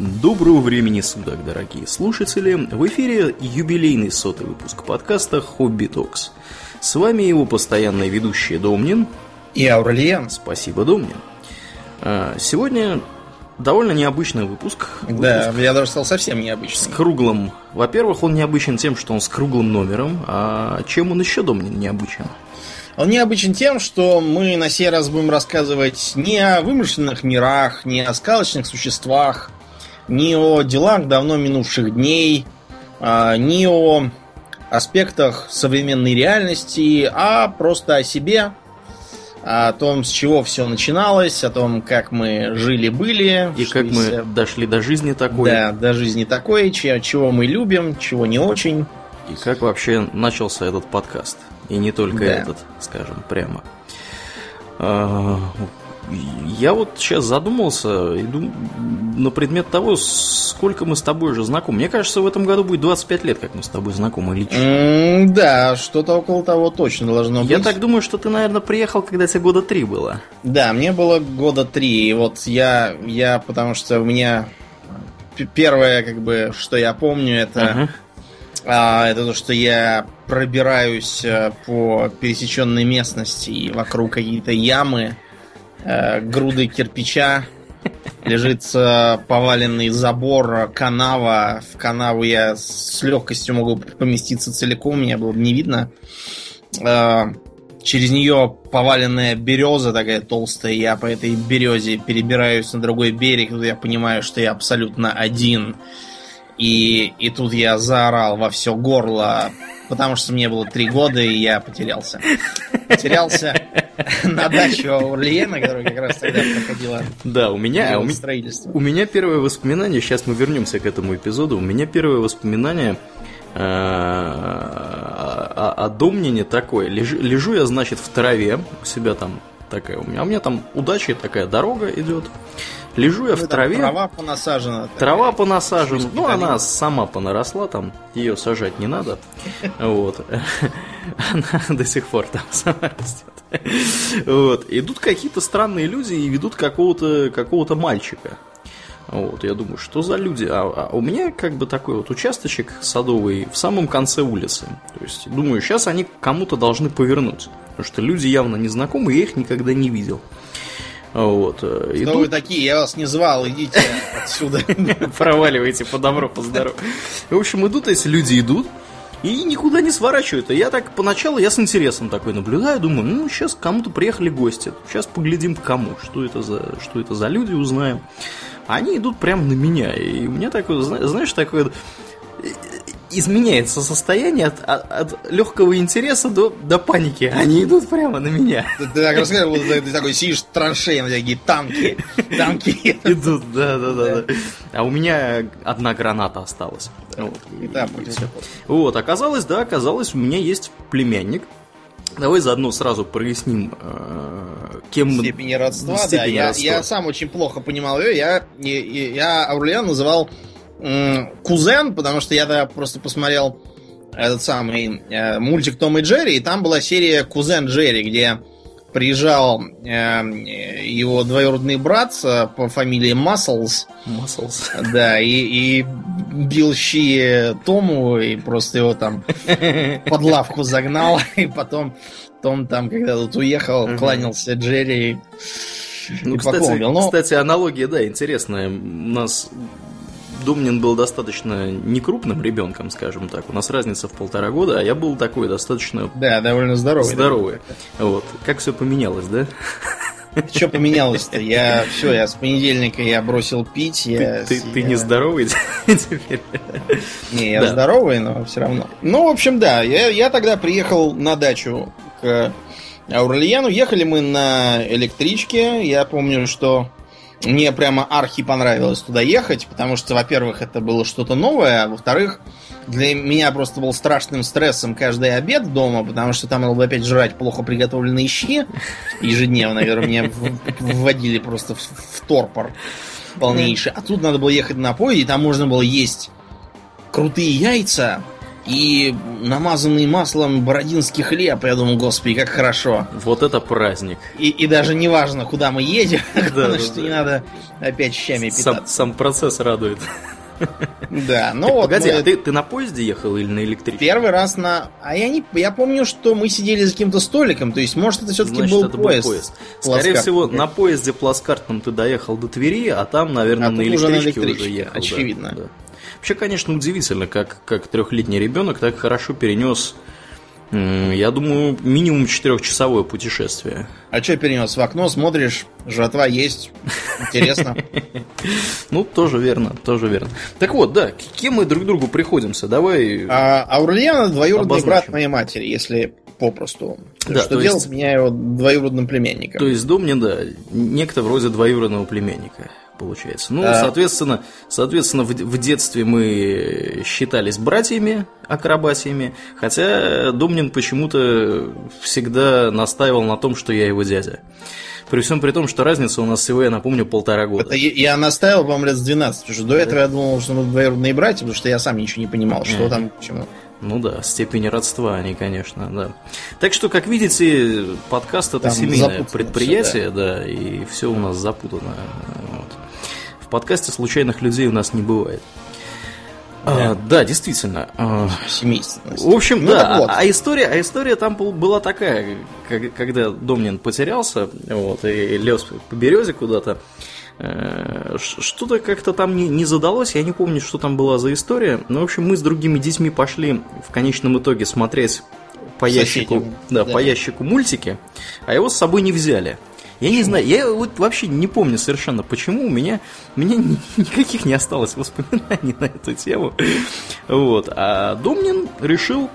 Доброго времени суток, дорогие слушатели! В эфире юбилейный сотый выпуск подкаста «Хобби Токс». С вами его постоянные ведущие Домнин и Аурлиен. Спасибо, Домнин. А, сегодня довольно необычный выпуск. выпуск. Да, я даже стал совсем необычным. С круглым. Во-первых, он необычен тем, что он с круглым номером, а чем он еще, Домнин, необычен? Он необычен тем, что мы на сей раз будем рассказывать не о вымышленных мирах, не о сказочных существах, не о делах давно минувших дней, а, не о аспектах современной реальности, а просто о себе, о том, с чего все начиналось, о том, как мы жили-были. И как мы дошли до жизни такой. Да, до жизни такой, чего мы любим, чего не очень. И как вообще начался этот подкаст. И не только да. этот, скажем, прямо. Я вот сейчас задумался иду на предмет того, сколько мы с тобой уже знакомы. Мне кажется, в этом году будет 25 лет, как мы с тобой знакомы лично. Mm, да, что-то около того точно должно быть. Я так думаю, что ты, наверное, приехал, когда тебе года три было. Да, мне было года три. И вот я, я потому что у меня первое, как бы, что я помню, это uh-huh. А, это то, что я пробираюсь э, по пересеченной местности, и вокруг какие-то ямы, э, груды кирпича, лежит э, поваленный забор, канава. В канаву я с легкостью могу поместиться целиком, меня было бы не видно. Через нее поваленная береза такая толстая. Я по этой березе перебираюсь на другой берег. Я понимаю, что я абсолютно один. И, и тут я заорал во все горло, потому что мне было три года, и я потерялся. Потерялся на даче Урлиена, которая как раз тогда проходила. Да, у меня, у, строительство. у меня первое воспоминание, сейчас мы вернемся к этому эпизоду, у меня первое воспоминание э, о, о Домнине такое. Лежу, лежу я, значит, в траве, у себя там такая у меня. А у меня там удача такая дорога идет. Лежу я ну, в траве. Трава понасажена. Трава понасажена. Ну, она сама понаросла, там ее сажать не надо. Вот. Она до сих пор там сама растет. Вот. Идут какие-то странные люди и ведут какого-то какого мальчика. Вот, я думаю, что за люди? А, а у меня как бы такой вот участочек садовый в самом конце улицы. То есть, думаю, сейчас они кому-то должны повернуть. Потому что люди явно незнакомые, я их никогда не видел. Вот. Кто идут... вы такие? Я вас не звал, идите отсюда. Проваливайте по добру, по здорову. В общем, идут эти люди, идут. И никуда не сворачивают. И я так поначалу, я с интересом такой наблюдаю, думаю, ну, сейчас кому-то приехали гости. Сейчас поглядим кому, что это за, что это за люди, узнаем. Они идут прямо на меня. И у меня такое, знаешь, такое изменяется состояние от, от, от легкого интереса до, до паники. Они идут прямо на меня. Ты, ты так рассказывал, ты, ты такой сидишь в траншее, на такие танки, танки идут. Да, да, да, да. А у меня одна граната осталась. Вот, и там, вот, оказалось, да, оказалось, у меня есть племянник. Давай заодно сразу проясним, э, кем степени родства. Степень да, родства. Я, я сам очень плохо понимал ее. Я, я, я Аурлиан называл кузен, потому что я тогда просто посмотрел этот самый э, мультик Том и Джерри, и там была серия Кузен Джерри, где приезжал э, его двоюродный брат э, по фамилии Маслс. Маслс. Да, и, и бил щи Тому, и просто его там под лавку загнал, и потом Том там, когда тут уехал, кланялся Джерри. Ну, кстати, Но... кстати, аналогия, да, интересная. У нас Думнин был достаточно некрупным ребенком, скажем так. У нас разница в полтора года, а я был такой достаточно... Да, довольно здоровый. Здоровый. Да? Вот. Как все поменялось, да? Что поменялось-то? Я все, я с понедельника я бросил пить. Я, ты, ты, ты не здоровый теперь? Не, я да. здоровый, но все равно. Ну, в общем, да, я, я тогда приехал на дачу к Аурлиену. Ехали мы на электричке. Я помню, что мне прямо архи понравилось туда ехать, потому что, во-первых, это было что-то новое, а во-вторых, для меня просто был страшным стрессом каждый обед дома, потому что там надо было опять жрать плохо приготовленные щи ежедневно, наверное, меня вводили просто в, в торпор полнейший. А тут надо было ехать на поезде, и там можно было есть крутые яйца, и намазанный маслом бородинский хлеб. Я думал, господи, как хорошо. Вот это праздник. И, и даже не важно, куда мы едем, главное, что не надо опять щами питаться. Сам процесс радует. Да, ну вот. Погоди, а ты, ты на поезде ехал или на электричке? Первый раз на. А я не. Я помню, что мы сидели за каким-то столиком. То есть, может, это все-таки был, это поезд. был поезд. Скорее всего, на поезде плацкартном ты доехал до Твери, а там, наверное, а на, электричке уже, на электричке уже ехал. Очевидно. Да, да. Вообще, конечно, удивительно, как, как трехлетний ребенок так хорошо перенес я думаю, минимум четырехчасовое путешествие. А что перенес? В окно смотришь, жратва есть. Интересно. Ну, тоже верно, тоже верно. Так вот, да, кем мы друг другу приходимся? Давай. А Аурлиана двоюродный брат моей матери, если попросту. Да, что делать меня его двоюродным племянником. То есть Домнин, да, некто вроде двоюродного племянника получается. Ну, а... соответственно, соответственно в, в детстве мы считались братьями, акробатиями, хотя Домнин почему-то всегда настаивал на том, что я его дядя. При всем при том, что разница у нас всего, я напомню, полтора года. Это я, настаивал, по-моему, лет с 12. Потому что до этого я думал, что мы двоюродные братья, потому что я сам ничего не понимал, что mm-hmm. там, почему. Ну да, степени родства они, конечно, да. Так что, как видите, подкаст это Там семейное предприятие, да. да, и все у нас запутано. В подкасте случайных людей у нас не бывает. Да, а, да действительно. А, Семейственность. В общем, ну, да. Вот. А история, а история там была такая, когда Домнин потерялся, вот, и лез по березе куда-то. Э, что-то как-то там не, не задалось, я не помню, что там была за история. Но, в общем, мы с другими детьми пошли в конечном итоге смотреть по ящику, да, да. по ящику мультики, а его с собой не взяли. Я не знаю, я вот вообще не помню совершенно, почему у меня, у меня никаких не осталось воспоминаний на эту тему. Вот. А Домнин решил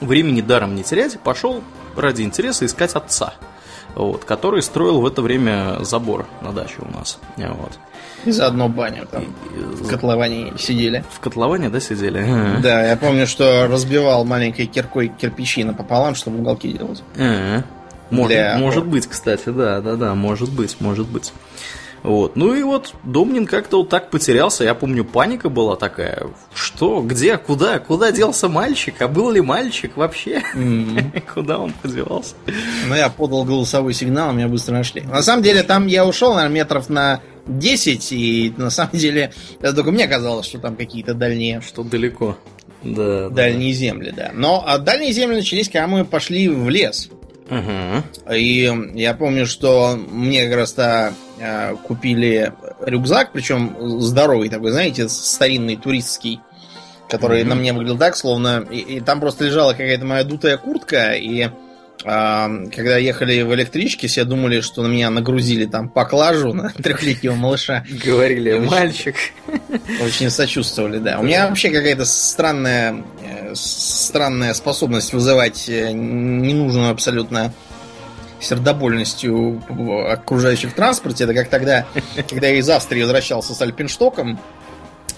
времени даром не терять, пошел ради интереса искать отца, вот, который строил в это время забор на даче у нас. Вот. И заодно баню там. И, в котловане сидели. В котловане, да, сидели? Да, я помню, что разбивал маленькой киркой кирпичи напополам, чтобы уголки делать. Может, для... может быть, кстати, да, да, да, может быть, может быть. Вот. Ну и вот Домнин как-то вот так потерялся. Я помню, паника была такая. Что? Где? Куда? Куда делся мальчик? А был ли мальчик вообще? Mm. Куда он подевался? Ну, я подал голосовой сигнал, меня быстро нашли. На самом деле, там я ушел, наверное, метров на 10, и на самом деле, это только мне казалось, что там какие-то дальние... Что далеко. Да, дальние да. земли, да. Но а дальние земли начались, когда мы пошли в лес. Угу. И я помню, что мне как раз-то э, купили рюкзак, причем здоровый такой, знаете, старинный туристский, который угу. на мне выглядел так, словно... И, и там просто лежала какая-то моя дутая куртка, и когда ехали в электричке, все думали, что на меня нагрузили там поклажу на трехлетнего малыша. Говорили, мальчик. Очень сочувствовали, да. У меня вообще какая-то странная, э, странная способность вызывать э, ненужную абсолютно сердобольностью окружающих в транспорте. Это как тогда, когда я из Австрии возвращался с Альпинштоком,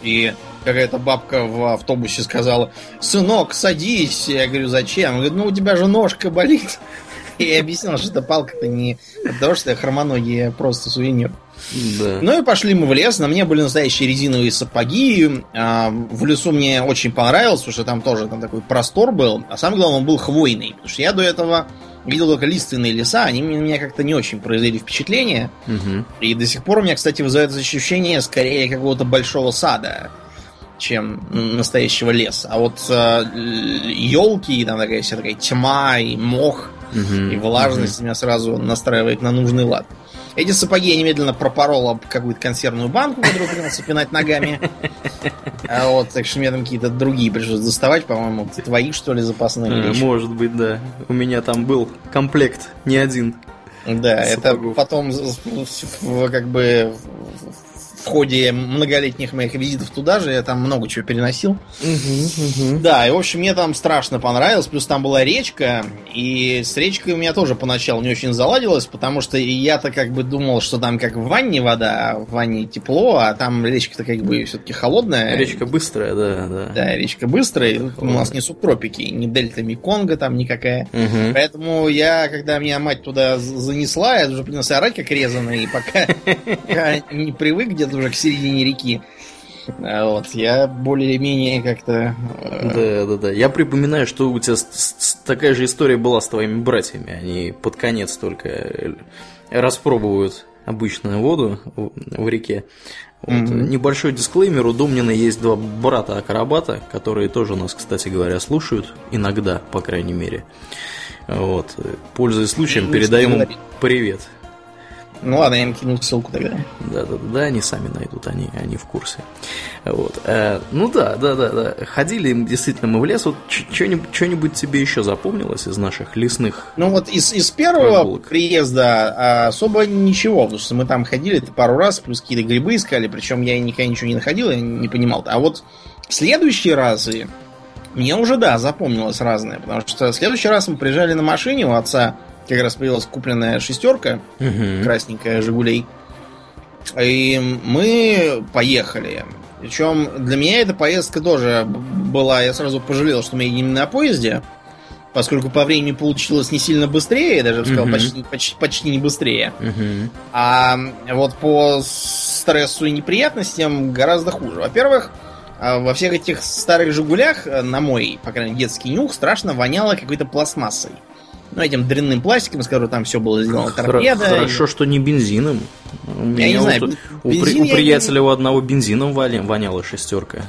и какая-то бабка в автобусе сказала, сынок, садись. Я говорю, зачем? Она говорит, ну у тебя же ножка болит. И я объяснил, что эта палка-то не от того, что я хромоногий, а просто сувенир. Да. Ну и пошли мы в лес. На мне были настоящие резиновые сапоги. А, в лесу мне очень понравилось, потому что там тоже там такой простор был. А самое главное, он был хвойный. Потому что я до этого видел только лиственные леса, они на меня как-то не очень произвели впечатление. Угу. И до сих пор у меня, кстати, вызывает ощущение скорее какого-то большого сада чем настоящего леса. А вот э, елки, там такая вся такая тьма и мох, угу, и влажность угу. меня сразу настраивает на нужный лад. Эти сапоги я немедленно пропорол об какую-то консервную банку, которую принялся пинать ногами. А вот, так что мне там какие-то другие пришлось доставать, по-моему, твои, что ли, запасные. А, может быть, да. У меня там был комплект, не один. Да, сапогов. это потом как бы в ходе многолетних моих визитов туда же я там много чего переносил. Угу, угу. Да, и в общем мне там страшно понравилось. Плюс там была речка, и с речкой у меня тоже поначалу не очень заладилось, потому что я-то как бы думал, что там как в ванне вода, а в ванне тепло, а там речка-то как бы все-таки холодная. Речка быстрая, да, да. Да, речка быстрая. У нас не субтропики, не дельта Меконга там никакая. Угу. Поэтому я, когда меня мать туда занесла, я уже принялся орать как резанный, и пока не привык где-то уже к середине реки. А вот, я более-менее как-то... Э, да, да, да. Я припоминаю, что у тебя такая же история была с твоими братьями. Они под конец только э, распробуют обычную воду в реке. Вот. Mm-hmm. Небольшой дисклеймер, у Домнина есть два брата-акробата, которые тоже нас, кстати говоря, слушают, иногда, по крайней мере. Вот. Пользуясь случаем, передаем им привет. Ну ладно, я им кину ссылку тогда. Да, да, да, они сами найдут, они, они в курсе. Вот. Э, ну да, да, да, да. Ходили действительно мы в лес. Вот что-нибудь тебе еще запомнилось из наших лесных. Ну вот из, из первого прогулок? приезда а, особо ничего, потому что мы там ходили пару раз, плюс какие-то грибы искали, причем я никогда ничего не находил, я не понимал. А вот следующие разы мне уже, да, запомнилось разное, потому что в следующий раз мы приезжали на машине у отца как раз появилась купленная шестерка, угу. красненькая Жигулей. И мы поехали. Причем для меня эта поездка тоже была, я сразу пожалел, что мы едем на поезде, поскольку по времени получилось не сильно быстрее, даже бы сказал, uh почти, почти, почти не быстрее. uh А вот по стрессу и неприятностям гораздо хуже. Во-первых, а, во всех этих старых Жигулях, на мой, по крайней мере, детский нюх, страшно воняло какой-то пластмассой ну, этим дрянным пластиком, с которого там все было сделано торпеда. Хорошо, и... что не бензином. У меня я не знаю, вот, у, при, у приятеля у одного бензином воняла шестерка.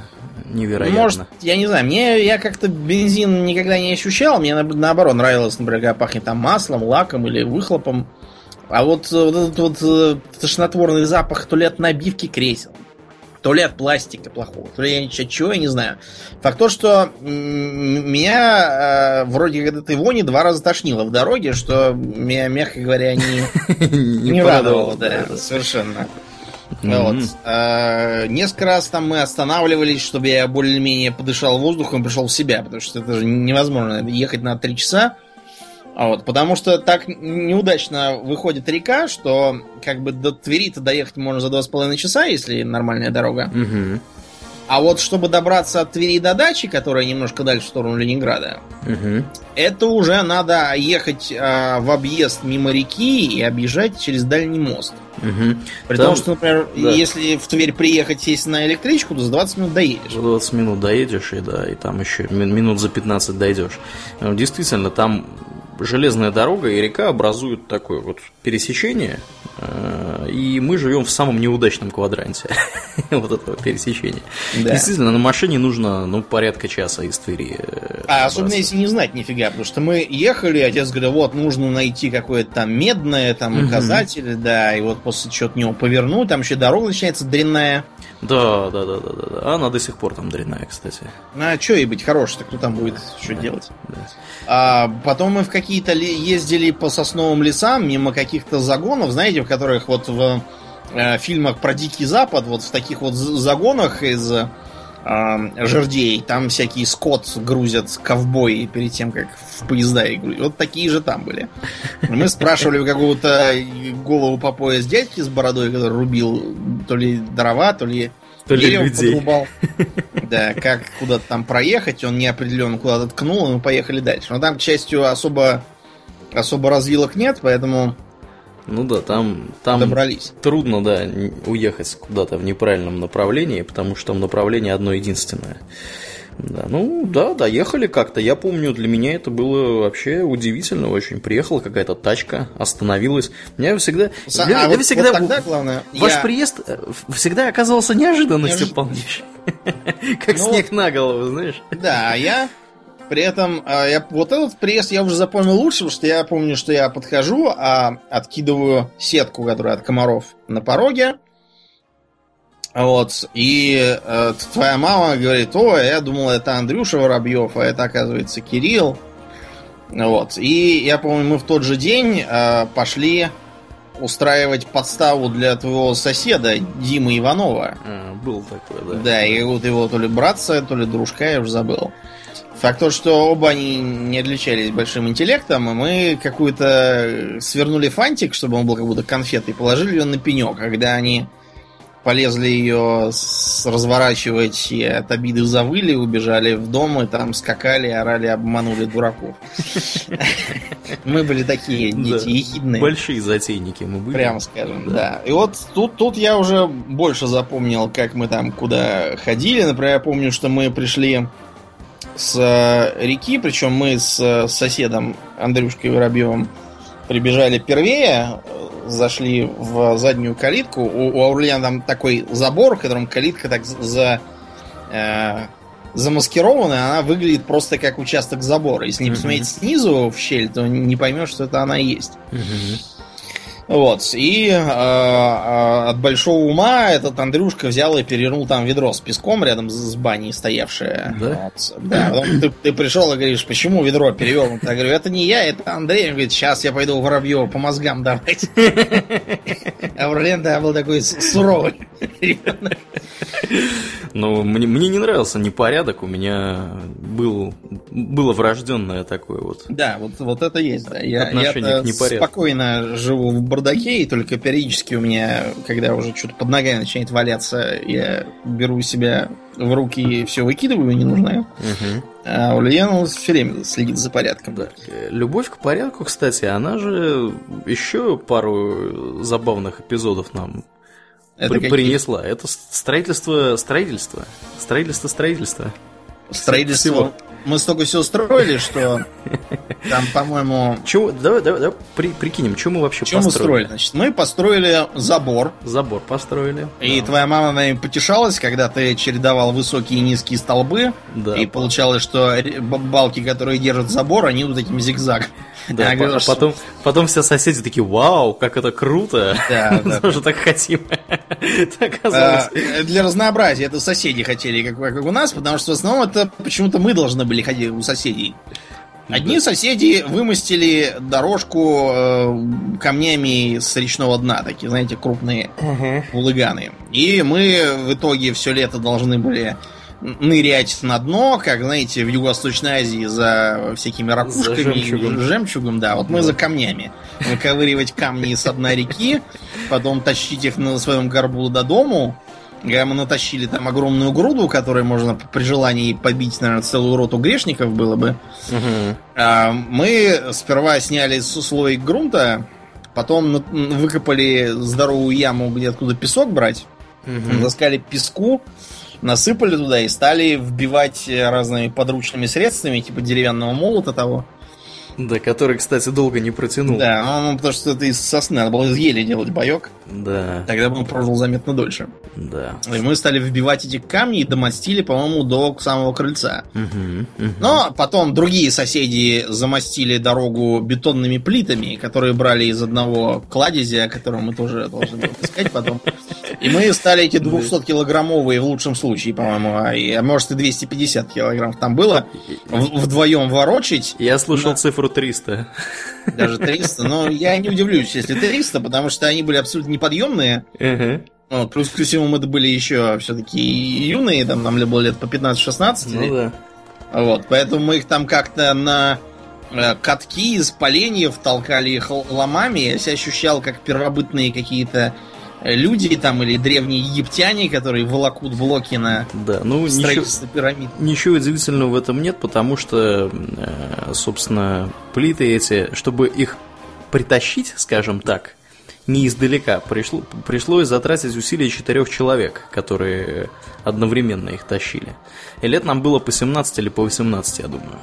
Невероятно. Может, я не знаю, мне я как-то бензин никогда не ощущал. Мне наоборот нравилось, например, когда пахнет там маслом, лаком или выхлопом. А вот, вот этот вот э, тошнотворный запах от набивки кресел, то ли от пластика плохого, то ли я чего, я не знаю. Факт то, что меня э, вроде как этой вони два раза тошнило в дороге, что меня, мягко говоря, не, не радовало, да, совершенно. Вот. А, несколько раз там мы останавливались, чтобы я более-менее подышал воздухом и пришел в себя, потому что это же невозможно ехать на три часа вот, потому что так неудачно выходит река, что как бы до Твери-то доехать можно за два с половиной часа, если нормальная дорога. Угу. А вот чтобы добраться от Твери до дачи, которая немножко дальше в сторону Ленинграда, угу. это уже надо ехать э, в объезд мимо реки и объезжать через дальний мост. Угу. При Там, том, что, например, да. если в Тверь приехать сесть на электричку, то за 20 минут доедешь. За 20 минут доедешь, и да, и там еще минут за 15 дойдешь. Действительно, там железная дорога и река образуют такое вот пересечение, э, и мы живем в самом неудачном квадранте вот этого пересечения. Да. Действительно, на машине нужно ну, порядка часа из Твери. Э, а особенно если не знать нифига, потому что мы ехали, отец говорит, вот нужно найти какое-то там медное, там указатель, да, и вот после чего-то него повернуть, там еще дорога начинается дрянная. Да, да, да, да, да. Она до сих пор там дрянная, кстати. А что ей быть хорошей-то, кто там будет что делать? А, потом мы в какие-то ездили по сосновым лесам, мимо каких-то загонов, знаете, в которых вот в э, фильмах про Дикий Запад, вот в таких вот загонах из э, жердей, там всякий скот грузят ковбои перед тем, как в поезда их. Вот такие же там были. Мы спрашивали какого-то голову по пояс дядьки с бородой, который рубил то ли дрова, то ли то ли людей. Подрубал. Да, как куда-то там проехать, он неопределенно куда-то ткнул, и мы поехали дальше. Но там, к счастью, особо, особо развилок нет, поэтому ну да, там, там добрались. трудно, да, уехать куда-то в неправильном направлении, потому что там направление одно единственное. Да, ну да, доехали как-то. Я помню, для меня это было вообще удивительно очень. Приехала какая-то тачка, остановилась. Меня всегда. За, для, а вот, всегда вот тогда, главное, ваш я... приезд э, всегда оказывался неожиданностью Неожид... полнейшей. Как ну снег на голову, знаешь. Да, а я при этом а, я, вот этот приезд я уже запомнил лучше, потому что я помню, что я подхожу, а откидываю сетку, которая от комаров на пороге. Вот, и э, твоя мама говорит, о, я думал, это Андрюша Воробьев, а это, оказывается, Кирилл. Вот, и я помню, мы в тот же день э, пошли устраивать подставу для твоего соседа Димы Иванова. А, был такой, да. Да, и вот его то ли братца, то ли дружка, я уже забыл. Факт то, что оба они не отличались большим интеллектом, и мы какую-то свернули фантик, чтобы он был как будто конфетой, положили ее на пенек. Когда они полезли ее разворачивать и от обиды завыли, убежали в дом и там скакали, орали, обманули дураков. Мы были такие дети ехидные. Большие затейники мы были. Прямо скажем, да. И вот тут, тут я уже больше запомнил, как мы там куда ходили. Например, я помню, что мы пришли с э, реки, причем мы с э, соседом Андрюшкой Воробьевым прибежали первее, зашли в заднюю калитку. У, у Аурлиана там такой забор, которым калитка так за э, замаскированная, она выглядит просто как участок забора. Если не посмотреть снизу в щель, то не поймешь, что это она и есть. Вот. И э, от большого ума этот Андрюшка взял и перевернул там ведро с песком рядом с баней стоявшее. Да? Вот. Да. Потом ты, ты пришел и говоришь, почему ведро перевернуто? Я говорю, это не я, это Андрей. Он говорит, сейчас я пойду Воробьева по мозгам давать. А Варлен, да, был такой суровый. Ну, мне, мне не нравился непорядок, у меня был, было врожденное такое вот. Да, вот, вот это есть, да. Я, я спокойно живу в бардаке, и только периодически у меня, когда уже что-то под ногами начинает валяться, я беру себя в руки и все выкидываю ненужное. Угу. А Ульяна все время следит за порядком. Да. Любовь к порядку, кстати, она же еще пару забавных эпизодов нам это при, принесла. Это строительство, строительство, строительство, строительство. Строительство. Всего мы столько все строили, что там, по-моему... Чего, давай, давай, давай при, прикинем, что мы вообще что построили? мы строили? Значит, мы построили забор. Забор построили. И да. твоя мама наверное, потешалась, когда ты чередовал высокие и низкие столбы. Да. И получалось, что балки, которые держат забор, они вот этим зигзаг. Да, а по- потом, потом все соседи такие, вау, как это круто. Да, да. Тоже так хотим. А, для разнообразия это соседи хотели, как, у нас, потому что в основном это почему-то мы должны были ходить у соседей. Одни соседи вымостили дорожку э, камнями с речного дна, такие, знаете, крупные uh-huh. улыганы. И мы в итоге все лето должны были нырять на дно, как, знаете, в Юго-Восточной Азии за всякими ракушками. За жемчугом. жемчугом, да. Вот мы за камнями. Выковыривать камни с одной реки, потом тащить их на своем горбу до дому. Когда мы натащили там огромную груду, которой можно при желании побить, наверное, целую роту грешников было бы. Угу. Мы сперва сняли слой грунта, потом выкопали здоровую яму, где откуда песок брать. Угу. Таскали песку, насыпали туда и стали вбивать разными подручными средствами, типа деревянного молота того. Да, который, кстати, долго не протянул. Да, ну, потому что это из сосны, надо было из ели делать боек. Да. Тогда бы он прожил заметно дольше. Да. И мы стали вбивать эти камни и домостили, по-моему, до самого крыльца. Угу, угу. Но потом другие соседи замостили дорогу бетонными плитами, которые брали из одного кладезя, который мы тоже должны были искать потом. И мы стали эти 200-килограммовые в лучшем случае, по-моему, а, а может и 250 килограмм там было, вдвоем ворочить. Я слушал на... цифру 300. Даже 300, но я не удивлюсь, если 300, потому что они были абсолютно неподъемные. Uh-huh. Вот, плюс ко всему мы были еще все-таки юные, там нам было лет по 15-16. Ну да. Вот, поэтому мы их там как-то на э, катки из поленьев толкали их ломами. Я себя ощущал как первобытные какие-то люди там или древние египтяне, которые волокут блоки на да, ну, строительство ничего, пирамид. Ничего удивительного в этом нет, потому что, э, собственно, плиты эти, чтобы их притащить, скажем так, не издалека, пришло, пришлось затратить усилия четырех человек, которые одновременно их тащили. И лет нам было по 17 или по 18, я думаю.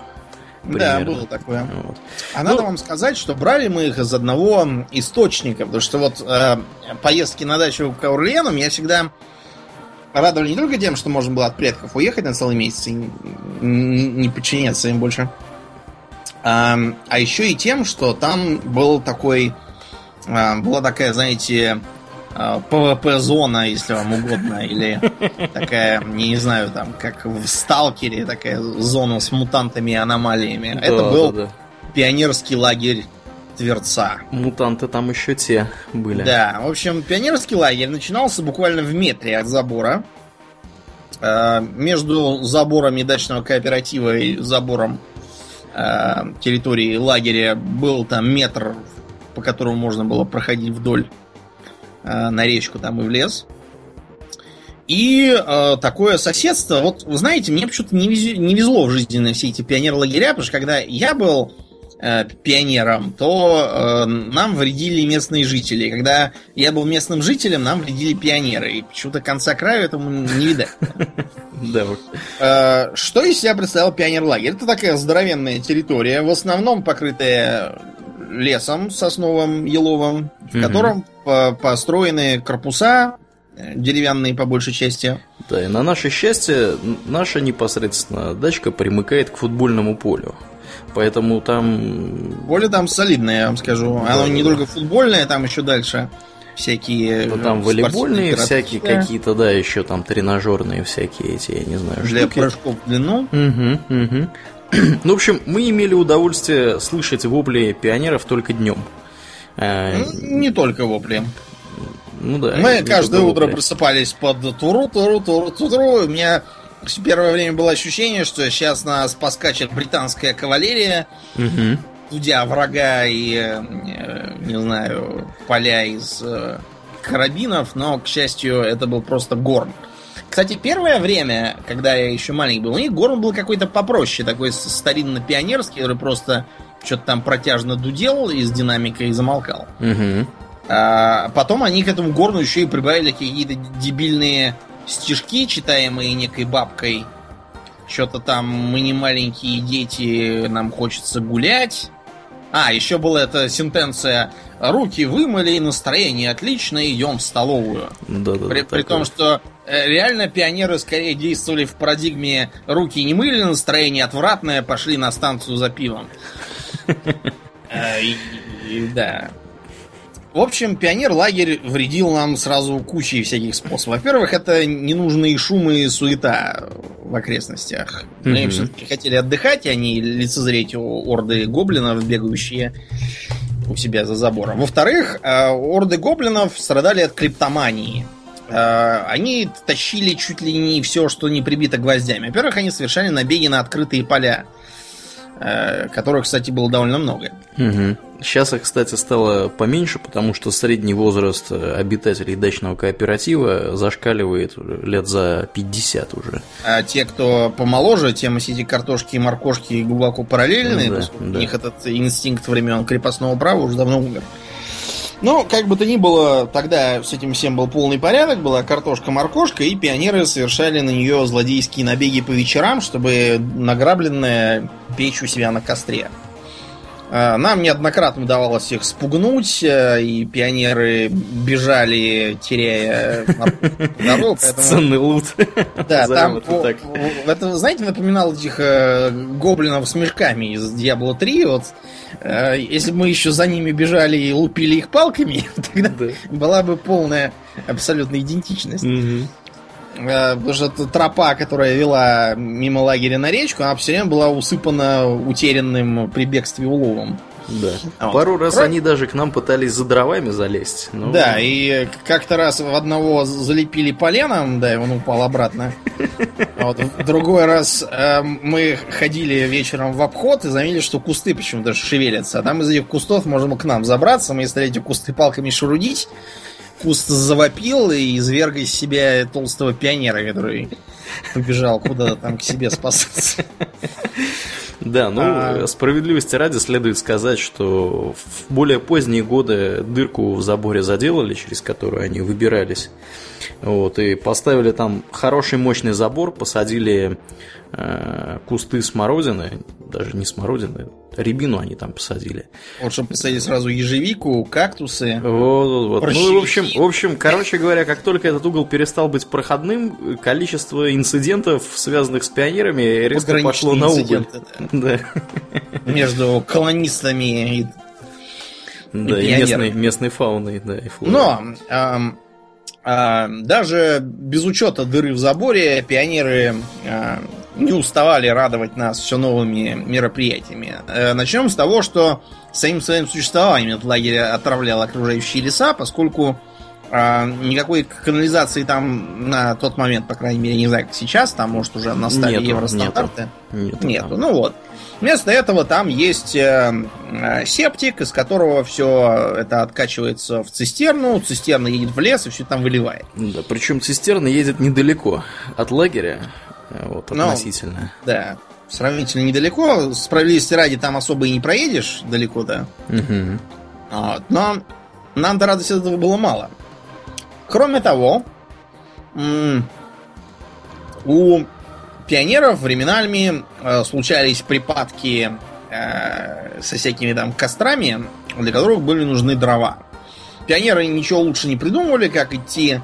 Примерно. Да, было такое. Вот. А ну, надо вам сказать, что брали мы их из одного источника, потому что вот э, поездки на дачу к Аурлиену меня всегда радовали не только тем, что можно было от предков уехать на целый месяц и не, не подчиняться им больше, а, а еще и тем, что там был такой, а, была такая, знаете, ПВП-зона, если вам угодно, или такая, не знаю, там, как в Сталкере, такая зона с мутантами и аномалиями. Да, Это был да, да. пионерский лагерь Тверца. Мутанты там еще те были. Да, в общем, пионерский лагерь начинался буквально в метре от забора. Э, между заборами дачного кооператива и забором э, территории лагеря был там метр, по которому можно было проходить вдоль на речку там и в лес. И э, такое соседство, вот вы знаете, мне почему-то не, вез, не везло в жизни на все эти пионер-лагеря, потому что когда я был э, пионером, то э, нам вредили местные жители. Когда я был местным жителем, нам вредили пионеры. И почему-то конца краю этому не видать. Да. Э, что из себя представлял пионер-лагерь? Это такая здоровенная территория, в основном покрытая лесом сосновым, еловым, в котором построены корпуса Э, деревянные по большей части. Да, и на наше счастье, наша непосредственно дачка примыкает к футбольному полю. Поэтому там... Поле там солидное, я вам скажу. Да, Оно не да. только футбольное, там еще дальше всякие... Ну, там волейбольные всякие какие-то, да, еще там тренажерные всякие эти, я не знаю, Для штуки. прыжков в длину. Угу, угу. Ну, в общем, мы имели удовольствие слышать вопли пионеров только днем. Э, ну, не только вопли. Ну да. Мы каждое утро просыпались под туру, туру, туру, туру. У меня первое время было ощущение, что сейчас нас поскачет британская кавалерия, угу. судя врага и, э, не знаю, поля из э, карабинов, но, к счастью, это был просто горн. Кстати, первое время, когда я еще маленький был, у них горн был какой-то попроще, такой старинно-пионерский, который просто что-то там протяжно дудел из динамика и замолкал. Угу. А потом они к этому горну еще и прибавили какие-то дебильные стишки, читаемые некой бабкой. Что-то там мы не маленькие дети, нам хочется гулять. А, еще была эта сентенция «Руки вымыли, настроение отлично, идем в столовую». Да, да, при, при том, что реально пионеры скорее действовали в парадигме «Руки не мыли, настроение отвратное, пошли на станцию за пивом». Э, да. В общем, пионер-лагерь вредил нам сразу кучей всяких способов. Во-первых, это ненужные шумы и суета в окрестностях. Мы mm-hmm. все-таки хотели отдыхать, а не лицезреть орды гоблинов, бегающие у себя за забором. Во-вторых, э, орды гоблинов страдали от криптомании. Э, они тащили чуть ли не все, что не прибито гвоздями. Во-первых, они совершали набеги на открытые поля. Э, которых, кстати, было довольно много. Угу. Сейчас их, кстати, стало поменьше, потому что средний возраст обитателей дачного кооператива зашкаливает лет за 50 уже. А те, кто помоложе, тем эти картошки и моркошки глубоко параллельны. Да, да. У них этот инстинкт времен крепостного права уже давно умер. Но, как бы то ни было, тогда с этим всем был полный порядок, была картошка-моркошка, и пионеры совершали на нее злодейские набеги по вечерам, чтобы награбленное печь у себя на костре. А, нам неоднократно удавалось их спугнуть, э, и пионеры бежали, теряя дорогу. Ценный лут. Да, там, это, знаете, напоминал этих э, гоблинов с мешками из Diablo 3. Вот, э, если бы мы еще за ними бежали и лупили их палками, тогда была бы полная абсолютная идентичность. Э, потому что тропа, которая вела мимо лагеря на речку, она все время была усыпана утерянным при бегстве уловом. Да. Вот. Пару раз Про... они даже к нам пытались за дровами залезть. Но... Да, и как-то раз в одного залепили поленом, да, и он упал обратно. Вот. В другой раз э, мы ходили вечером в обход и заметили, что кусты почему-то шевелятся. А там из этих кустов можем к нам забраться, мы стали эти кусты палками шурудить куст завопил и изверг из себя толстого пионера, который побежал куда-то там к себе спасаться. Да, ну, а... справедливости ради следует сказать, что в более поздние годы дырку в заборе заделали, через которую они выбирались. Вот, и поставили там хороший мощный забор, посадили э, кусты смородины, даже не смородины, рябину они там посадили. Вот, чтобы посадить сразу ежевику, кактусы. Вот, вот, вот. Ну, в общем, в общем, короче говоря, как только этот угол перестал быть проходным, количество инцидентов, связанных с пионерами, резко пошло на убыль. Да. Между колонистами и да, и, и местной, местной фауной, да, и флорой. Но эм, э, даже без учета дыры в заборе, пионеры э, не уставали радовать нас все новыми мероприятиями. Э, начнем с того, что самим своим существованием этот лагерь отравлял окружающие леса, поскольку э, никакой канализации там на тот момент, по крайней мере, не знаю, как сейчас, там, может, уже настали нету, евростандарты. Нету. Нету. нету. Ну вот. Вместо этого там есть э, э, септик, из которого все это откачивается в цистерну, цистерна едет в лес и все там выливает. Да, причем цистерна едет недалеко от лагеря, вот, ну, относительно. Ну, да, сравнительно недалеко. Справедливости ради там особо и не проедешь далеко, да. Угу. Вот, но нам до радости этого было мало. Кроме того, у пионеров временами э, случались припадки э, со всякими там кострами, для которых были нужны дрова. Пионеры ничего лучше не придумывали, как идти э,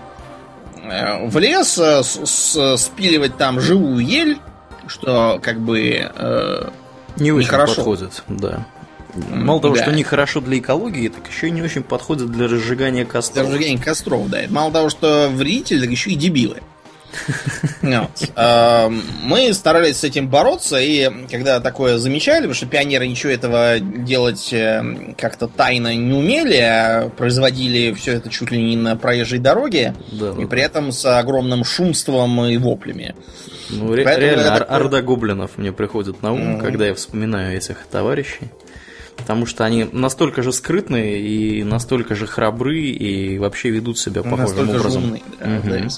в лес, э, с, с, спиливать там живую ель, что как бы э, не очень хорошо. подходит, да. Мало того, да. что нехорошо для экологии, так еще и не очень подходит для разжигания костров. Для разжигания костров, да. Мало того, что вредитель, так еще и дебилы. Эм, мы старались с этим бороться, и когда такое замечали, потому что пионеры ничего этого делать эм, как-то тайно не умели, а производили все это чуть ли не на проезжей дороге, и при этом с огромным шумством и воплями. Ну, реально, орда гоблинов мне приходит на ум, когда я вспоминаю этих товарищей. Потому что они настолько же скрытные и настолько же храбры и вообще ведут себя похожим настолько образом. Умные, да, угу.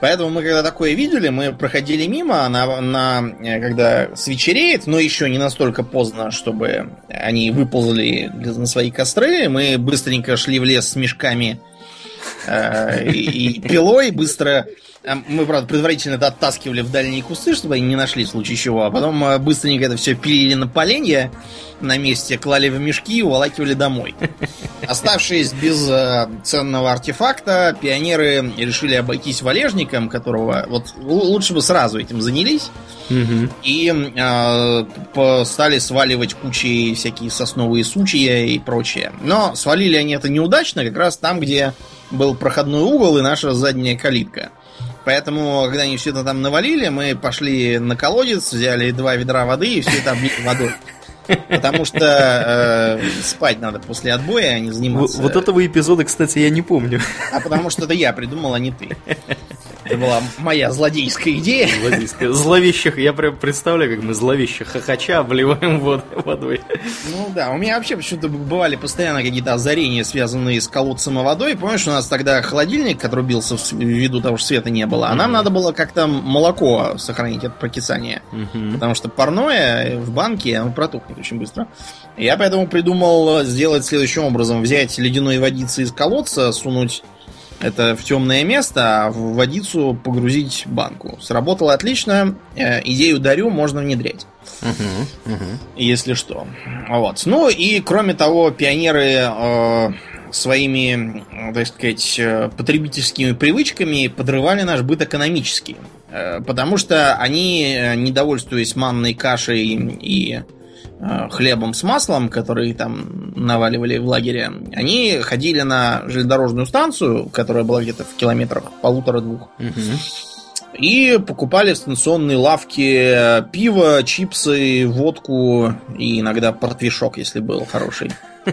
Поэтому мы когда такое видели, мы проходили мимо, на, на, э, когда свечереет, но еще не настолько поздно, чтобы они выползли на свои костры. Мы быстренько шли в лес с мешками э, и, пилой, быстро мы, правда, предварительно это оттаскивали в дальние кусты, чтобы они не нашли в случае чего. А потом э, быстренько это все пилили на поленья на месте, клали в мешки и уволакивали домой. Оставшись без э, ценного артефакта, пионеры решили обойтись валежником, которого вот лучше бы сразу этим занялись. Угу. И э, стали сваливать кучи всякие сосновые сучья и прочее. Но свалили они это неудачно, как раз там, где был проходной угол и наша задняя калитка. Поэтому, когда они все это там навалили, мы пошли на колодец, взяли два ведра воды и все это облили водой. Потому что э, спать надо после отбоя, а не заниматься. Вот этого эпизода, кстати, я не помню. А потому что это я придумал, а не ты. Это была моя злодейская идея. Злодейская. Зловещих, я прям представляю, как мы зловещих хохоча обливаем вод, водой. Ну да, у меня вообще почему-то бывали постоянно какие-то озарения, связанные с колодцем и водой. Помнишь, у нас тогда холодильник отрубился ввиду того, что света не было, а нам надо было как-то молоко сохранить от прокисания. Потому что парное в банке, оно протухнет очень быстро. Я поэтому придумал сделать следующим образом. Взять ледяной водицы из колодца, сунуть это в темное место, а в водицу погрузить банку. Сработало отлично. Э, идею дарю, можно внедрять. Угу, угу. Если что. Вот. Ну и кроме того, пионеры э, своими, так сказать, э, потребительскими привычками подрывали наш быт экономически. Э, потому что они, э, недовольствуясь манной кашей и хлебом с маслом, которые там наваливали в лагере, они ходили на железнодорожную станцию, которая была где-то в километрах полутора-двух, угу. и покупали в станционной лавке пиво, чипсы, водку и иногда портвишок, если был хороший.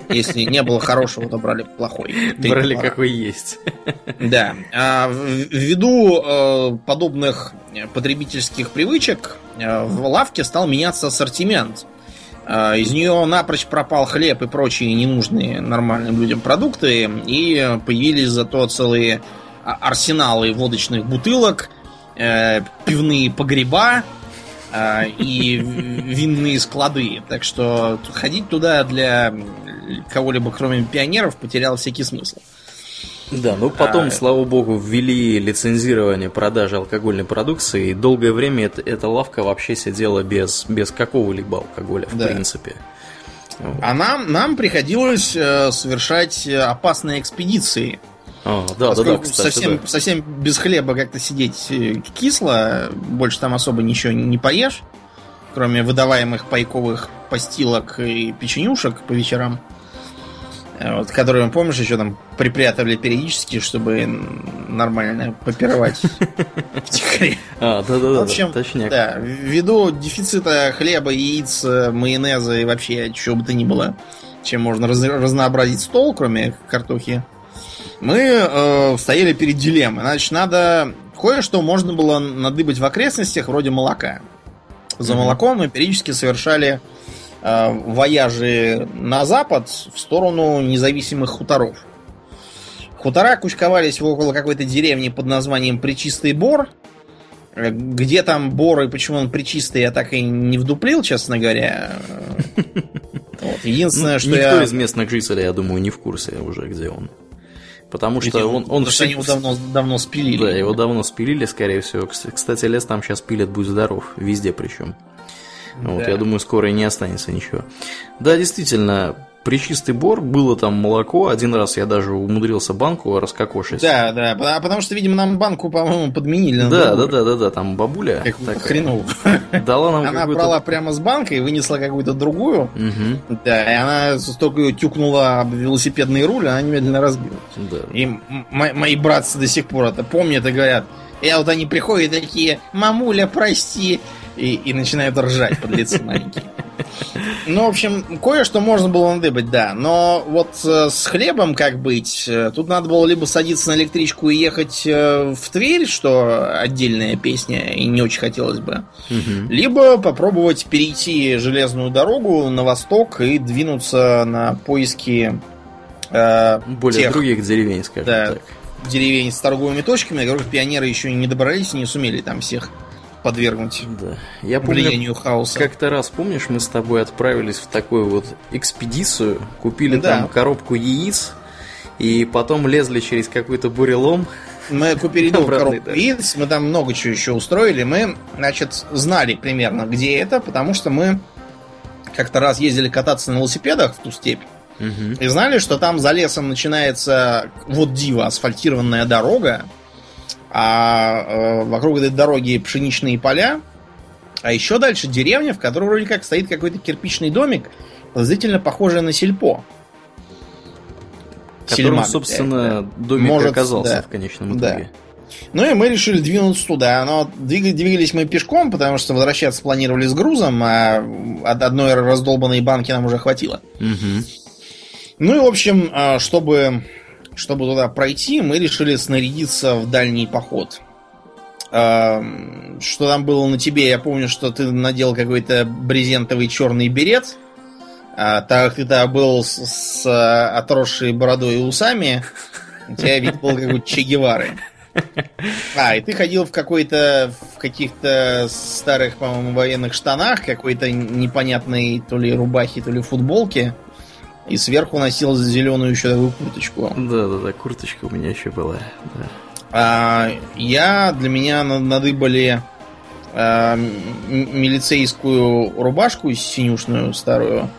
Если не было хорошего, то брали плохой. Брали какой есть. Да. А ввиду э, подобных потребительских привычек э, в лавке стал меняться ассортимент. А, из нее напрочь пропал хлеб и прочие ненужные нормальным людям продукты, и появились зато целые арсеналы водочных бутылок, э, пивные погреба э, и винные склады. Так что ходить туда для кого-либо, кроме пионеров, потерял всякий смысл. Да, ну потом, а, слава богу, ввели лицензирование продажи алкогольной продукции, и долгое время это, эта лавка вообще сидела без, без какого-либо алкоголя, в да. принципе. А нам, нам приходилось э, совершать опасные экспедиции. А, да, да, да, кстати, совсем, да. совсем без хлеба как-то сидеть э, кисло, больше там особо ничего не поешь, кроме выдаваемых пайковых постилок и печенюшек по вечерам. Э, вот, которые, помнишь, еще там припрятывали периодически, чтобы нормально попировать втихаря. А, да-да-да, в общем, точняк. Да, ввиду дефицита хлеба, яиц, майонеза и вообще чего бы то ни было, чем можно раз разнообразить стол, кроме картохи, мы э, стояли перед дилеммой. Значит, надо кое-что можно было надыбать в окрестностях, вроде молока. за молоком, мы периодически совершали э, вояжи на запад в сторону независимых хуторов. Хутора кучковались около какой-то деревни под названием Причистый Бор. Э, где там Бор и почему он причистый, я так и не вдуплил, честно говоря. Вот. Единственное, ну, что Никто я... из местных жителей, я думаю, не в курсе уже, где он. Потому что Ведь он... он все... его давно, давно спилили. Да, его давно спилили, скорее всего. Кстати, лес там сейчас пилят, будь здоров. Везде причем. Да. Вот, я думаю, скоро и не останется ничего. Да, действительно, Причистый бор, было там молоко. Один раз я даже умудрился банку раскокошить. Да, да, а потому что, видимо, нам банку, по-моему, подменили. Да, да, да, да, да, там бабуля. Как хреново. Дала нам Она брала прямо с банкой, вынесла какую-то другую. Угу. Да, и она столько ее тюкнула об велосипедный руль, она немедленно разбилась. Да. И мои братцы до сих пор это помнят и говорят, и вот они приходят такие, мамуля, прости, и, и начинают ржать под лицо маленькие. Ну, в общем, кое-что можно было надыбать, да. Но вот э, с хлебом как быть? Э, тут надо было либо садиться на электричку и ехать э, в Тверь, что отдельная песня, и не очень хотелось бы. Угу. Либо попробовать перейти железную дорогу на восток и двинуться на поиски э, более тех, других деревень, скажем да, так. Деревень с торговыми точками, на которых пионеры еще не добрались и не сумели там всех подвергнуть да. Я влиянию помню, хаоса. Как-то раз, помнишь, мы с тобой отправились в такую вот экспедицию, купили да. там коробку яиц, и потом лезли через какой-то бурелом. Мы купили новую коробку яиц, мы там много чего еще устроили. Мы, значит, знали примерно, где это, потому что мы как-то раз ездили кататься на велосипедах в ту степь. Угу. И знали, что там за лесом начинается вот диво асфальтированная дорога, а э, вокруг этой дороги пшеничные поля, а еще дальше деревня, в которой вроде как стоит какой-то кирпичный домик, подозрительно похожий на сельпо. Которым, Сельмак, собственно, домик Может, оказался да, в конечном итоге. Да. Ну и мы решили двинуться туда. Но двигались мы пешком, потому что возвращаться планировали с грузом, а от одной раздолбанной банки нам уже хватило. Угу. Ну и, в общем, а, чтобы чтобы туда пройти, мы решили снарядиться в дальний поход. Что там было на тебе? Я помню, что ты надел какой-то брезентовый черный берет. А, так как ты тогда был с, с а, отросшей бородой и усами, у тебя вид был как у Че Гевары. А, и ты ходил в какой-то, в каких-то старых, по-моему, военных штанах, какой-то непонятной то ли рубахе, то ли футболке. И сверху носил зеленую еще такую курточку. Да, да, да, курточка у меня еще была. Да. А, я для меня надыбали а, милицейскую рубашку синюшную старую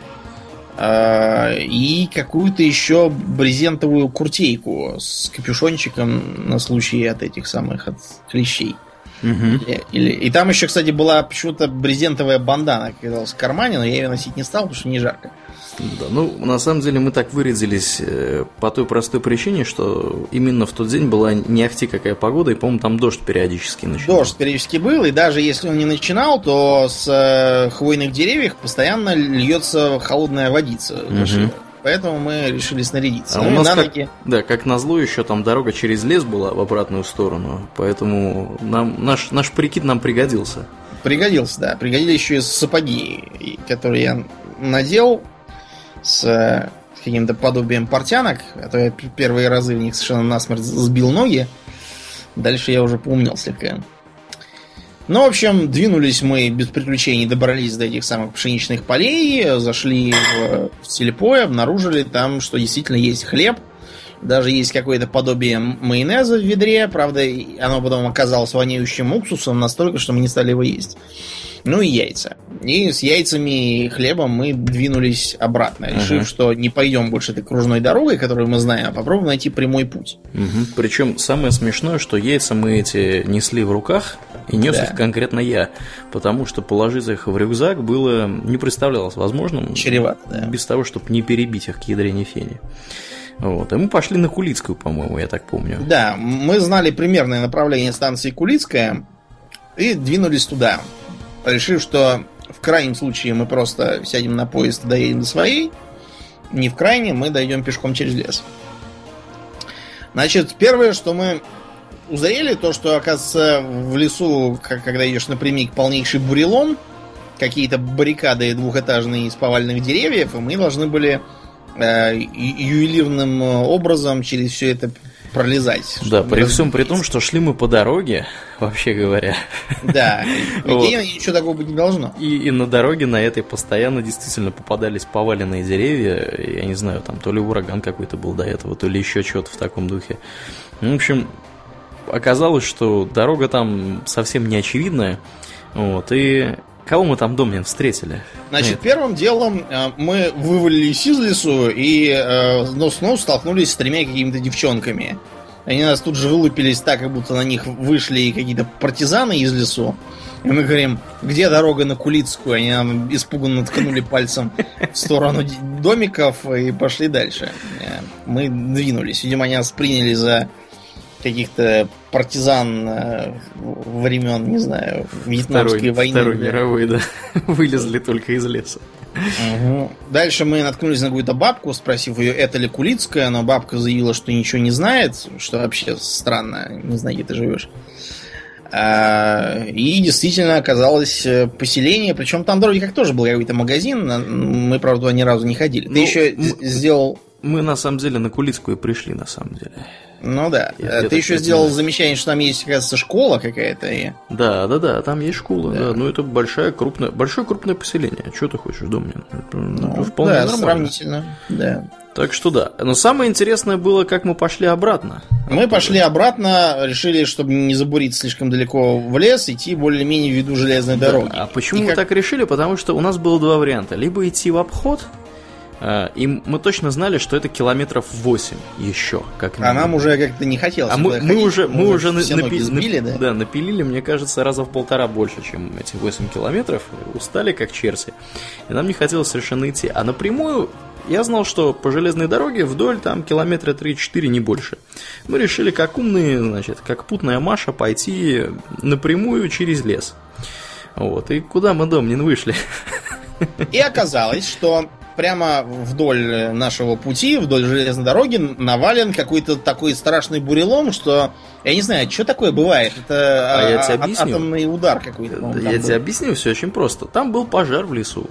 а, и какую-то еще брезентовую куртейку с капюшончиком на случай от этих самых от клещей. Угу. Или, или, и там еще, кстати, была почему-то брезентовая бандана, оказалась в кармане, но я ее носить не стал, потому что не жарко. Да, ну, на самом деле мы так вырядились э, по той простой причине, что именно в тот день была не ахти какая погода, и, по-моему, там дождь периодически начинал. Дождь периодически был, и даже если он не начинал, то с э, хвойных деревьев постоянно льется холодная водица. Угу. Поэтому мы решили снарядиться. А ну, у нас как, ноги... Да, как назло, еще там дорога через лес была в обратную сторону, поэтому нам, наш, наш прикид нам пригодился. Пригодился, да. Пригодились еще и сапоги, которые я надел с э, каким-то подобием портянок, а то я первые разы в них совершенно насмерть сбил ноги. Дальше я уже поумнел слегка. Ну, в общем, двинулись мы без приключений, добрались до этих самых пшеничных полей, зашли в, в сельпо обнаружили там, что действительно есть хлеб, даже есть какое-то подобие майонеза в ведре, правда, оно потом оказалось воняющим уксусом настолько, что мы не стали его есть. Ну и яйца. И с яйцами и хлебом мы двинулись обратно, решив, ага. что не пойдем больше этой кружной дорогой, которую мы знаем, а попробуем найти прямой путь. Угу. Причем самое смешное, что яйца мы эти несли в руках, и нес да. их конкретно я, потому что положить их в рюкзак было не представлялось возможным. Чревато, да. Без того, чтобы не перебить их к ядрене фени. Вот. И мы пошли на Кулицкую, по-моему, я так помню. Да, мы знали примерное направление станции Кулицкая и двинулись туда решив, что в крайнем случае мы просто сядем на поезд и доедем до своей, не в крайнем мы дойдем пешком через лес. Значит, первое, что мы узрели, то, что, оказывается, в лесу, когда идешь напрямик, полнейший бурелом, какие-то баррикады двухэтажные из поваленных деревьев, и мы должны были э, ювелирным образом через все это пролезать. Да, при всем при том, что шли мы по дороге, вообще говоря. Да, идея ничего такого быть не должно. И, и на дороге на этой постоянно действительно попадались поваленные деревья. Я не знаю, там то ли ураган какой-то был до этого, то ли еще что-то в таком духе. Ну, в общем, оказалось, что дорога там совсем не очевидная. Вот, и Кого мы там, Домнин, встретили? Значит, Нет. первым делом э, мы вывалились из лесу и э, нос нос столкнулись с тремя какими-то девчонками. Они нас тут же вылупились так, как будто на них вышли какие-то партизаны из лесу. И мы говорим, где дорога на Кулицкую? Они нам испуганно ткнули пальцем в сторону домиков и пошли дальше. Э, мы двинулись. Видимо, они нас приняли за каких-то партизан э, времен, не знаю, Вьетнамской Второй, войны. Второй да. мировой, да. Вылезли только из леса. Угу. Дальше мы наткнулись на какую-то бабку, спросив ее, это ли Кулицкая, но бабка заявила, что ничего не знает, что вообще странно, не знаю, где ты живешь. А, и действительно оказалось э, поселение, причем там вроде как тоже был какой-то магазин, мы, правда, ни разу не ходили. Ты ну, еще мы, сделал... Мы на самом деле на Кулицкую пришли, на самом деле. Ну да. Я Ты еще сделал замечание, что там есть, кажется, школа какая-то. И... Да, да, да, там есть школа. Да. Да. Ну это большое крупное, большое крупное поселение. Что ты хочешь, Домнин? Ну, вполне да, нормально. сравнительно. Да. Так что да. Но самое интересное было, как мы пошли обратно. Мы пошли обратно, решили, чтобы не забурить слишком далеко в лес, идти более-менее в виду железной да. дороги. А почему И мы как... так решили? Потому что у нас было два варианта. Либо идти в обход, и мы точно знали, что это километров 8 еще. Как а нам уже как-то не хотелось. А мы, мы уже, мы уже напи- сбили, да? да, напилили, мне кажется, раза в полтора больше, чем эти 8 километров. Устали как черси. И нам не хотелось совершенно идти. А напрямую я знал, что по железной дороге вдоль там километра 3-4, не больше. Мы решили, как умные, значит, как путная Маша, пойти напрямую через лес. Вот, и куда мы, Домнин, вышли? И оказалось, что прямо вдоль нашего пути, вдоль железной дороги навален какой-то такой страшный бурелом, что я не знаю, что такое бывает. Это а, я тебе объясню. атомный удар какой-то. Я был. тебе объясню, все очень просто. Там был пожар в лесу.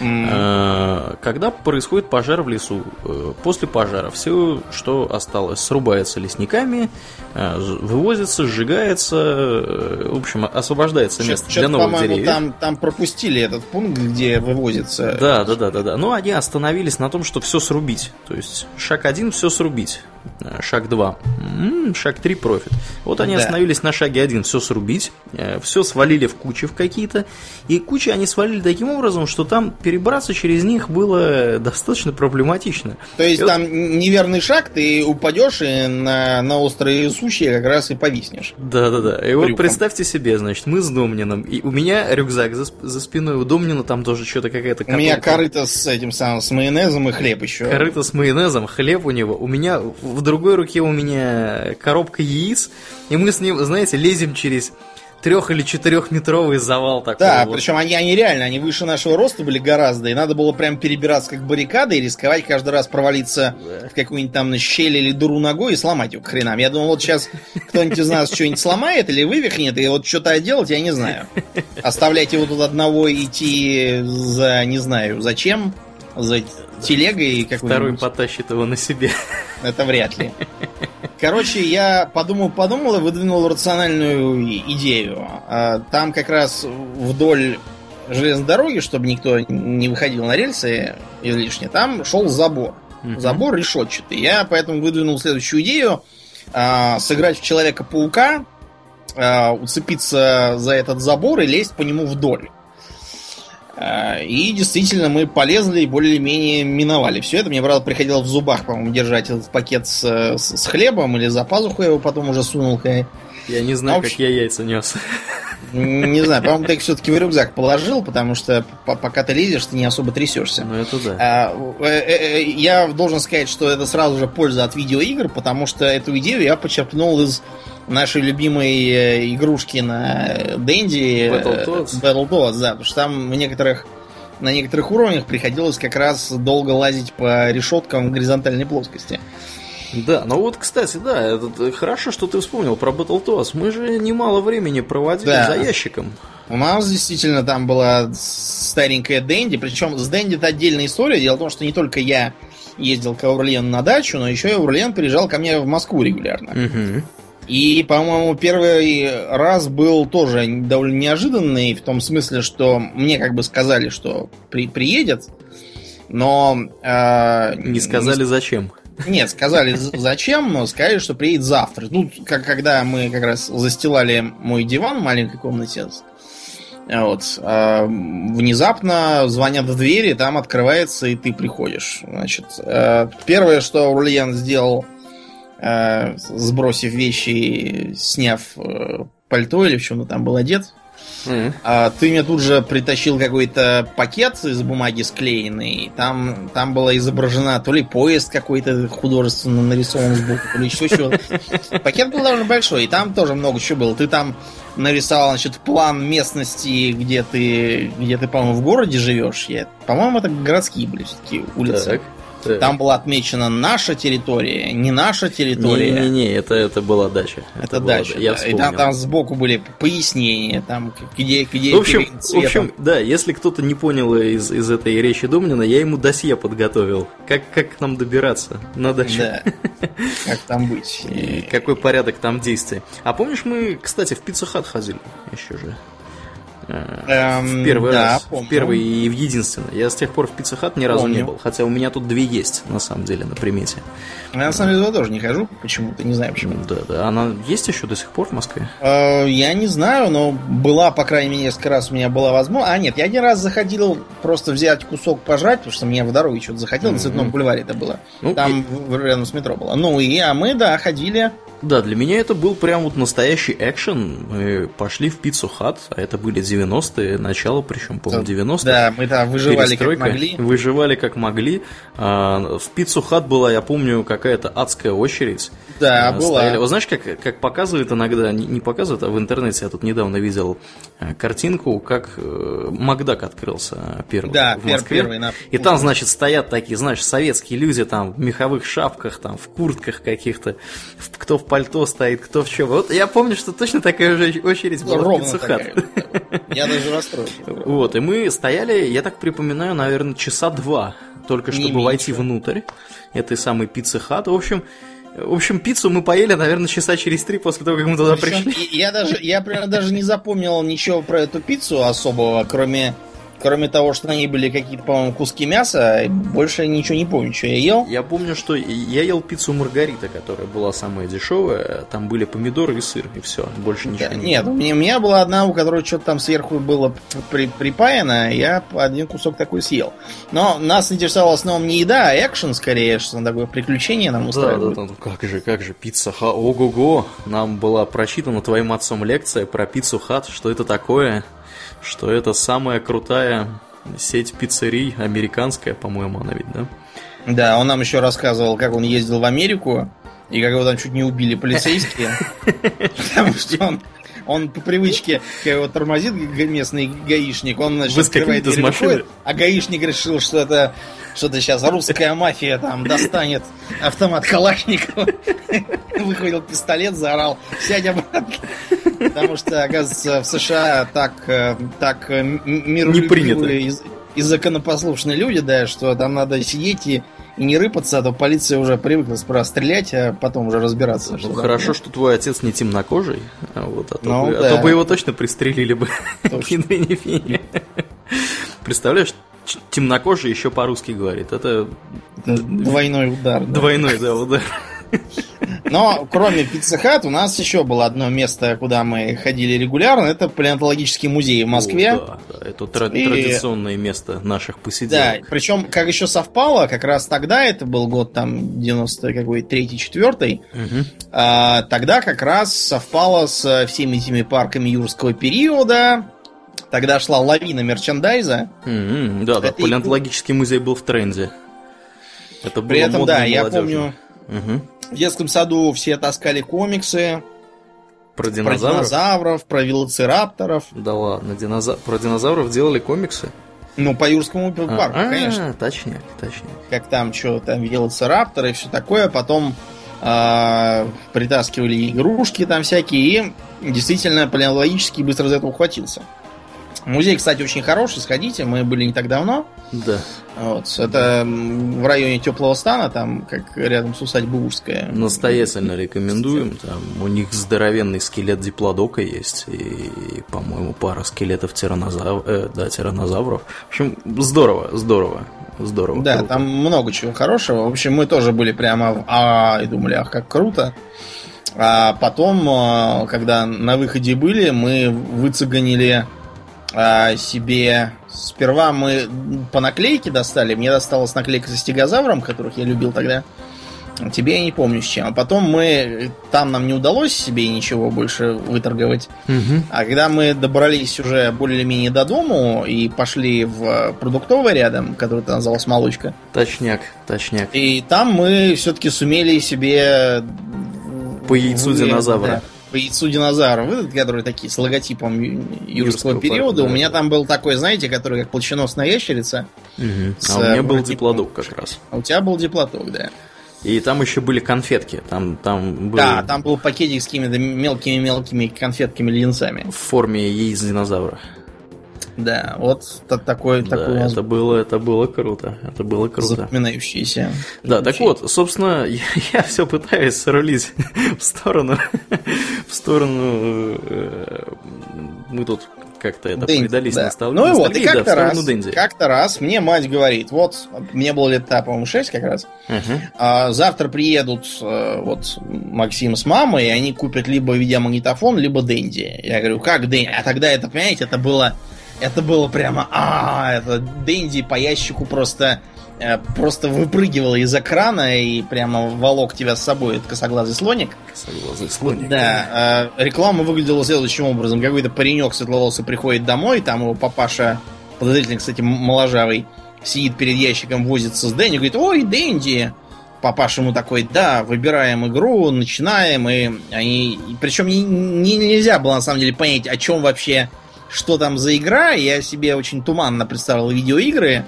Mm. Когда происходит пожар в лесу, э, после пожара все, что осталось, срубается лесниками, э, вывозится, сжигается, в общем, освобождается место для новых деревьев. Там, там пропустили этот пункт, где вывозится. Да, да, да, да, да. Но они остановились на том, что все срубить. То есть шаг один все срубить. Э, шаг 2. М-м, шаг 3 профит. Вот они да. остановились на шаге 1, все срубить, э, все свалили в кучи в какие-то. И кучи они свалили таким образом, что там перебраться через них было достаточно проблематично. То есть и там вот... неверный шаг, ты упадешь и на, на острые сучья как раз и повиснешь. Да-да-да. И вот представьте себе, значит, мы с Домнином, и у меня рюкзак за, за спиной, у Домнина там тоже что-то какая-то У меня корыто с этим самым, с майонезом и хлеб еще. Корыто с майонезом, хлеб у него. У меня в другой руке у меня коробка яиц, и мы с ним, знаете, лезем через трех- или четырехметровый завал такой. Да, вот. причем они, они реально, они выше нашего роста были гораздо, и надо было прям перебираться как баррикады и рисковать каждый раз провалиться да. в какую-нибудь там щель или дуру ногой и сломать его к хренам. Я думал, вот сейчас кто-нибудь из нас что-нибудь сломает или вывихнет, и вот что-то делать я не знаю. Оставлять его тут одного идти за, не знаю, зачем, за телегой какой-нибудь. Второй потащит его на себе. Это вряд ли. Короче, я подумал-подумал и выдвинул рациональную идею. А, там как раз вдоль железной дороги, чтобы никто не выходил на рельсы излишне, там шел забор. Mm-hmm. Забор решетчатый. Я поэтому выдвинул следующую идею. А, сыграть в Человека-паука, а, уцепиться за этот забор и лезть по нему вдоль. А, и действительно, мы полезли и более-менее миновали все это. Мне, правда, приходилось в зубах, по-моему, держать этот пакет с, с, с хлебом или за пазуху я его потом уже сунул. Я не знаю, общем, как я яйца нес. Не знаю, по-моему, ты их все-таки в рюкзак положил, потому что пока ты лезешь, ты не особо трясешься. Ну, это да. А, э, э, э, я должен сказать, что это сразу же польза от видеоигр, потому что эту идею я почерпнул из нашей любимой игрушки на Дэнди Battletoads. Battletoads, да, потому что там в некоторых на некоторых уровнях приходилось как раз долго лазить по решеткам в горизонтальной плоскости. Да, ну вот, кстати, да, это, хорошо, что ты вспомнил про Battletoads. Мы же немало времени проводили да. за ящиком. У нас действительно там была старенькая Дэнди, причем с Дэнди это отдельная история. Дело в том, что не только я ездил к Аурлен на дачу, но еще и Аурлен приезжал ко мне в Москву регулярно. Угу. И, по-моему, первый раз был тоже довольно неожиданный, в том смысле, что мне как бы сказали, что при, приедет, но... Э, не сказали не... зачем. Нет, сказали зачем, но сказали, что приедет завтра. Ну, как когда мы как раз застилали мой диван в маленькой комнате, вот, э, внезапно звонят в двери, там открывается, и ты приходишь. Значит, э, первое, что Урлиан сделал, сбросив вещи, сняв э, пальто или в чем то там был одет, Mm-hmm. А, ты мне тут же притащил какой-то пакет из бумаги склеенный. Там, там была изображена то ли поезд какой-то художественно нарисован сбоку, то ли еще чего. Пакет был довольно большой, и там тоже много чего было. Ты там нарисовал, значит, план местности, где ты, где ты, по-моему, в городе живешь. Я, по-моему, это городские были все-таки улицы. Так. Так. Там была отмечена наша территория, не наша территория. Не-не-не, это, это была дача. Это, это была дача. Я да. И там, там сбоку были пояснения, там где, где в общем, в общем, да, если кто-то не понял из, из этой речи Домнина, я ему досье подготовил. Как, как к нам добираться на дачу. Да. Как там быть. И какой порядок там действий. А помнишь, мы, кстати, в Пиццу Хат ходили еще же? Эм, в первый да, раз. Помню. В первый и в единственный. Я с тех пор в Пицца Хат ни разу помню. не был. Хотя у меня тут две есть, на самом деле, на примете. Я на самом деле туда тоже не хожу почему-то, не знаю почему. Да, да. Она есть еще до сих пор в Москве? Э, я не знаю, но была, по крайней мере, несколько раз у меня была возможность. А, нет, я один раз заходил просто взять кусок пожрать, потому что мне в дороге что-то захотел, mm-hmm. на Цветном бульваре это было. Ну, Там и... рядом с метро было. Ну и, а мы, да, ходили да, для меня это был прям вот настоящий экшен. Мы пошли в пиццу хат, а это были 90-е, начало, причем, по-моему, 90-е. Да, мы там выживали как могли. Выживали как могли. А, в пиццу хат была, я помню, какая-то адская очередь. Да, а, была. Стояли. Вот знаешь, как, как показывают иногда, не, показывают, а в интернете я тут недавно видел а, картинку, как э, Макдак открылся первый да, в Москве. Первый, на... И там, значит, стоят такие, знаешь, советские люди там в меховых шапках, там в куртках каких-то, кто в пальто стоит, кто в чем. Вот я помню, что точно такая же очередь была Ровно в Пиццухат. Я даже расстроился. Вот, и мы стояли, я так припоминаю, наверное, часа два, только чтобы войти внутрь этой самой пиццы хат. В общем, в общем, пиццу мы поели, наверное, часа через три после того, как мы туда пришли. Я даже, я прям даже не запомнил ничего про эту пиццу особого, кроме Кроме того, что на ней были какие-то, по-моему, куски мяса, больше ничего не помню, что я ел. Я помню, что я ел пиццу Маргарита, которая была самая дешевая. Там были помидоры и сыр, и все. Больше ничего да, не Нет, у меня, у меня была одна, у которой что-то там сверху было при, припаяно, я один кусок такой съел. Но нас интересовало в основном не еда, а экшен скорее, что такое приключение нам устраивает. Да, да, да, как же, как же, пицца ха, ого-го. Нам была прочитана твоим отцом лекция про пиццу хат, что это такое что это самая крутая сеть пиццерий, американская, по-моему, она ведь, да? Да, он нам еще рассказывал, как он ездил в Америку, и как его там чуть не убили полицейские. Потому что он он по привычке, его тормозит местный гаишник, он, значит, открывает из машины. а гаишник решил, что это что-то сейчас русская мафия там достанет автомат Калашникова. Выхватил пистолет, заорал, сядь обратно. Потому что, оказывается, в США так, э, так э, миролюбивые и, законопослушные люди, да, что там надо сидеть и и не рыпаться, а то полиция уже привыкла справа стрелять, а потом уже разбираться. Ну, что хорошо, там. что твой отец не темнокожий, а, вот, а, то ну, бы, да. а то бы его точно пристрелили бы. Представляешь, темнокожий еще по-русски говорит. Это... Двойной удар. Двойной, да, удар. Но кроме Pizza Hut у нас еще было одно место, куда мы ходили регулярно. Это палеонтологический музей в Москве. О, да, да, это тра- и... традиционное место наших посиделок. Да, причем как еще совпало, как раз тогда, это был год там 90 какой третий, четвертый, угу. а, тогда как раз совпало с всеми этими парками юрского периода, Тогда шла лавина мерчендайза. Mm-hmm, да, да, палеонтологический музей был в тренде. Это было При этом, да, я помню, угу. В детском саду все таскали комиксы. Про динозавров? Про динозавров, про велоцирапторов. Да ладно, динозав... про динозавров делали комиксы? Ну, по Юрскому парку, а, конечно. Точнее, точнее. Как там, что там, велоцирапторы и все такое. Потом э, притаскивали игрушки там всякие, и действительно палеонтологически быстро за это ухватился. Музей, кстати, очень хороший, сходите, мы были не так давно. Да. Вот, это в районе Теплого стана, там, как рядом с усадьбой Ужская. Настоятельно рекомендуем. Там у них здоровенный скелет диплодока есть. И, по-моему, пара скелетов тиранозавров. Э, да, тиранозавров. В общем, здорово, здорово. Здорово. Да, круто. там много чего хорошего. В общем, мы тоже были прямо в а и думали, ах, как круто. А потом, а, когда на выходе были, мы выцеганили а, себе... Сперва мы по наклейке достали. Мне досталась наклейка со стегозавром, которых я любил тогда. Тебе я не помню с чем. А потом мы... Там нам не удалось себе ничего больше выторговать. Угу. А когда мы добрались уже более-менее до дому и пошли в продуктовый рядом, который ты назвал Смолочка. Точняк, точняк. И там мы все-таки сумели себе... По яйцу динозавра. Да по яйцу динозавров, которые такие с логотипом юрского периода. Парка, У меня там был такой, знаете, который как плащеносная ящерица. Угу. С, а у меня был диплодок как раз. А у тебя был диплодок, да. И там еще были конфетки. Там, там был... Да, там был пакетик с какими-то мелкими-мелкими конфетками-леденцами. В форме яиц динозавра. Да, вот такой, да, такой это было, это было круто, это было круто. Запоминающееся. Да, так вот, собственно, я, я все пытаюсь срулить в сторону, в сторону. Э, мы тут как-то это Дэнди, предались да. ностальгии. Ну и вот, и как-то да, раз, как-то раз мне мать говорит, вот, мне было лет, по-моему, 6 как раз, uh-huh. а, завтра приедут а, вот Максим с мамой, и они купят либо видеомагнитофон, либо Дэнди. Я говорю, как Дэнди? А тогда это, понимаете, это было это было прямо, а, это Дэнди по ящику просто э, просто выпрыгивал из экрана и прямо волок тебя с собой. Это косоглазый слоник. Косоглазый слоник. Да. Э, реклама выглядела следующим образом. Какой-то паренек светловолосый приходит домой, там его папаша, подозрительно, кстати, моложавый, сидит перед ящиком, возится с Дэнди, говорит, ой, Дэнди. Папаша ему такой, да, выбираем игру, начинаем, и они... Причем не, не, нельзя было, на самом деле, понять, о чем вообще что там за игра. Я себе очень туманно представил видеоигры.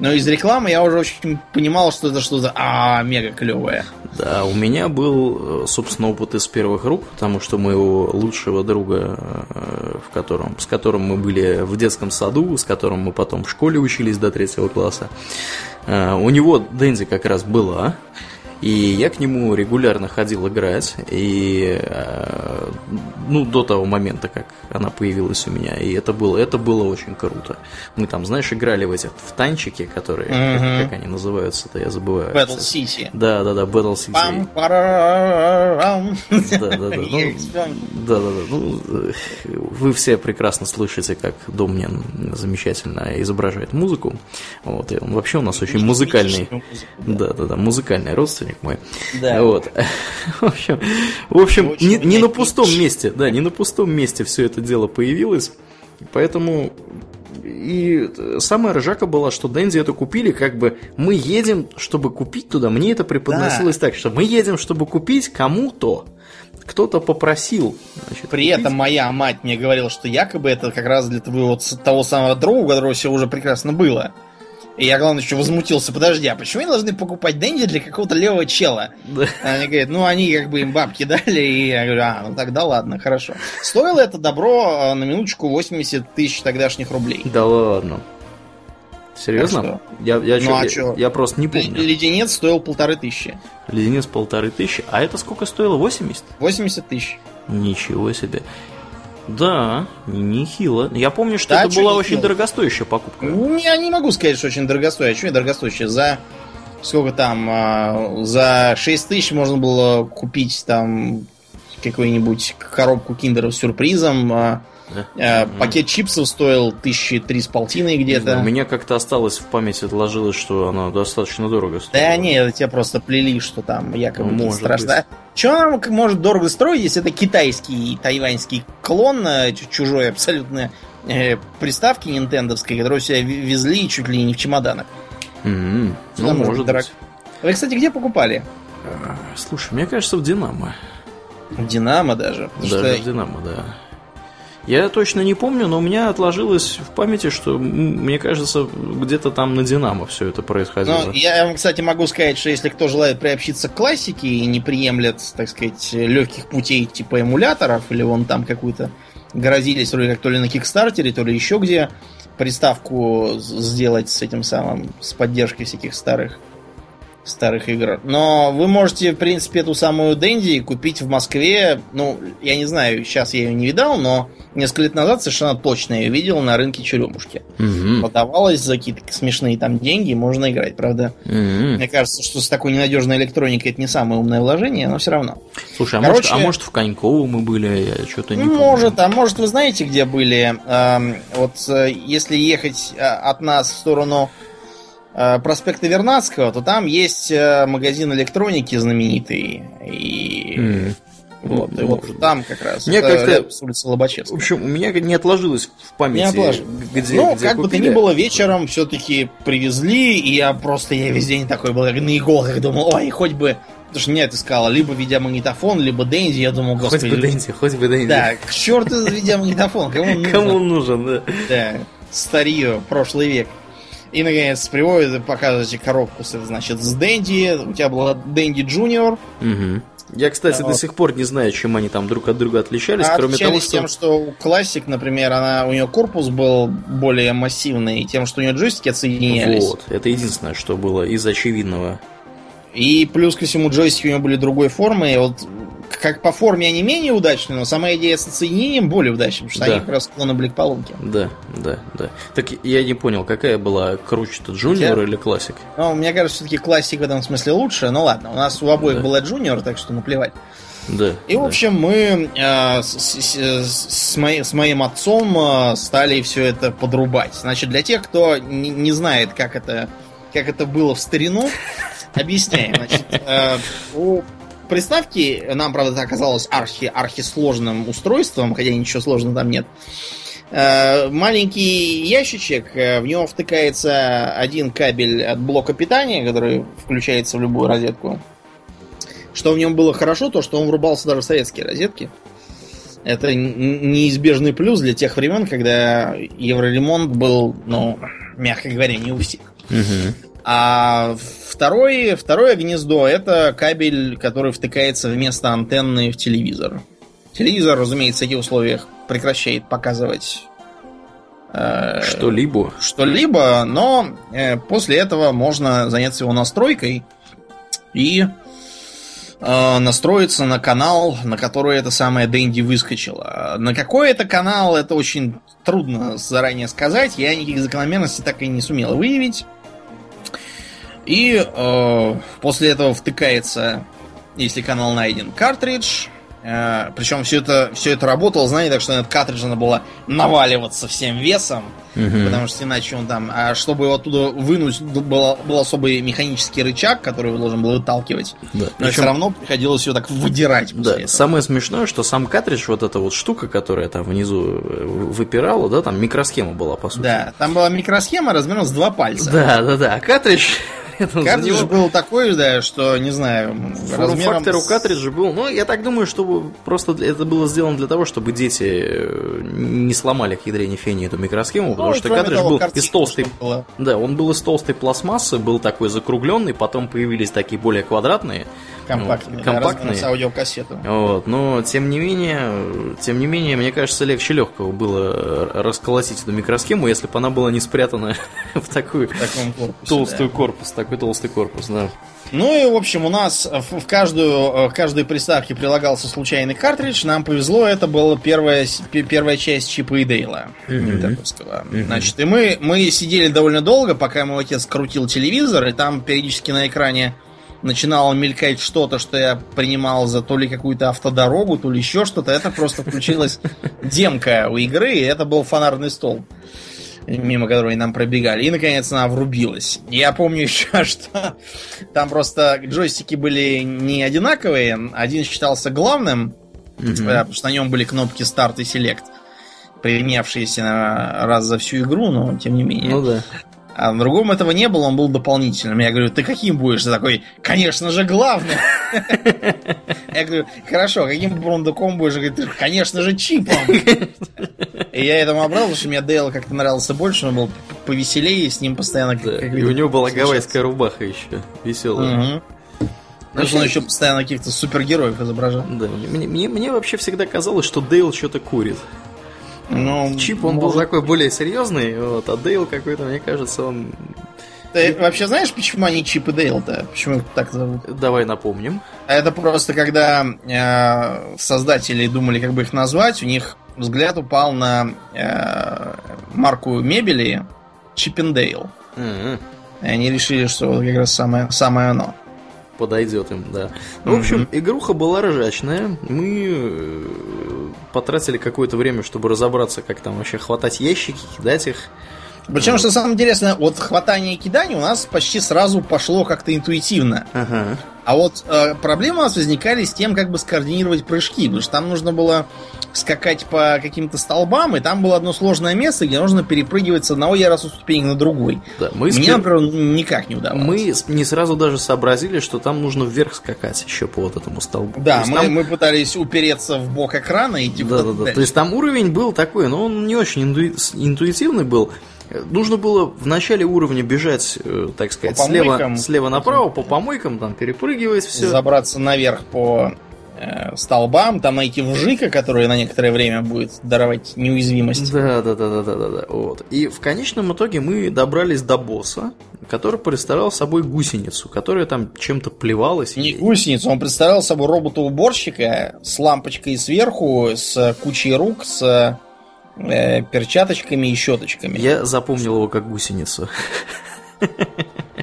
Но из рекламы я уже очень понимал, что это что-то а, мега клевое. Да, у меня был, собственно, опыт из первых рук, потому что моего лучшего друга, э, в котором, с которым мы были в детском саду, с которым мы потом в школе учились до третьего класса, э, у него Дэнди как раз была. И я к нему регулярно ходил играть, и э, ну, до того момента, как она появилась у меня. И это было, это было очень круто. Мы там, знаешь, играли в эти в танчики, которые, mm-hmm. как, как они называются-то, я забываю. Battle City. Да, да, да, Battle City. Да, да, да. Ну, да, да, да. Ну, вы все прекрасно слышите, как Домнин замечательно изображает музыку. Вот, и он вообще у нас очень музыкальный. Да, да, да, музыкальный родственник родственник мой. Да. Вот. В общем, в общем не, не на пустом месте, да, не на пустом месте все это дело появилось. Поэтому и самая ржака была, что Дэнди это купили, как бы мы едем, чтобы купить туда. Мне это преподносилось да. так, что мы едем, чтобы купить кому-то. Кто-то попросил. Значит, При купить. этом моя мать мне говорила, что якобы это как раз для твоего того самого друга, которого все уже прекрасно было. И я, главное, еще возмутился. Подожди, а почему они должны покупать Дэнди для какого-то левого чела? Да. Они говорят, ну, они как бы им бабки дали. И я говорю, а, ну тогда ладно, хорошо. Стоило это добро а, на минуточку 80 тысяч тогдашних рублей. Да ладно. Серьезно? Я, я, ну, а я, я просто не помню. Леденец стоил полторы тысячи. Леденец полторы тысячи. А это сколько стоило? 80? 80 тысяч. Ничего себе. Да, нехило. Я помню, что да, это была очень дорогостоящая покупка. Я не могу сказать, что очень дорогостоящая. Что дорогостоящая? За сколько там? А, за 6 тысяч можно было купить там какую-нибудь коробку киндеров с сюрпризом. А, да? Э, пакет чипсов стоил тысячи три с полтиной где-то. У меня как-то осталось в памяти отложилось, что она достаточно дорого стоит. Да не, это тебя просто плели, что там якобы может страшно. Че она может дорого строить, если это китайский тайваньский клон, э, чужой абсолютно э, приставки нинтендовской, которую себя везли чуть ли не в чемоданах. Mm-hmm. Ну, может дорог... быть. Вы, кстати, где покупали? Слушай, мне кажется, в Динамо. В Динамо даже. Даже что... в Динамо, да. Я точно не помню, но у меня отложилось в памяти, что, мне кажется, где-то там на Динамо все это происходило. Ну, я вам, кстати, могу сказать, что если кто желает приобщиться к классике и не приемлет, так сказать, легких путей типа эмуляторов, или вон там какую-то грозились вроде как то ли на Кикстартере, то ли еще где приставку сделать с этим самым, с поддержкой всяких старых старых игр. Но вы можете, в принципе, эту самую Дэнди купить в Москве. Ну, я не знаю, сейчас я ее не видал, но несколько лет назад совершенно точно ее видел на рынке Черемушки. Угу. Подавалось за какие-то смешные там деньги, можно играть, правда. Угу. Мне кажется, что с такой ненадежной электроникой это не самое умное вложение, но все равно. Слушай, а, Короче, может, а может в Коньково мы были, я что-то не Может, помню. а может вы знаете, где были? Эм, вот э, если ехать э, от нас в сторону проспекта Вернадского, то там есть э, магазин электроники знаменитый. И mm. Вот, и вот там как раз. Мне как-то с улицы Лобачевской. В общем, у меня не отложилось в памяти. Не отложилось. Где, ну, где как купили. бы то ни было, вечером все-таки привезли, и я просто я весь день такой был на иголках думал, ой, хоть бы Потому что меня это искало либо видеомагнитофон, либо Дэнди. Я думал, господи. Хоть бы Дэнди, хоть бы Дэнди. Да, к черту видеомагнитофон. Кому он нужен? Кому он нужен, да. Да, старье, прошлый век. И, наконец, приводит, показываете коробку, значит, с Дэнди. У тебя была Дэнди Джуниор. Угу. Я, кстати, вот. до сих пор не знаю, чем они там друг от друга отличались, а кроме того, что... тем, что у Classic, например, она, у нее корпус был более массивный, и тем, что у нее джойстики отсоединялись. Вот, это единственное, что было из очевидного. И плюс ко всему джойстики у нее были другой формы, и вот как по форме они менее удачные, но сама идея с соединением более удачная, потому что да. они как раз склонны были к поломке. Да, да, да. Так я не понял, какая была круче-то, Junior или Classic? Ну, мне кажется, все-таки Classic в этом смысле лучше, но ладно, у нас у обоих да. была Junior, так что наплевать. Да. И, в общем, мы э, с, с, с, мои, с моим отцом э, стали все это подрубать. Значит, для тех, кто не, не знает, как это, как это было в старину, объясняем. Значит, э, у приставки нам, правда, это оказалось архи, архисложным устройством, хотя ничего сложного там нет. Э, маленький ящичек, э, в него втыкается один кабель от блока питания, который включается в любую розетку. Что в нем было хорошо, то что он врубался даже в советские розетки. Это неизбежный плюс для тех времен, когда евроремонт был, ну, мягко говоря, не у всех. Угу. А второе, второе гнездо это кабель, который втыкается вместо антенны в телевизор. Телевизор, разумеется, в таких условиях прекращает показывать э, что-либо. Что-либо, но э, после этого можно заняться его настройкой и э, настроиться на канал, на который это самое Дэнди выскочило. На какой это канал, это очень трудно заранее сказать. Я никаких закономерностей так и не сумел выявить. И э, после этого втыкается, если канал найден, картридж. Э, причем все это, все это работало, знаете, так что на этот картридж надо было наваливаться всем весом. Угу. Потому что иначе он там... А чтобы его оттуда вынуть, был, был особый механический рычаг, который его должен был выталкивать. Да. Но Причем... все равно приходилось его так выдирать. Да. Этого. Самое смешное, что сам картридж, вот эта вот штука, которая там внизу э, выпирала, да, там микросхема была, по сути. Да, там была микросхема размером с два пальца. Да, да, да. А картридж Картридж него... был такой, да, что, не знаю, Форм-фактор у картриджа был. Но я так думаю, что просто это было сделано для того, чтобы дети э, не сломали к ядрене фени эту микросхему, ну, потому что картридж того, был из толстой... Да, он был из толстой пластмассы, был такой закругленный, потом появились такие более квадратные. Компактные, вот, компактные. с аудиокассету. Вот, но тем не менее, тем не менее, мне кажется, легче легкого было расколотить эту микросхему, если бы она была не спрятана в такую в толстую да. корпус, такой толстый корпус, да. Ну и, в общем, у нас в каждую, в каждой приставке прилагался случайный картридж. Нам повезло, это была первая, первая часть Чипа и Дейла. Mm-hmm. Mm-hmm. Значит, и мы, мы сидели довольно долго, пока мой отец крутил телевизор, и там периодически на экране начинало мелькать что-то, что я принимал за то ли какую-то автодорогу, то ли еще что-то. Это просто включилась демка у игры, и это был фонарный стол мимо которой нам пробегали. И, наконец, она врубилась. Я помню еще, что там просто джойстики были не одинаковые. Один считался главным, mm-hmm. потому что на нем были кнопки старт и селект, применявшиеся раз за всю игру, но тем не менее. Ну да. А в другом этого не было, он был дополнительным. Я говорю, ты каким будешь? Ты такой, конечно же, главным. Я говорю, хорошо, каким бурундуком будешь? Говорит, конечно же, чипом. И я этому потому что мне Дейл как-то нравился больше, он был повеселее, с ним постоянно... И у него была гавайская рубаха еще, веселая. Угу. Вообще... он еще постоянно каких-то супергероев изображал. Да, мне, мне, мне вообще всегда казалось, что Дейл что-то курит. Ну, Чип, он может... был такой более серьезный, вот, а Дейл какой-то, мне кажется, он... Ты вообще знаешь, почему они Чип и Дейл-то? Почему их так зовут? Давай напомним. Это просто когда э, создатели думали, как бы их назвать, у них взгляд упал на э, марку мебели Чиппендейл. Mm-hmm. И они решили, что как раз самое, самое оно. Подойдет им, да. Ну, в общем, mm-hmm. игруха была ржачная. Мы э, потратили какое-то время, чтобы разобраться, как там вообще хватать ящики, кидать их. Причем, что самое интересное, вот хватание и кидание у нас почти сразу пошло как-то интуитивно. Ага. А вот э, проблемы у нас возникали с тем, как бы скоординировать прыжки, потому что там нужно было скакать по каким-то столбам, и там было одно сложное место, где нужно перепрыгивать с одного яруса ступени на другой. Да, мы Мне, спер... например, никак не удавалось. Мы не сразу даже сообразили, что там нужно вверх скакать еще по вот этому столбу. Да, мы, там... мы пытались упереться в бок экрана и типа... Да, да, да. То есть там уровень был такой, но он не очень инту... интуитивный был. Нужно было в начале уровня бежать, э, так сказать, слева, слева направо, по помойкам, там перепрыгивать все. Забраться наверх по э, столбам, там найти вжика, который на некоторое время будет даровать неуязвимость. Да, да, да, да, да, да, да. Вот. И в конечном итоге мы добрались до босса, который представлял собой гусеницу, которая там чем-то плевалась. Не гусеницу, он представлял собой робота-уборщика с лампочкой сверху, с кучей рук, с э, перчаточками и щеточками. Я запомнил его как гусеницу.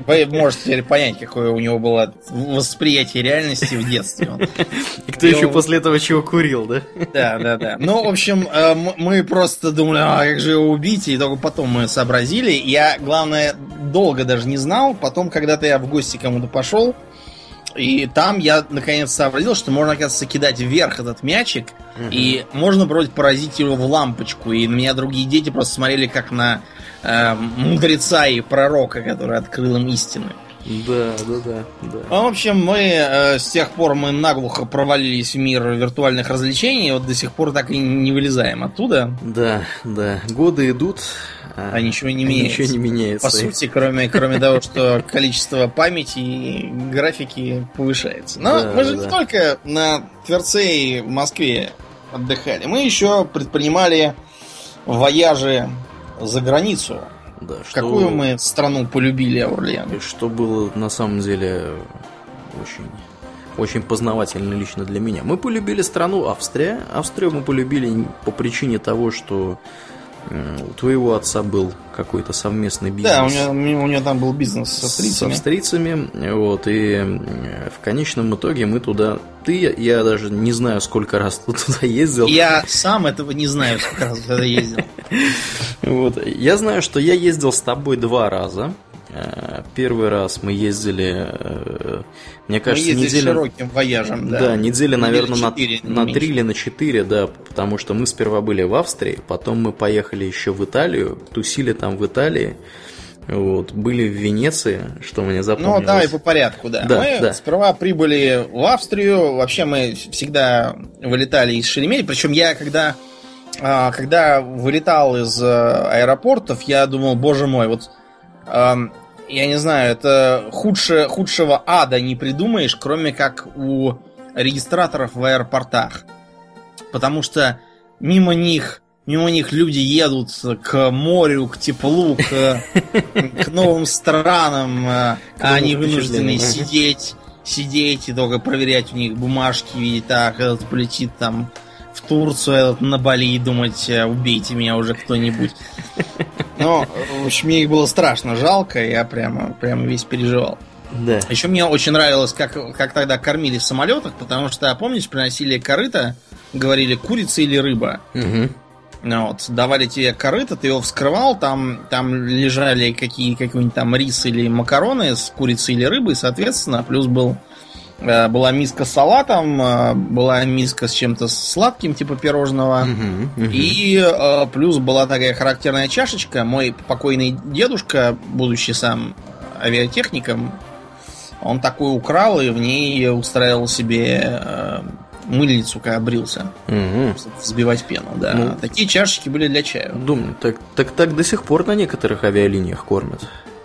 Вы можете теперь понять, какое у него было восприятие реальности в детстве. И кто еще после этого чего курил, да? Да, да, да. Ну, в общем, э, мы просто думали, а как же его убить, и только потом мы сообразили. Я, главное, долго даже не знал. Потом, когда-то я в гости кому-то пошел, и там я наконец сообразил, что можно, оказывается, кидать вверх этот мячик, угу. и можно вроде поразить его в лампочку. И на меня другие дети просто смотрели как на э, мудреца и пророка, который открыл им истины. Да, да, да, да. Ну, в общем, мы э, с тех пор мы наглухо провалились в мир виртуальных развлечений, и вот до сих пор так и не вылезаем оттуда. Да, да. Годы идут, а, а ничего не меняется. Ничего не меняется. По сути, кроме, кроме того, что количество памяти и графики повышается. Но да, мы же да. не только на Тверце в Москве отдыхали. Мы еще предпринимали вояжи за границу. Да, что... Какую мы страну полюбили, Аурлиан? Что было на самом деле очень очень познавательно лично для меня. Мы полюбили страну Австрия. Австрию мы полюбили по причине того, что у твоего отца был какой-то совместный бизнес. Да, у него, у него там был бизнес с австрийцами. С австрийцами, вот, и в конечном итоге мы туда... Ты, я даже не знаю, сколько раз ты туда ездил. Я сам этого не знаю, сколько раз туда ездил. Вот, я знаю, что я ездил с тобой два раза. Э, первый раз мы ездили, э, мне кажется, мы ездили неделя... широким вояжем, да. Да, неделя, наверное, 4, на, на 3 или на 4, да, потому что мы сперва были в Австрии, потом мы поехали еще в Италию, тусили там в Италии, вот, были в Венеции, что мне запомнилось. Ну, давай по порядку, да. да мы да. сперва прибыли в Австрию, вообще мы всегда вылетали из Шереметьево, причем я, когда, а, когда вылетал из э, аэропортов, я думал, боже мой, вот я не знаю, это худше, худшего ада не придумаешь, кроме как у регистраторов в аэропортах. Потому что мимо них, мимо них люди едут к морю, к теплу, к, к новым странам, а они вынуждены сидеть, сидеть и только проверять у них бумажки, видеть, так, этот полетит там Турцию, этот на Бали и думать, «Э, убейте меня уже кто-нибудь. Но, в общем, мне их было страшно жалко, я прямо, прямо весь переживал. Да. Еще мне очень нравилось, как, как тогда кормили в самолетах, потому что, помнишь, приносили корыто, говорили курица или рыба. Угу. Вот, давали тебе корыто, ты его вскрывал, там, там лежали какие, какие-нибудь там рис или макароны с курицей или рыбой, соответственно, плюс был была миска с салатом, э, была миска с чем-то сладким, типа пирожного. Угу. И э, плюс была такая характерная чашечка. Мой покойный дедушка, будучи сам авиатехником, он такую украл и в ней устраивал себе мыльницу, когда брился. Угу. Взбивать пену, да. Ну, Такие чашечки были для чая. Думаю, так, так, так до сих пор на некоторых авиалиниях кормят.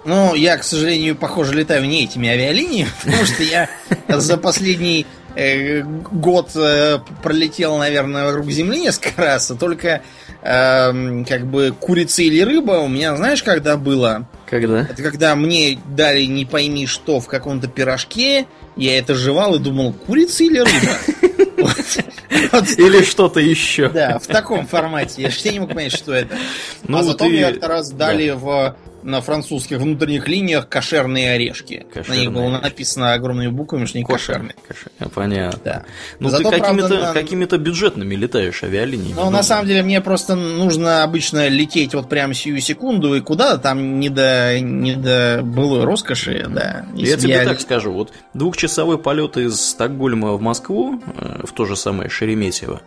Ну, я, к сожалению, похоже, летаю не этими авиалиниями, потому что я за последний э, год э, пролетел, наверное, вокруг Земли несколько раз, а только э, как бы курица или рыба у меня, знаешь, когда было? Когда? Это когда мне дали не пойми что в каком-то пирожке, я это жевал и думал, курица или рыба? Или что-то еще. Да, в таком формате. Я же не мог понять, что это. Ну, а потом мне как раз дали в на французских внутренних линиях кошерные орешки. Кошерные. На них было написано огромными буквами, что они кошерные. Кошер. Понятно. Да. Ну, Зато, ты какими-то, правда, какими бюджетными летаешь авиалиниями. Ну, на самом деле, мне просто нужно обычно лететь вот прямо сию секунду и куда-то там не до, не до былой роскоши, да. Я тебе я... так скажу, вот двухчасовой полет из Стокгольма в Москву, э, в то же самое Шереметьево,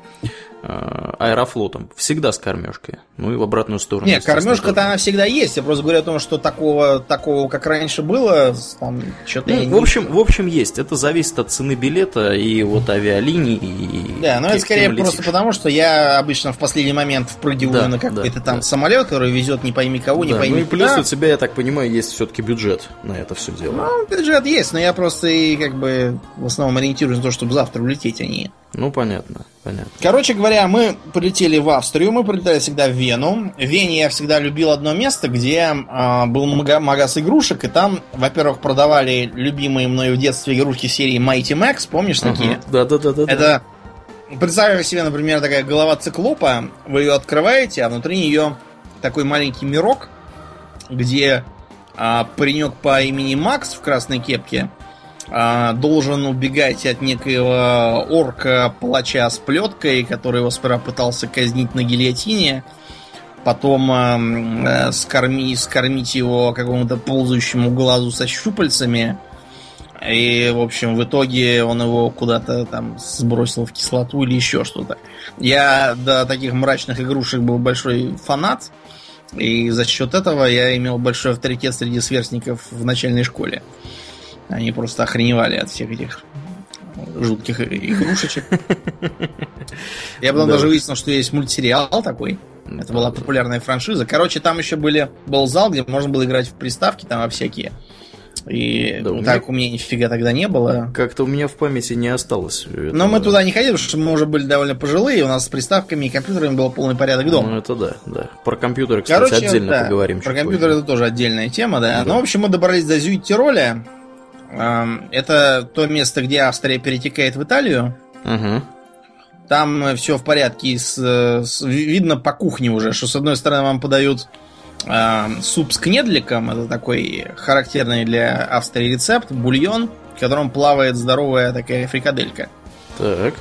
аэрофлотом. Всегда с кормежкой. Ну и в обратную сторону. Нет, кормежка-то она всегда есть. Я просто говорю о том, что такого, такого как раньше было, там что-то. Ну, в общем, в общем, есть. Это зависит от цены билета и вот авиалиний. И да, но это скорее просто потому, что я обычно в последний момент впрыгиваю да, на какой-то да, там да. самолет, который везет не пойми кого, не да, пойми. Ну и плюс у тебя, я так понимаю, есть все-таки бюджет на это все дело. Ну, бюджет есть, но я просто и как бы в основном ориентируюсь на то, чтобы завтра улететь, а не ну, понятно, понятно. Короче говоря, мы полетели в Австрию, мы прилетали всегда в Вену. В Вене я всегда любил одно место, где э, был магаз игрушек, и там, во-первых, продавали любимые мной в детстве игрушки серии Mighty Max, помнишь такие? Да, да, да, да. Это, представь себе, например, такая голова циклопа, вы ее открываете, а внутри нее такой маленький мирок, где э, паренек по имени Макс в красной кепке а, должен убегать от некоего орка-палача с плеткой, который его сперва пытался казнить на гильотине, потом э, скорми, скормить его какому-то ползающему глазу со щупальцами. И, в общем, в итоге он его куда-то там сбросил в кислоту или еще что-то. Я до таких мрачных игрушек был большой фанат. И за счет этого я имел большой авторитет среди сверстников в начальной школе. Они просто охреневали от всех этих жутких игрушечек. Я потом даже выяснил, что есть мультсериал такой. Это была популярная франшиза. Короче, там еще были, был зал, где можно было играть в приставки, там во всякие. И да, у так меня... у меня нифига тогда не было. Как-то у меня в памяти не осталось. Этого... Но мы туда не ходили, потому что мы уже были довольно пожилые, у нас с приставками и компьютерами был полный порядок дома. Ну, это да, да. Про компьютеры, кстати, Короче, отдельно да, поговорим. Про компьютеры это тоже отдельная тема, да. да. Ну, в общем, мы добрались до Зюит-Тироля. Это то место, где Австрия перетекает в Италию. Угу. Там все в порядке. С, с, видно по кухне уже, что с одной стороны вам подают э, суп с кнедликом. Это такой характерный для Австрии рецепт. Бульон, в котором плавает здоровая такая фрикаделька. Так.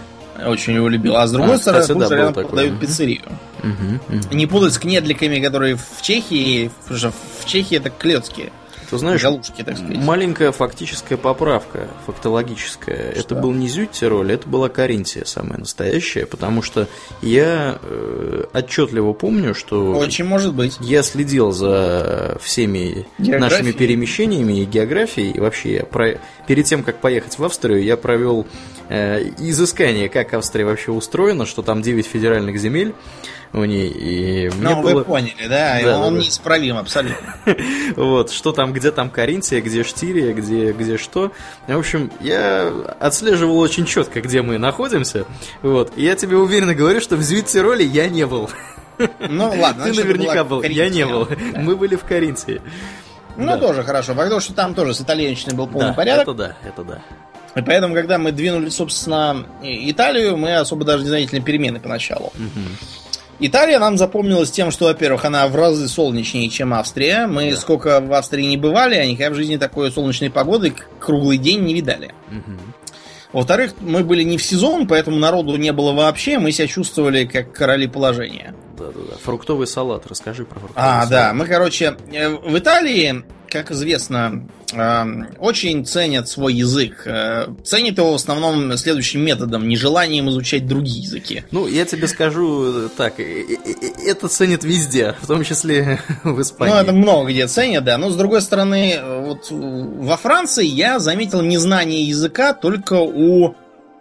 Очень его любил. А с другой а, стороны, кстати, да, рядом такой. подают пиццерию. Угу, угу. Не путать с кнедликами, которые в Чехии. Потому что в Чехии это клетки. Ты знаешь, Галушки, так сказать. маленькая фактическая поправка, фактологическая. Что? Это был не Зюйтероль, это была Каринтия самая настоящая, потому что я э, отчетливо помню, что... Очень может быть. Я следил за всеми нашими перемещениями и географией, и вообще я про... перед тем, как поехать в Австрию, я провел э, изыскание, как Австрия вообще устроена, что там 9 федеральных земель, у ней. И мне ну, было... вы поняли, да? да он да, неисправим абсолютно. вот, что там, где там Каринтия, где Штирия, где, где что. В общем, я отслеживал очень четко, где мы находимся. Вот, и я тебе уверенно говорю, что в Зюиттероле я не был. Ну ладно, ты наверняка был. Я не был. Мы были в Каринтии. Ну, тоже хорошо, потому что там тоже с итальянщиной был полный порядок. Это да, это да. И поэтому, когда мы двинули, собственно, Италию, мы особо даже не заметили перемены поначалу. Угу. Италия нам запомнилась тем, что, во-первых, она в разы солнечнее, чем Австрия. Мы да. сколько в Австрии не бывали, а никогда в жизни такой солнечной погоды круглый день не видали. Угу. Во-вторых, мы были не в сезон, поэтому народу не было вообще, мы себя чувствовали как короли положения. Да-да-да. Фруктовый салат, расскажи про фруктовый а, салат. А, да, мы, короче, э, в Италии как известно, эм, очень ценят свой язык. Э, ценят его в основном следующим методом, нежеланием изучать другие языки. Ну, я тебе скажу так, это ценят везде, в том числе в Испании. Ну, это много где ценят, да. Но, с другой стороны, вот во Франции я заметил незнание языка только у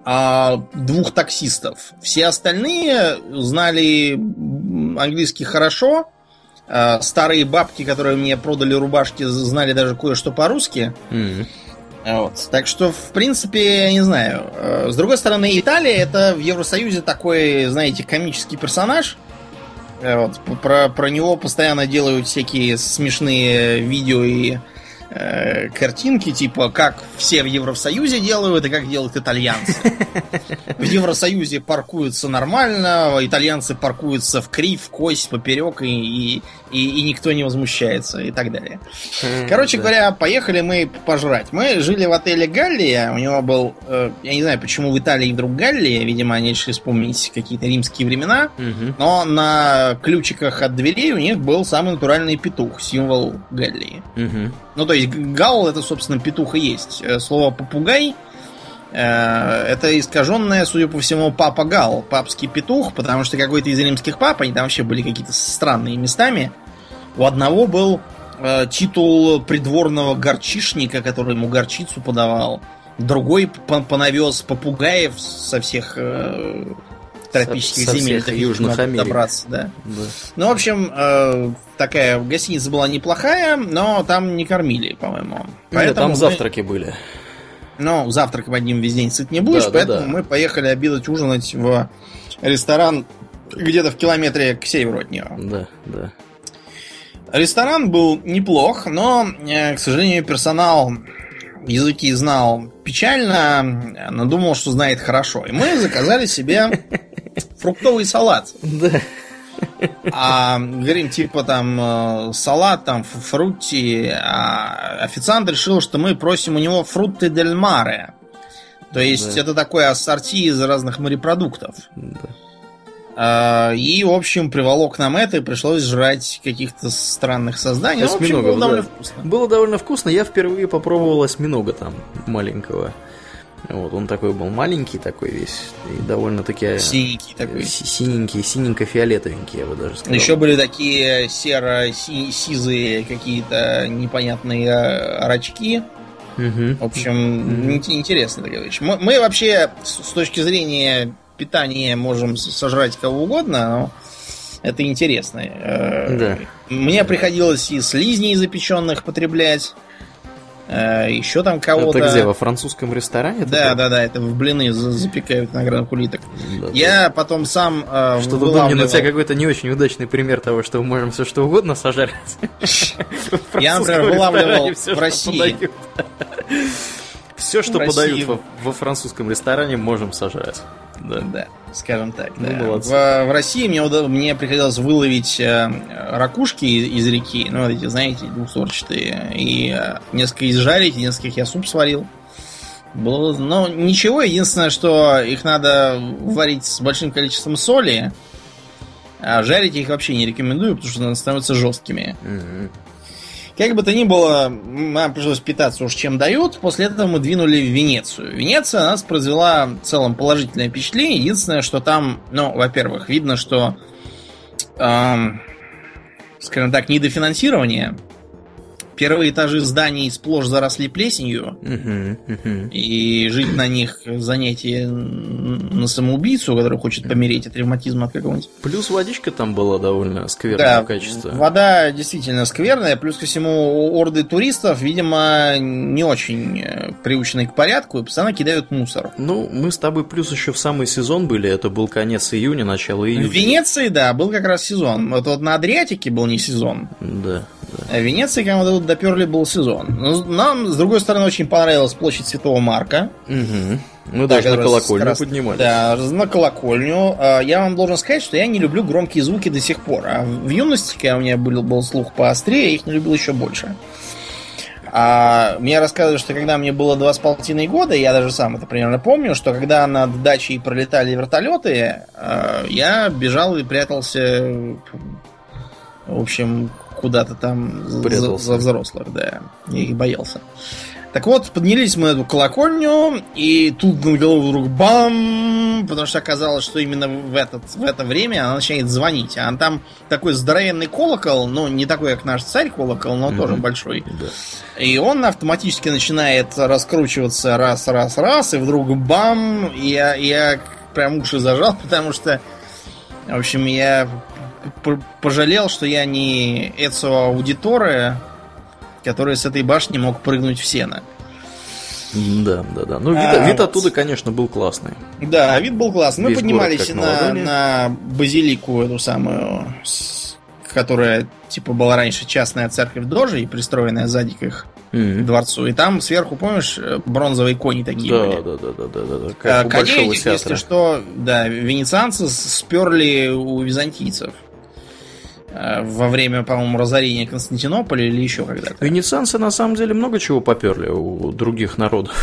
а, двух таксистов. Все остальные знали английский хорошо. А, старые бабки, которые мне продали рубашки, знали даже кое-что по-русски. Mm-hmm. Вот. Так что, в принципе, я не знаю. С другой стороны, Италия это в Евросоюзе такой, знаете, комический персонаж. Вот. Про, про него постоянно делают всякие смешные видео и э, картинки, типа, как все в Евросоюзе делают и как делают итальянцы. В Евросоюзе паркуются нормально, итальянцы паркуются в крив, в кость, поперек, и, и, и, никто не возмущается, и так далее. Короче говоря, поехали мы пожрать. Мы жили в отеле Галлия, у него был, э, я не знаю, почему в Италии вдруг Галлия, видимо, они решили вспомнить какие-то римские времена, но на ключиках от дверей у них был самый натуральный петух, символ Галлии. Ну, то есть гал это, собственно, петух и есть. Э, слово попугай э, это искаженное, судя по всему, папа Гал, папский петух, потому что какой-то из римских пап, они там вообще были какие-то странные местами. У одного был э, титул придворного горчишника, который ему горчицу подавал. Другой понавез попугаев со всех тропических со, земель. Всех южных Америк. Добраться, да. да. Ну, в общем, э, такая гостиница была неплохая, но там не кормили, по-моему. Нет, там мы... завтраки были. Ну, завтрак одним весь день сыт не будешь, да, поэтому да, да. мы поехали обедать, ужинать в ресторан где-то в километре к северу от нее. Да, да. Ресторан был неплох, но, э, к сожалению, персонал языки знал печально, но думал, что знает хорошо. И мы заказали себе фруктовый салат. Да. А говорим, типа там э, салат, там фрукти. А официант решил, что мы просим у него фрукты дель маре. То есть да. это такое ассорти из разных морепродуктов. Да. А, и, в общем, приволок нам это, и пришлось жрать каких-то странных созданий. Ну, общем, было довольно вкусно. Было довольно вкусно. Я впервые попробовал осьминога там маленького. Вот, он такой был маленький такой весь, и довольно-таки... Синенький такой. Синенький, синенько-фиолетовенький, я бы даже сказал. Еще были такие серо-сизые какие-то непонятные рачки. Угу. В общем, угу. интересно такая вещь. Мы, мы вообще, с точки зрения питания, можем сожрать кого угодно, но это интересно. Э, да. Мне приходилось и слизней запеченных потреблять. Э, Еще там кого-то. Это где, во французском ресторане? Да, да, да, это в блины запекают виноградных улиток. Да, Я да. потом сам э, Что-то вылавливал... у тебя какой-то не очень удачный пример того, что мы можем все что угодно сожрать. Я, например, вылавливал в России. Все, что подают во французском ресторане, можем сожрать. Да. да, скажем так. Ну, да. в, в России мне, мне приходилось выловить э, ракушки из, из реки, ну, вот эти, знаете, двухсорчатые, и э, несколько изжарить, нескольких я суп сварил. Было, но ничего, единственное, что их надо варить с большим количеством соли, а жарить их вообще не рекомендую, потому что они становятся жесткими. Mm-hmm. Как бы то ни было, нам пришлось питаться уж чем дают. После этого мы двинули в Венецию. Венеция нас произвела в целом положительное впечатление. Единственное, что там, ну, во-первых, видно, что, эм, скажем так, недофинансирование Первые этажи зданий сплошь заросли плесенью. И жить на них занятие на самоубийцу, который хочет помереть от ревматизма от какого-нибудь. Плюс водичка там была довольно скверного да, качества. Вода действительно скверная. Плюс ко всему орды туристов, видимо, не очень э, приучены к порядку и постоянно кидают мусор. Ну, мы с тобой плюс еще в самый сезон были. Это был конец июня, начало июня. В Венеции, да, был как раз сезон. Вот, вот на Адриатике был не сезон. Да. да. А в Венеции, когда вот доперли был сезон. Нам, с другой стороны, очень понравилась площадь Святого Марка. Угу. Мы да, даже на колокольню раз, поднимались. Да, на колокольню. А, я вам должен сказать, что я не люблю громкие звуки до сих пор. А в юности, когда у меня был, был слух поострее, я их не любил еще больше. А мне рассказывали, что когда мне было два с половиной года, я даже сам это примерно помню, что когда над дачей пролетали вертолеты, а, я бежал и прятался, в общем, куда-то там за, за взрослых, да. Я их боялся. Так вот, поднялись мы на эту колокольню, и тут на голову вдруг бам! Потому что оказалось, что именно в, этот, в это время она начинает звонить. А там такой здоровенный колокол, ну, не такой, как наш царь колокол, но mm-hmm. тоже большой. Да. И он автоматически начинает раскручиваться раз, раз, раз, и вдруг бам! И я, я прям уши зажал, потому что, в общем, я пожалел, что я не Эцио Аудиторе, который с этой башни мог прыгнуть в сено. Да, да, да. Ну, вид, а, вид оттуда, конечно, был классный. Да, вид был классный. Мы Весь поднимались на, на базилику эту самую, которая, типа, была раньше частная церковь Дожи, пристроенная сзади к их mm-hmm. дворцу. И там сверху, помнишь, бронзовые кони такие да, были? Да, да, да, да, да, да. Как а, у коней, если что, да, венецианцы сперли у византийцев. Э, во время, по-моему, разорения Константинополя или еще когда-то. Венецианцы на самом деле много чего поперли у других народов.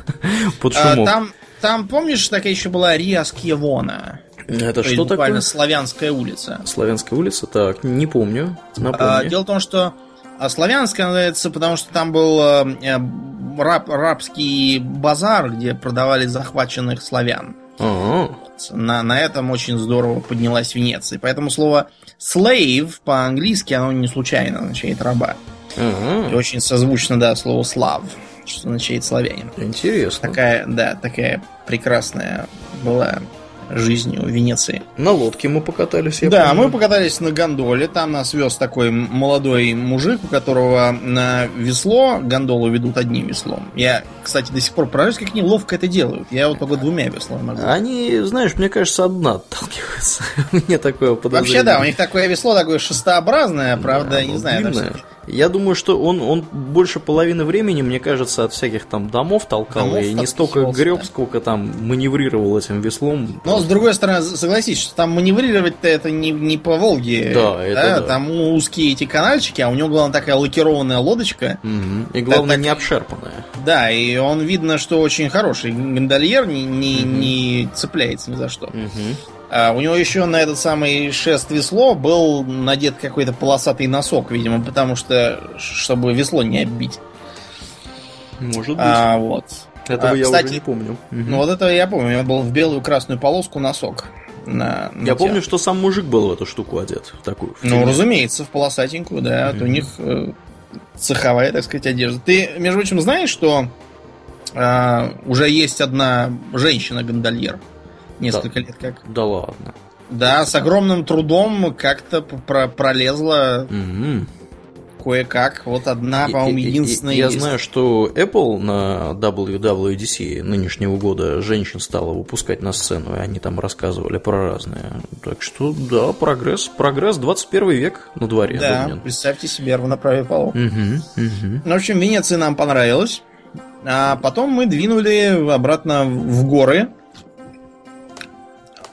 Под а, шумок. Там, там, помнишь, такая еще была Риа Скьевона? Это что такое? Славянская улица. Славянская улица? Так, не помню. А, дело в том, что а Славянская называется, потому что там был э, раб, рабский базар, где продавали захваченных славян. Ага. На, на этом очень здорово поднялась Венеция. Поэтому слово slave по-английски оно не случайно означает раба. Ага. И очень созвучно, да, слово слав, что означает славянин. Интересно. Такая, да, такая прекрасная была жизнью Венеции. На лодке мы покатались. Я да, помню. мы покатались на гондоле. Там нас вез такой молодой мужик, у которого на весло гондолу ведут одним веслом. Я, кстати, до сих пор поражаюсь, как они ловко это делают. Я вот только двумя веслами могу. Они, знаешь, мне кажется, одна отталкиваются. Мне такое подозрение. Вообще, да, у них такое весло такое шестообразное, правда, да, не знаю. Длинное. Я думаю, что он, он больше половины времени, мне кажется, от всяких там домов толкал, домов и не столько греб, сколько там маневрировал этим веслом. Но, с другой стороны, согласись, что там маневрировать-то это не, не по Волге. Да, это да, да. Там узкие эти канальчики, а у него, главное, такая лакированная лодочка. Угу. И, главное, так, не обшерпанная. Да, и он видно, что очень хороший гондольер, не, не, угу. не цепляется ни за что. Угу. А у него еще на этот самый шест весло был надет какой-то полосатый носок, видимо, потому что, чтобы весло не оббить. Может быть. А, вот. Этого а, я кстати, уже не помню. Ну вот этого я помню. У него был в белую красную полоску носок. На, на я помню, что сам мужик был в эту штуку одет. В такую. В ну, разумеется, в полосатенькую, да. Mm-hmm. У них э, цеховая, так сказать, одежда. Ты, между прочим, знаешь, что э, уже есть одна женщина-гондольер? Несколько да. лет как. Да ладно. Да, с огромным трудом как-то про пролезла угу. кое-как. Вот одна, по-моему, единственная. Я есть. знаю, что Apple на WWDC нынешнего года женщин стала выпускать на сцену, и они там рассказывали про разные. Так что, да, прогресс, прогресс, 21 век на дворе. Да, Домнин. представьте себе равноправие полов. Угу, угу. Ну, в общем, Венеция нам понравилась. А потом мы двинули обратно в горы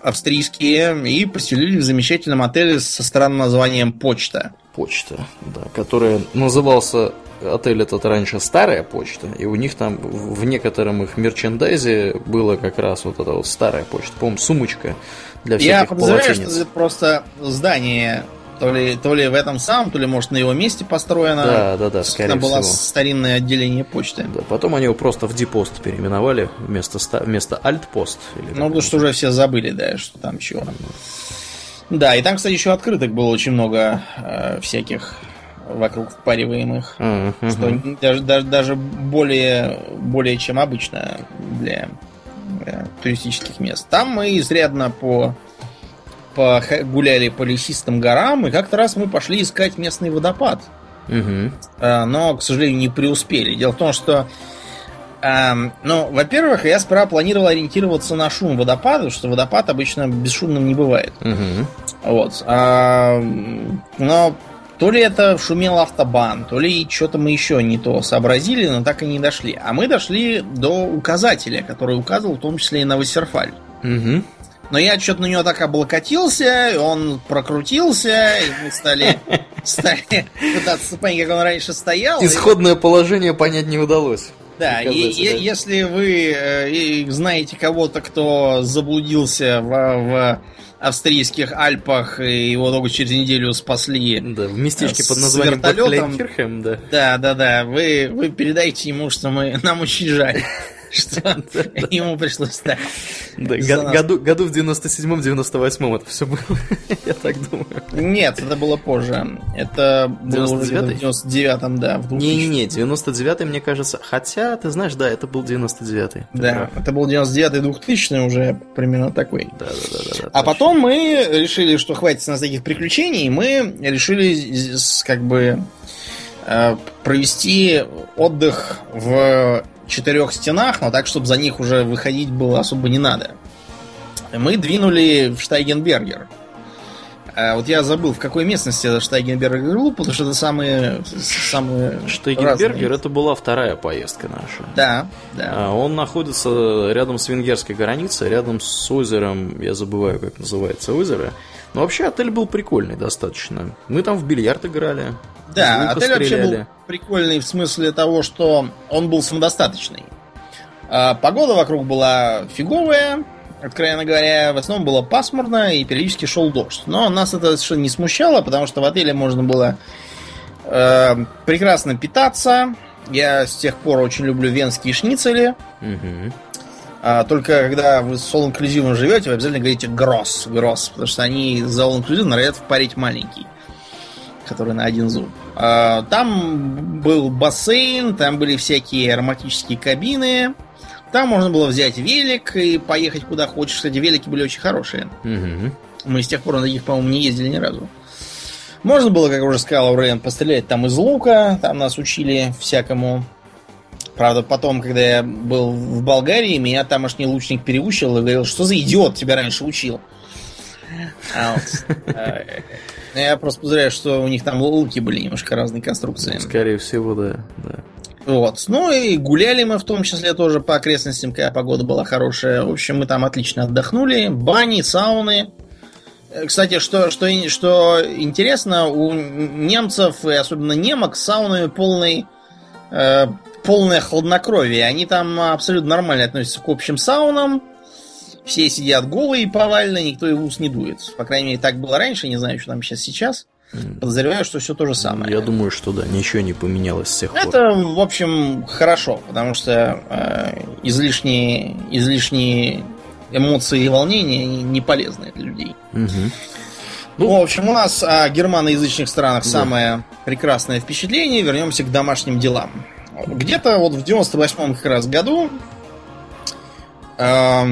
австрийские и поселились в замечательном отеле со странным названием Почта. Почта, да, который назывался отель этот раньше старая почта, и у них там в некотором их мерчендайзе было как раз вот эта вот старая почта, по-моему, сумочка для всяких Я подозреваю, что это просто здание то ли, то ли в этом самом, то ли, может, на его месте построено. Да, да, да, скорее Там было всего. старинное отделение почты. Да, потом они его просто в Дипост переименовали вместо, вместо Альтпост. Ну, потому что уже все забыли, да, что там чего. Да, и там, кстати, еще открыток было очень много э, всяких вокруг впариваемых, uh-huh. что даже, даже, даже более, более чем обычно для, для туристических мест. Там мы изрядно по гуляли по лесистым горам, и как-то раз мы пошли искать местный водопад. Угу. Но, к сожалению, не преуспели. Дело в том, что ну, во-первых, я сперва планировал ориентироваться на шум водопада, потому что водопад обычно бесшумным не бывает. Угу. Вот. Но то ли это шумел автобан, то ли что-то мы еще не то сообразили, но так и не дошли. А мы дошли до указателя, который указывал в том числе и на Вассерфаль. Угу. Но я что-то на него так облокотился, он прокрутился, и мы стали, стали пытаться понять, как он раньше стоял. Исходное и... положение понять не удалось. Да, и, и если вы э, знаете кого-то, кто заблудился в, в австрийских Альпах, и его только через неделю спасли. Да, в местечке под названием Бадклейкирхем, да. Да, да, да. Вы, вы передайте ему, что мы, нам очень жаль. что ему пришлось так. году, в 97-98 это все было, я так думаю. Нет, это было позже. Это было в 99-м, да. Не-не-не, 99-й, мне кажется. Хотя, ты знаешь, да, это был 99-й. Да, это был 99-й, 2000 уже примерно такой. Да, да, да. да а потом мы решили, что хватит на таких приключений, мы решили как бы э, провести отдых в четырех стенах, но так, чтобы за них уже выходить было особо не надо. Мы двинули в Штайгенбергер. А вот я забыл, в какой местности это Штайгенбергер был, потому что это самые, самые Штайгенбергер это была вторая поездка наша. Да, да. А, он находится рядом с венгерской границей, рядом с озером, я забываю, как называется озеро. Но вообще отель был прикольный достаточно. Мы там в бильярд играли. Да, отель стреляли. вообще был прикольный в смысле того, что он был самодостаточный. А, погода вокруг была фиговая, откровенно говоря, в основном было пасмурно и периодически шел дождь. Но нас это совершенно не смущало, потому что в отеле можно было э, прекрасно питаться. Я с тех пор очень люблю венские шницели. Угу. А, только когда вы с all inclusive живете, вы обязательно говорите гросс, гросс, потому что они за all inclusive норовят впарить маленький который на один зуб. А, там был бассейн, там были всякие ароматические кабины. Там можно было взять велик и поехать куда хочешь. Кстати, велики были очень хорошие. Угу. Мы с тех пор на таких, по-моему, не ездили ни разу. Можно было, как уже сказал Аурен, пострелять там из лука. Там нас учили всякому. Правда, потом, когда я был в Болгарии, меня тамошний лучник переучил и говорил, что за идиот тебя раньше учил. А вот. Э, я просто подозреваю, что у них там луки были немножко разные конструкции. Скорее всего, да. да. Вот. Ну и гуляли мы в том числе тоже по окрестностям, когда погода была хорошая. В общем, мы там отлично отдохнули. Бани, сауны. Э, кстати, что, что, что интересно, у немцев, и особенно немок, с саунами полный, э, полное хладнокровие. Они там абсолютно нормально относятся к общим саунам. Все сидят голые повально, никто и в ус не дует. По крайней мере, так было раньше, не знаю, что там сейчас сейчас. Подозреваю, что все то же самое. Я думаю, что да, ничего не поменялось с тех пор. Это, в общем, хорошо, потому что э, излишние, излишние эмоции и волнения не полезны для людей. Угу. Ну, в общем, у нас о германоязычных странах да. самое прекрасное впечатление. Вернемся к домашним делам. Где-то вот в 98-м как раз году э,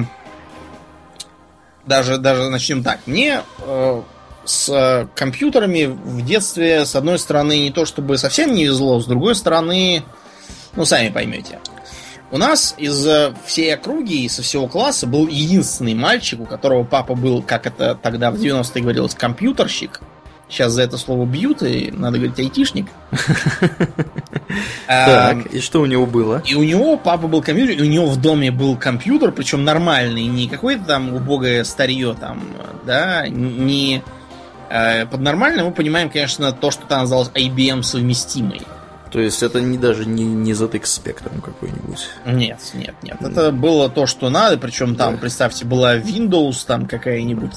даже, даже начнем так. Мне э, с компьютерами в детстве, с одной стороны, не то чтобы совсем не везло, с другой стороны, ну, сами поймете. У нас из всей округи и со всего класса был единственный мальчик, у которого папа был, как это тогда в 90-е говорилось, компьютерщик. Сейчас за это слово бьют, и надо говорить айтишник. Так, и что у него было? И у него папа был компьютер, и у него в доме был компьютер, причем нормальный, не какое-то там убогое старье там, да, не... Э, под нормальным мы понимаем, конечно, то, что там называлось IBM совместимый. То есть это не даже не, не ZX Spectrum какой-нибудь. Нет, нет, нет. Это было то, что надо. Причем там, да. представьте, была Windows там какая-нибудь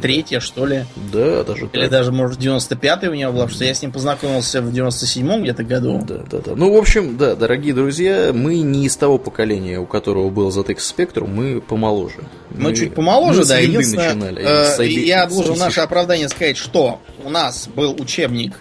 третья, что ли. Да, даже Или так. даже, может, 95-й у него была, потому что я с ним познакомился в 97-м где-то году. Да, да, да. Ну, в общем, да, дорогие друзья, мы не из того поколения, у которого был ZX Spectrum, мы помоложе. Мы, мы чуть помоложе, мы да, единственное, начинали. Э, я должен наше оправдание сказать, что у нас был учебник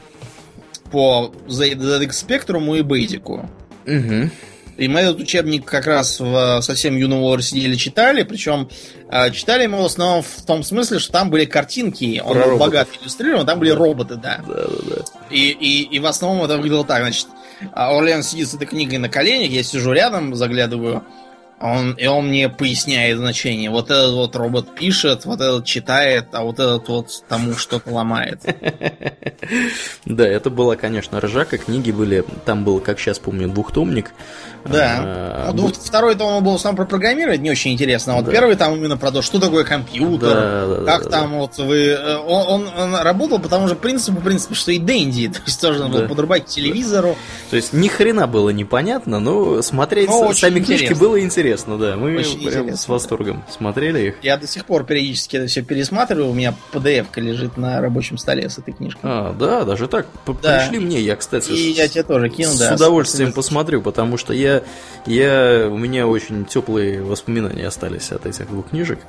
по ZX Spectrum и Basic. Угу. И мы этот учебник как раз в совсем юном возрасте сидели читали, причем э, читали мы в основном в том смысле, что там были картинки, он Про был богат иллюстрирован, там были роботы, да. Да, да, да. И, и, и в основном это выглядело так, значит, Орлен сидит с этой книгой на коленях, я сижу рядом, заглядываю, он, и он мне поясняет значение. Вот этот вот робот пишет, вот этот читает, а вот этот вот тому что-то ломает. Да, это была, конечно, ржака. Книги были, там был, как сейчас помню, двухтомник. Да. А, ну, второй том был сам про программировать, не очень интересно. А вот первый там именно про то, что такое компьютер, как там вот вы... Э, он, работал по тому же принципу, в принципе, что и Дэнди. То есть тоже надо было подрубать к телевизору. То есть ни хрена было непонятно, но смотреть сами книжки было интересно да. Мы очень прям интересно, с восторгом да. смотрели их. Я до сих пор периодически это все пересматриваю. У меня PDF-ка лежит на рабочем столе с этой книжкой. А, да, даже так. Да. Пришли мне, я, кстати, И я тебе тоже кину, с да. С удовольствием посмотрю, потому что я, я, у меня очень теплые воспоминания остались от этих двух книжек.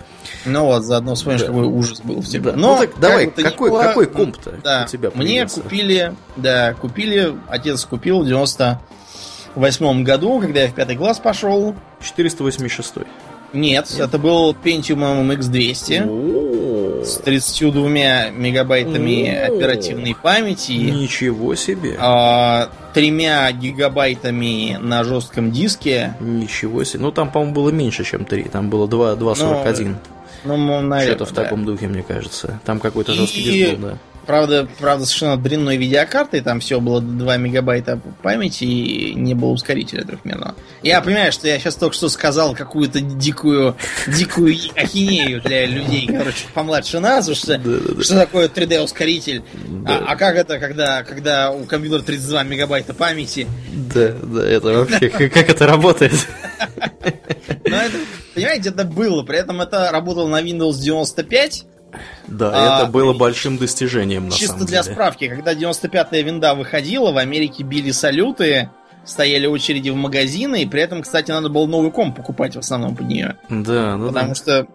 Ну вот, заодно вспомнишь, да. какой ужас был в тебе. Да. Но, ну, так, давай, какой, было... какой комп-то да. у тебя появился? Мне купили, да, купили, отец купил в 90 восьмом году, когда я в пятый класс пошел. 486. Нет, Нет, это был Pentium X200 с 32 мегабайтами оперативной памяти. Ничего себе. А, тремя гигабайтами на жестком диске. Ничего себе. Ну, там, по-моему, было меньше, чем 3. Там было 2,41. Ну, ну, наверное, Что-то в да. таком духе, мне кажется. Там какой-то жесткий и... диск был, да. Правда, правда, совершенно дрянной видеокартой, там все было 2 мегабайта памяти и не было ускорителя трехмерного. Я понимаю, что я сейчас только что сказал какую-то дикую, дикую ахинею для людей, короче, помладше нас, что, что такое 3D-ускоритель. Да. А, а как это, когда, когда у компьютера 32 мегабайта памяти? Да, да, это вообще, как это работает? Ну, это, понимаете, это было, при этом это работало на Windows 95, да, а, это было большим достижением, на Чисто самом для деле. справки, когда 95-я винда выходила, в Америке били салюты, стояли очереди в магазины, и при этом, кстати, надо было новый комп покупать в основном под нее. Да, да. Потому да. что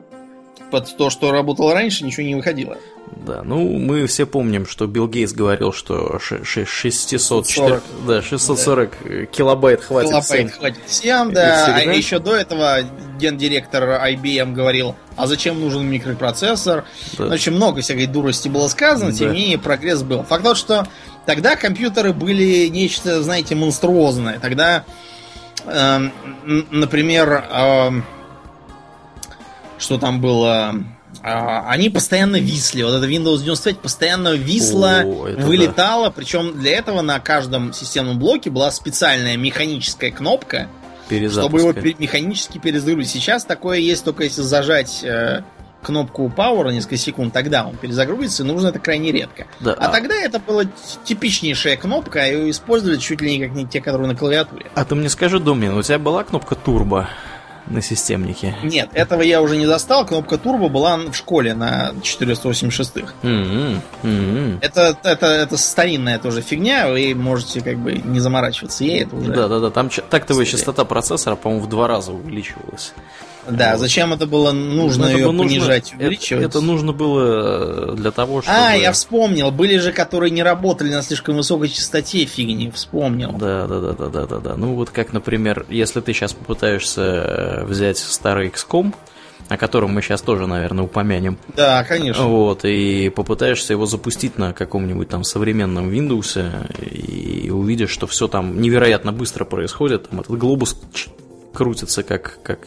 под то, что работало раньше, ничего не выходило. Да, ну мы все помним, что Билл Гейтс говорил, что 600, 40, да, 640 да. килобайт хватит килобайт всем. хватит всем, да. А еще до этого гендиректор IBM говорил, а зачем нужен микропроцессор? Да. Очень много всякой дурости было сказано, да. тем не менее прогресс был. Факт тот, что тогда компьютеры были нечто, знаете, монструозное. Тогда, э, например, э, что там было они постоянно висли. Вот это Windows 95 постоянно висла, О, вылетала. Да. Причем для этого на каждом системном блоке была специальная механическая кнопка, чтобы его механически перезагрузить. Сейчас такое есть только если зажать э, кнопку Power несколько секунд, тогда он перезагрузится, и нужно это крайне редко. Да, а, а тогда это была типичнейшая кнопка, и ее использовали чуть ли не как не те, которые на клавиатуре. А ты мне скажи, Домнин, у тебя была кнопка турбо? На системнике. Нет, этого я уже не застал. Кнопка турбо была в школе на 486-х. Mm-hmm. Mm-hmm. Это, это, это старинная тоже фигня, вы можете как бы не заморачиваться ей. Это уже... Да, да, да. Там тактовая частота процессора, по-моему, в два раза увеличивалась. Да, вот. зачем это было нужно это ее было понижать, нужно, увеличивать? Это, это нужно было э, для того, чтобы... А, я вспомнил. Были же, которые не работали на слишком высокой частоте фигни. Вспомнил. Да, да, да, да, да, да, да. Ну вот как, например, если ты сейчас попытаешься э, взять старый XCOM, о котором мы сейчас тоже, наверное, упомянем. Да, конечно. Вот, и попытаешься его запустить на каком-нибудь там современном Windows, и увидишь, что все там невероятно быстро происходит. Там этот глобус крутится как, как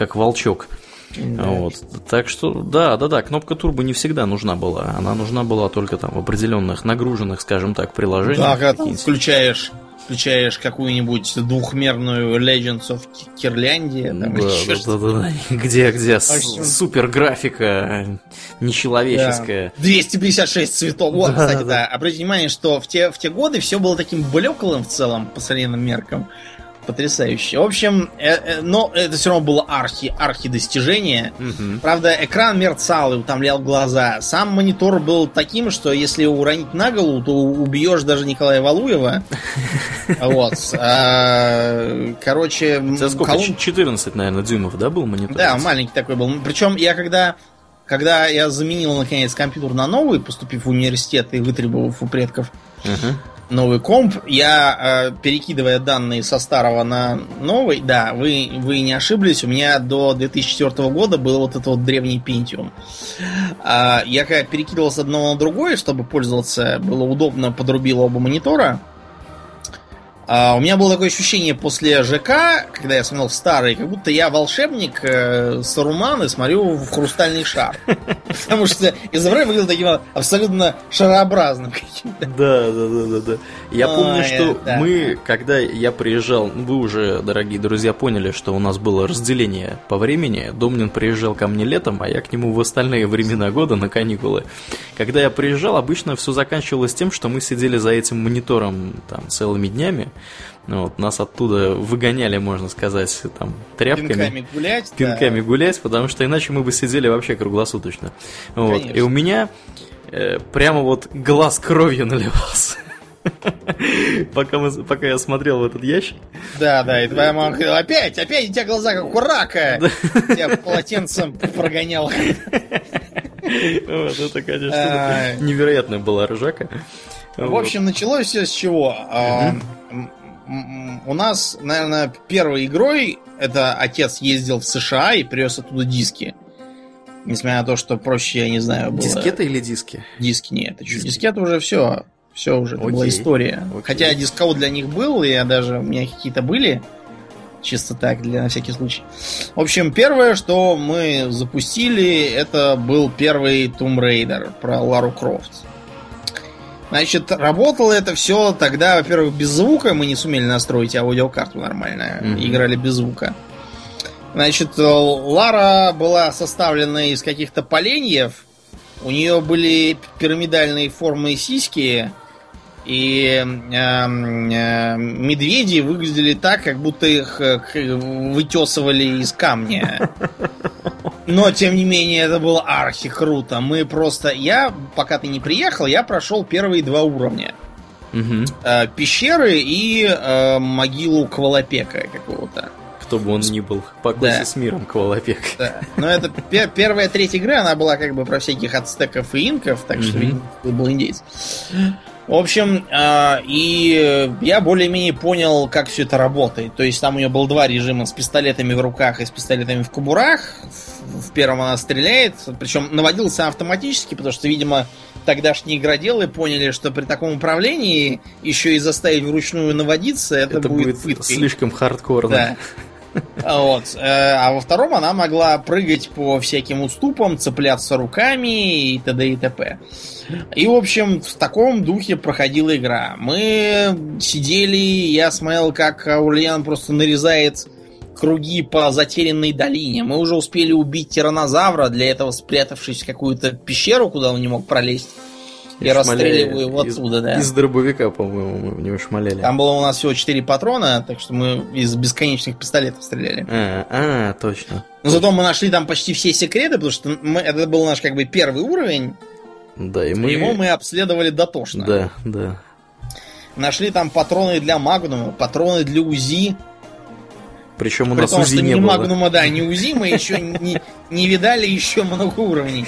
как волчок. Да. Вот. Так что, да, да, да, кнопка турбо не всегда нужна была. Она нужна была только там в определенных нагруженных, скажем так, приложениях. Да, когда ты включаешь включаешь какую-нибудь двухмерную Legends of Кирляндия. Да, да, да, да, да. Где, где общем... супер графика нечеловеческая. Да. 256 цветов. Вот, да, кстати, да. да. Обратите внимание, что в те, в те годы все было таким блеклым в целом по современным меркам потрясающе. В общем, э, э, но это все равно было архи, архи достижение. Угу. Правда, экран мерцал и утомлял глаза. Сам монитор был таким, что если его уронить на голову, то убьешь даже Николая Валуева. Вот. А, короче, сколько? 14, наверное, дюймов, да, был монитор? Да, маленький такой был. Причем я когда когда я заменил наконец компьютер на новый, поступив в университет и вытребовав у предков uh-huh новый комп. Я, э, перекидывая данные со старого на новый, да, вы, вы не ошиблись, у меня до 2004 года был вот этот вот древний Pentium. А, я когда перекидывал с одного на другое, чтобы пользоваться, было удобно, подрубил оба монитора. А, у меня было такое ощущение после ЖК, когда я смотрел в старый, как будто я волшебник э, Саруман и смотрю в хрустальный шар. Потому что изображение выглядело таким абсолютно шарообразным каким-то. Да, да, да, да, да. Я помню, что мы, когда я приезжал, вы уже, дорогие друзья, поняли, что у нас было разделение по времени. Домнин приезжал ко мне летом, а я к нему в остальные времена года на каникулы. Когда я приезжал, обычно все заканчивалось тем, что мы сидели за этим монитором там целыми днями Вот, нас оттуда выгоняли, можно сказать, там, тряпками. Пинками гулять. Пинками да. гулять, потому что иначе мы бы сидели вообще круглосуточно. Вот. И у меня э, прямо вот глаз кровью наливался. пока, мы, пока я смотрел в этот ящик. Да, да, и твоя мама говорила, опять, опять у тебя глаза как у рака. Тебя полотенцем прогонял. Вот это, конечно, невероятная была ржака. В общем, началось все с чего? А, у нас, наверное, первой игрой это отец ездил в США и привез оттуда диски. Несмотря на то, что проще, я не знаю, было... Дискеты или диски? Диски нет. Диски. Дискеты уже все. Все уже, это Окей. была история. Окей. Хотя дискаут для них был, и я даже у меня какие-то были. Чисто так, для на всякий случай. В общем, первое, что мы запустили, это был первый Tomb Raider про Лару Крофт. Значит, работало это все тогда, во-первых, без звука. Мы не сумели настроить аудиокарту нормально. Mm-hmm. Играли без звука. Значит, Лара была составлена из каких-то поленьев. У нее были пирамидальные формы сиськи. И э, э, медведи выглядели так, как будто их э, вытесывали из камня. Но, тем не менее, это было архи круто. Мы просто... Я, пока ты не приехал, я прошел первые два уровня. Угу. Э, пещеры и э, могилу Квалопека какого-то. Кто бы он ни был, покойся да. с миром, Квалопек. Да. Но это первая треть игры, она была как бы про всяких ацтеков и инков, так угу. что был индейец. В общем, э, и я более-менее понял, как все это работает. То есть там у нее было два режима с пистолетами в руках и с пистолетами в кобурах. В первом она стреляет, причем наводился автоматически, потому что, видимо, тогдашние игроделы поняли, что при таком управлении еще и заставить вручную наводиться, это, это будет, будет пыткой. слишком хардкорно. Да. Вот. Э, а во втором она могла прыгать по всяким уступам, цепляться руками и т.д. и т.п. И, в общем, в таком духе проходила игра. Мы сидели, я смотрел, как Аурлиан просто нарезает круги по затерянной долине. Мы уже успели убить тиранозавра, для этого спрятавшись в какую-то пещеру, куда он не мог пролезть. И, и расстреливаю его оттуда, из, да. Из дробовика, по-моему, мы в него шмаляли. Там было у нас всего 4 патрона, так что мы из бесконечных пистолетов стреляли. А, а точно. Но зато мы нашли там почти все секреты, потому что мы, это был наш как бы первый уровень. Да, и мы... Его мы обследовали дотошно. Да, да. Нашли там патроны для Магнума, патроны для УЗИ. Причем у нас том, УЗИ не, не было. Магнума, да, не УЗИ, мы еще не, не видали еще много уровней.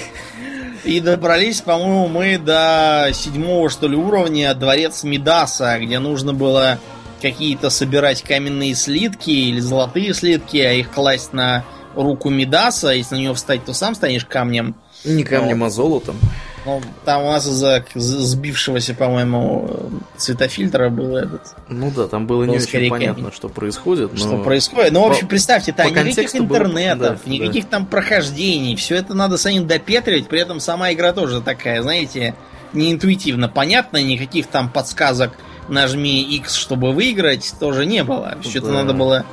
И добрались, по-моему, мы до седьмого, что ли, уровня дворец Мидаса, где нужно было какие-то собирать каменные слитки или золотые слитки, а их класть на руку Мидаса. Если на нее встать, то сам станешь камнем. Не камнем, Но... а золотом. Ну, там у нас из-за сбившегося, по-моему, цветофильтра был этот. Ну да, там было не очень понятно, что происходит. Но... Что происходит. Ну, в общем, представьте, там никаких интернетов, было... никаких да. там прохождений. Все это надо самим допетривать, при этом сама игра тоже такая, знаете, неинтуитивно понятная, никаких там подсказок нажми X, чтобы выиграть, тоже не было. Все да. это надо было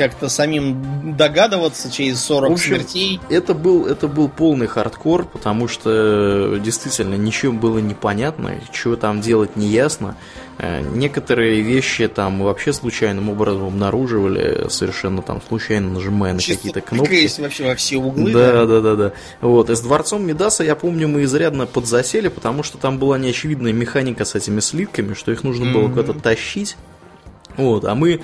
как-то самим догадываться через 40 в общем, смертей. Это был, это был полный хардкор, потому что действительно ничего было непонятно, чего там делать не ясно. Э, некоторые вещи там вообще случайным образом обнаруживали, совершенно там случайно нажимая на какие-то кнопки. вообще во все углы. Да, да, да, да, да. Вот. И с Дворцом Медаса, я помню, мы изрядно подзасели, потому что там была неочевидная механика с этими слитками, что их нужно было mm-hmm. куда-то тащить. Вот, а мы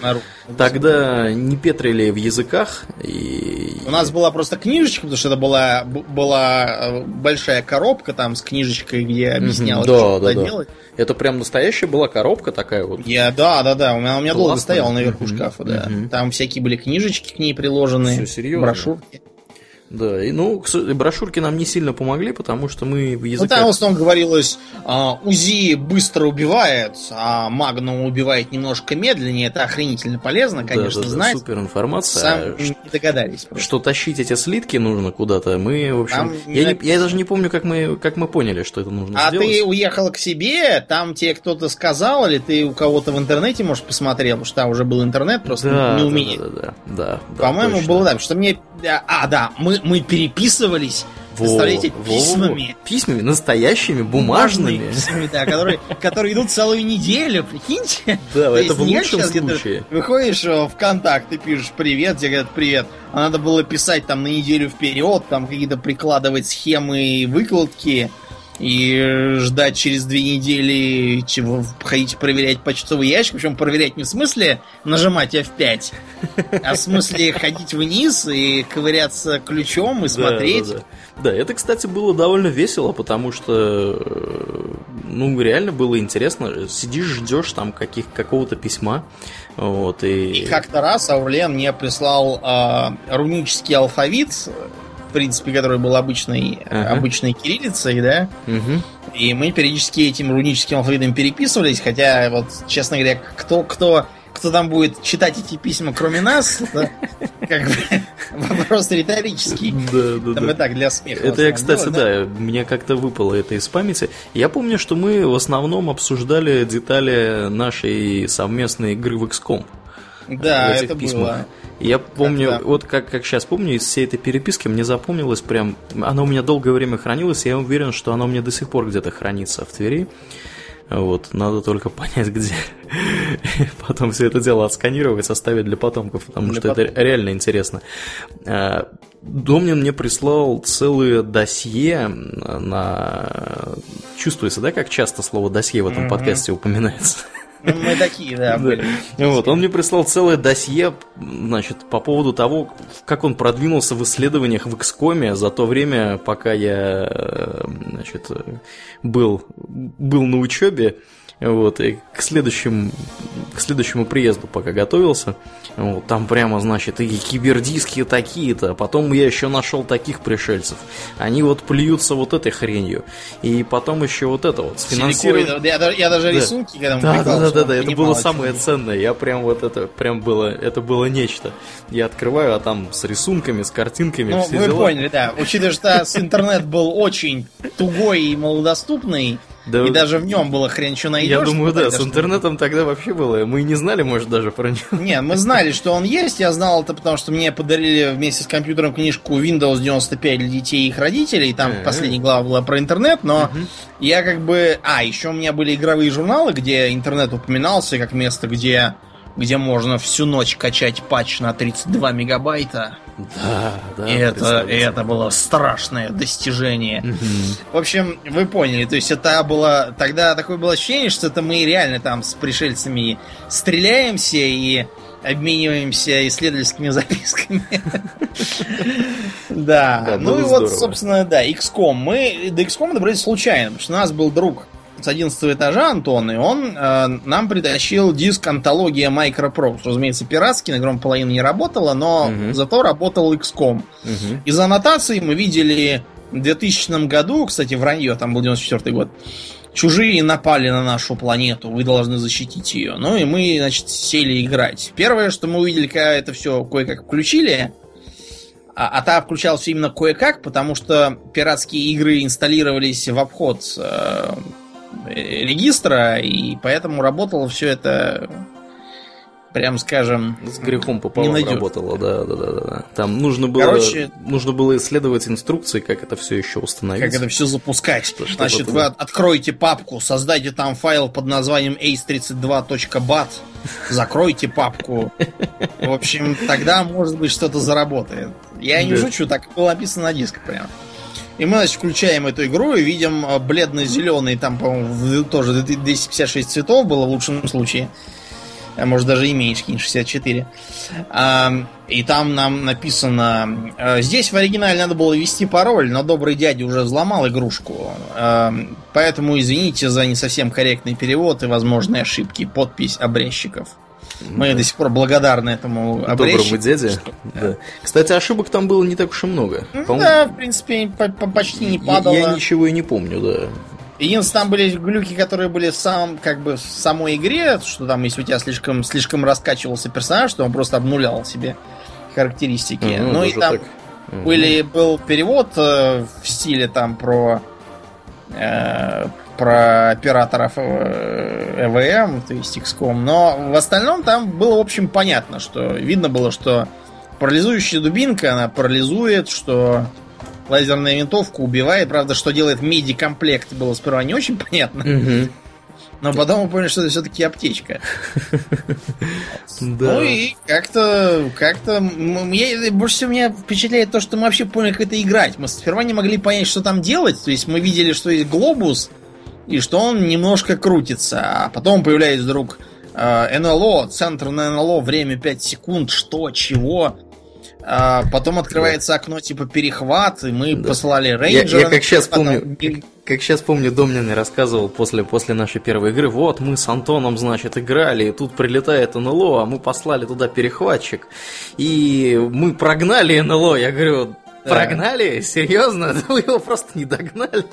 тогда не петрили в языках. И... У нас была просто книжечка, потому что это была, была э, большая коробка там с книжечкой, где объяснялось, да, что да, да. делать. Это прям настоящая была коробка такая вот. Я, да, да, да. У меня, у меня долго стоял наверху шкафа, да. Там всякие были книжечки к ней приложены. Все серьезно. Брошюрки. Да, и ну, брошюрки нам не сильно помогли, потому что мы в языке... Ну, там в основном говорилось, а, УЗИ быстро убивает, а Магнум убивает немножко медленнее. Это охренительно полезно, конечно, да, да, знать. Да, супер информация. Сам не догадались. Просто. Что тащить эти слитки нужно куда-то, мы, в общем... я, не, я даже не помню, как мы, как мы поняли, что это нужно а сделать. А ты уехал к себе, там тебе кто-то сказал, или ты у кого-то в интернете, может, посмотрел, потому что там уже был интернет, просто да, не умеешь. Да, да, да. да, По-моему, было так, что мне... А, да, мы мы, переписывались Представляете, письмами. Письмами, настоящими, бумажными. Письмами, да, которые, которые идут целую неделю, прикиньте. Да, это в лучшем случае. Выходишь в контакт, ты пишешь привет, тебе говорят привет. А надо было писать там на неделю вперед, там какие-то прикладывать схемы выкладки и ждать через две недели, чего ходить проверять почтовый ящик. Причем проверять не в смысле нажимать F5, а в смысле ходить вниз и ковыряться ключом и смотреть. Да, да, да. да, это, кстати, было довольно весело, потому что ну, реально было интересно. Сидишь, ждешь там каких, какого-то письма. Вот, и... и как-то раз Аурлен мне прислал э, рунический алфавит принципе, который был обычной, uh-huh. обычной кириллицей, да. Uh-huh. И мы периодически этим руническим алфавитом переписывались, хотя, вот, честно говоря, кто, кто, кто там будет читать эти письма, кроме нас, это, как бы вопрос риторический. Да, да, там да. и так для смеха. Это я, кстати, было, да, да, мне как-то выпало это из памяти. Я помню, что мы в основном обсуждали детали нашей совместной игры в XCOM. Да, в этих это письмах. было. Я помню, Когда? вот как, как сейчас помню, из всей этой переписки мне запомнилось прям, она у меня долгое время хранилась, и я уверен, что она у меня до сих пор где-то хранится в Твери. Вот, надо только понять, где. Потом все это дело отсканировать, оставить для потомков, потому для что потом... это реально интересно. А, Домнин мне прислал целое досье на... Чувствуется, да, как часто слово досье в этом mm-hmm. подкасте упоминается? Ну, мы такие, да. Вот, он мне прислал целое досье, значит, по поводу того, как он продвинулся в исследованиях в XCOM за то время, пока я, э, значит, был, был на учебе. Вот, и к, следующему, к следующему приезду пока готовился, вот, там прямо, значит, и кибердиски такие-то, потом я еще нашел таких пришельцев. Они вот плюются вот этой хренью. И потом еще вот это вот, сфинансировать... Я, я даже да. рисунки, когда да, да, да, да, да, это было самое ценное. Я прям вот это, прям было, это было нечто. Я открываю, а там с рисунками, с картинками, ну, все вы дела. поняли, да. Учитывая, что интернет был очень тугой и малодоступный, да, и даже в нем было хрен что найдешь. Я думаю, да, с интернетом тогда вообще было. Мы не знали, может, даже про него. Не, мы знали, что он есть. Я знал это, потому что мне подарили вместе с компьютером книжку Windows 95 для детей и их родителей. Там uh-huh. последняя глава была про интернет, но uh-huh. я как бы... А, еще у меня были игровые журналы, где интернет упоминался как место, где где можно всю ночь качать патч на 32 мегабайта. Да, да. И это, и это было страшное достижение. Угу. В общем, вы поняли, то есть это было... Тогда такое было ощущение, что это мы реально там с пришельцами стреляемся и обмениваемся исследовательскими записками. Да. Ну и вот, собственно, да, XCOM. Мы до XCOM добрались случайно, потому что у нас был друг с 11 этажа Антон, и он э, нам притащил диск антология Microprose. Разумеется, пиратский, на гром половину не работала, но угу. зато работал XCOM. Угу. Из аннотаций мы видели в 2000 году, кстати, вранье, там был 94 год, чужие напали на нашу планету, вы должны защитить ее. Ну и мы, значит, сели играть. Первое, что мы увидели, когда это все кое-как включили, а, а та включалась именно кое-как, потому что пиратские игры инсталлировались в обход э, регистра, и поэтому работало все это прям скажем, с грехом пополам работало, да, да, да, да. Там нужно было, Короче, нужно было исследовать инструкции, как это все еще установить. Как это все запускать. Что, Значит, вы откроете папку, создайте там файл под названием ace32.bat, закройте папку. В общем, тогда, может быть, что-то заработает. Я не шучу, так было написано на диск прям. И мы, значит, включаем эту игру и видим а, бледно-зеленый, там, по-моему, тоже 256 цветов было в лучшем случае. А может даже и меньше, какие 64. А, и там нам написано... «А, здесь в оригинале надо было ввести пароль, но добрый дядя уже взломал игрушку. Поэтому извините за не совсем корректный перевод и возможные ошибки. Подпись обрезчиков. Мы до сих пор благодарны этому Доброму дяде. Да. Кстати, ошибок там было не так уж и много. Ну, да, в принципе, почти не падало. Я, я ничего и не помню, да. Единственное, там были глюки, которые были в самом, как бы, в самой игре, что там, если у тебя слишком, слишком раскачивался персонаж, то он просто обнулял себе характеристики. Mm-hmm, ну и там так. были, был перевод э, в стиле там про э, про операторов ЭВМ, то есть XCOM, но в остальном там было, в общем, понятно, что видно было, что парализующая дубинка, она парализует, что лазерная винтовка убивает. Правда, что делает MIDI-комплект, было сперва не очень понятно. Угу. Но потом мы поняли, что это все-таки аптечка. Ну и как-то, как-то, больше всего меня впечатляет то, что мы вообще поняли, как это играть. Мы сперва не могли понять, что там делать. То есть мы видели, что есть глобус, и что он немножко крутится. А потом появляется вдруг э, НЛО, центр на НЛО, время 5 секунд, что, чего. А потом открывается окно типа перехват, и мы да. послали рейнджера. Я, я как сейчас помню, как, как сейчас помню, Домнин рассказывал после, после нашей первой игры, вот мы с Антоном, значит, играли, и тут прилетает НЛО, а мы послали туда перехватчик, и мы прогнали НЛО. Я говорю, Прогнали? Серьезно? Вы его просто не догнали.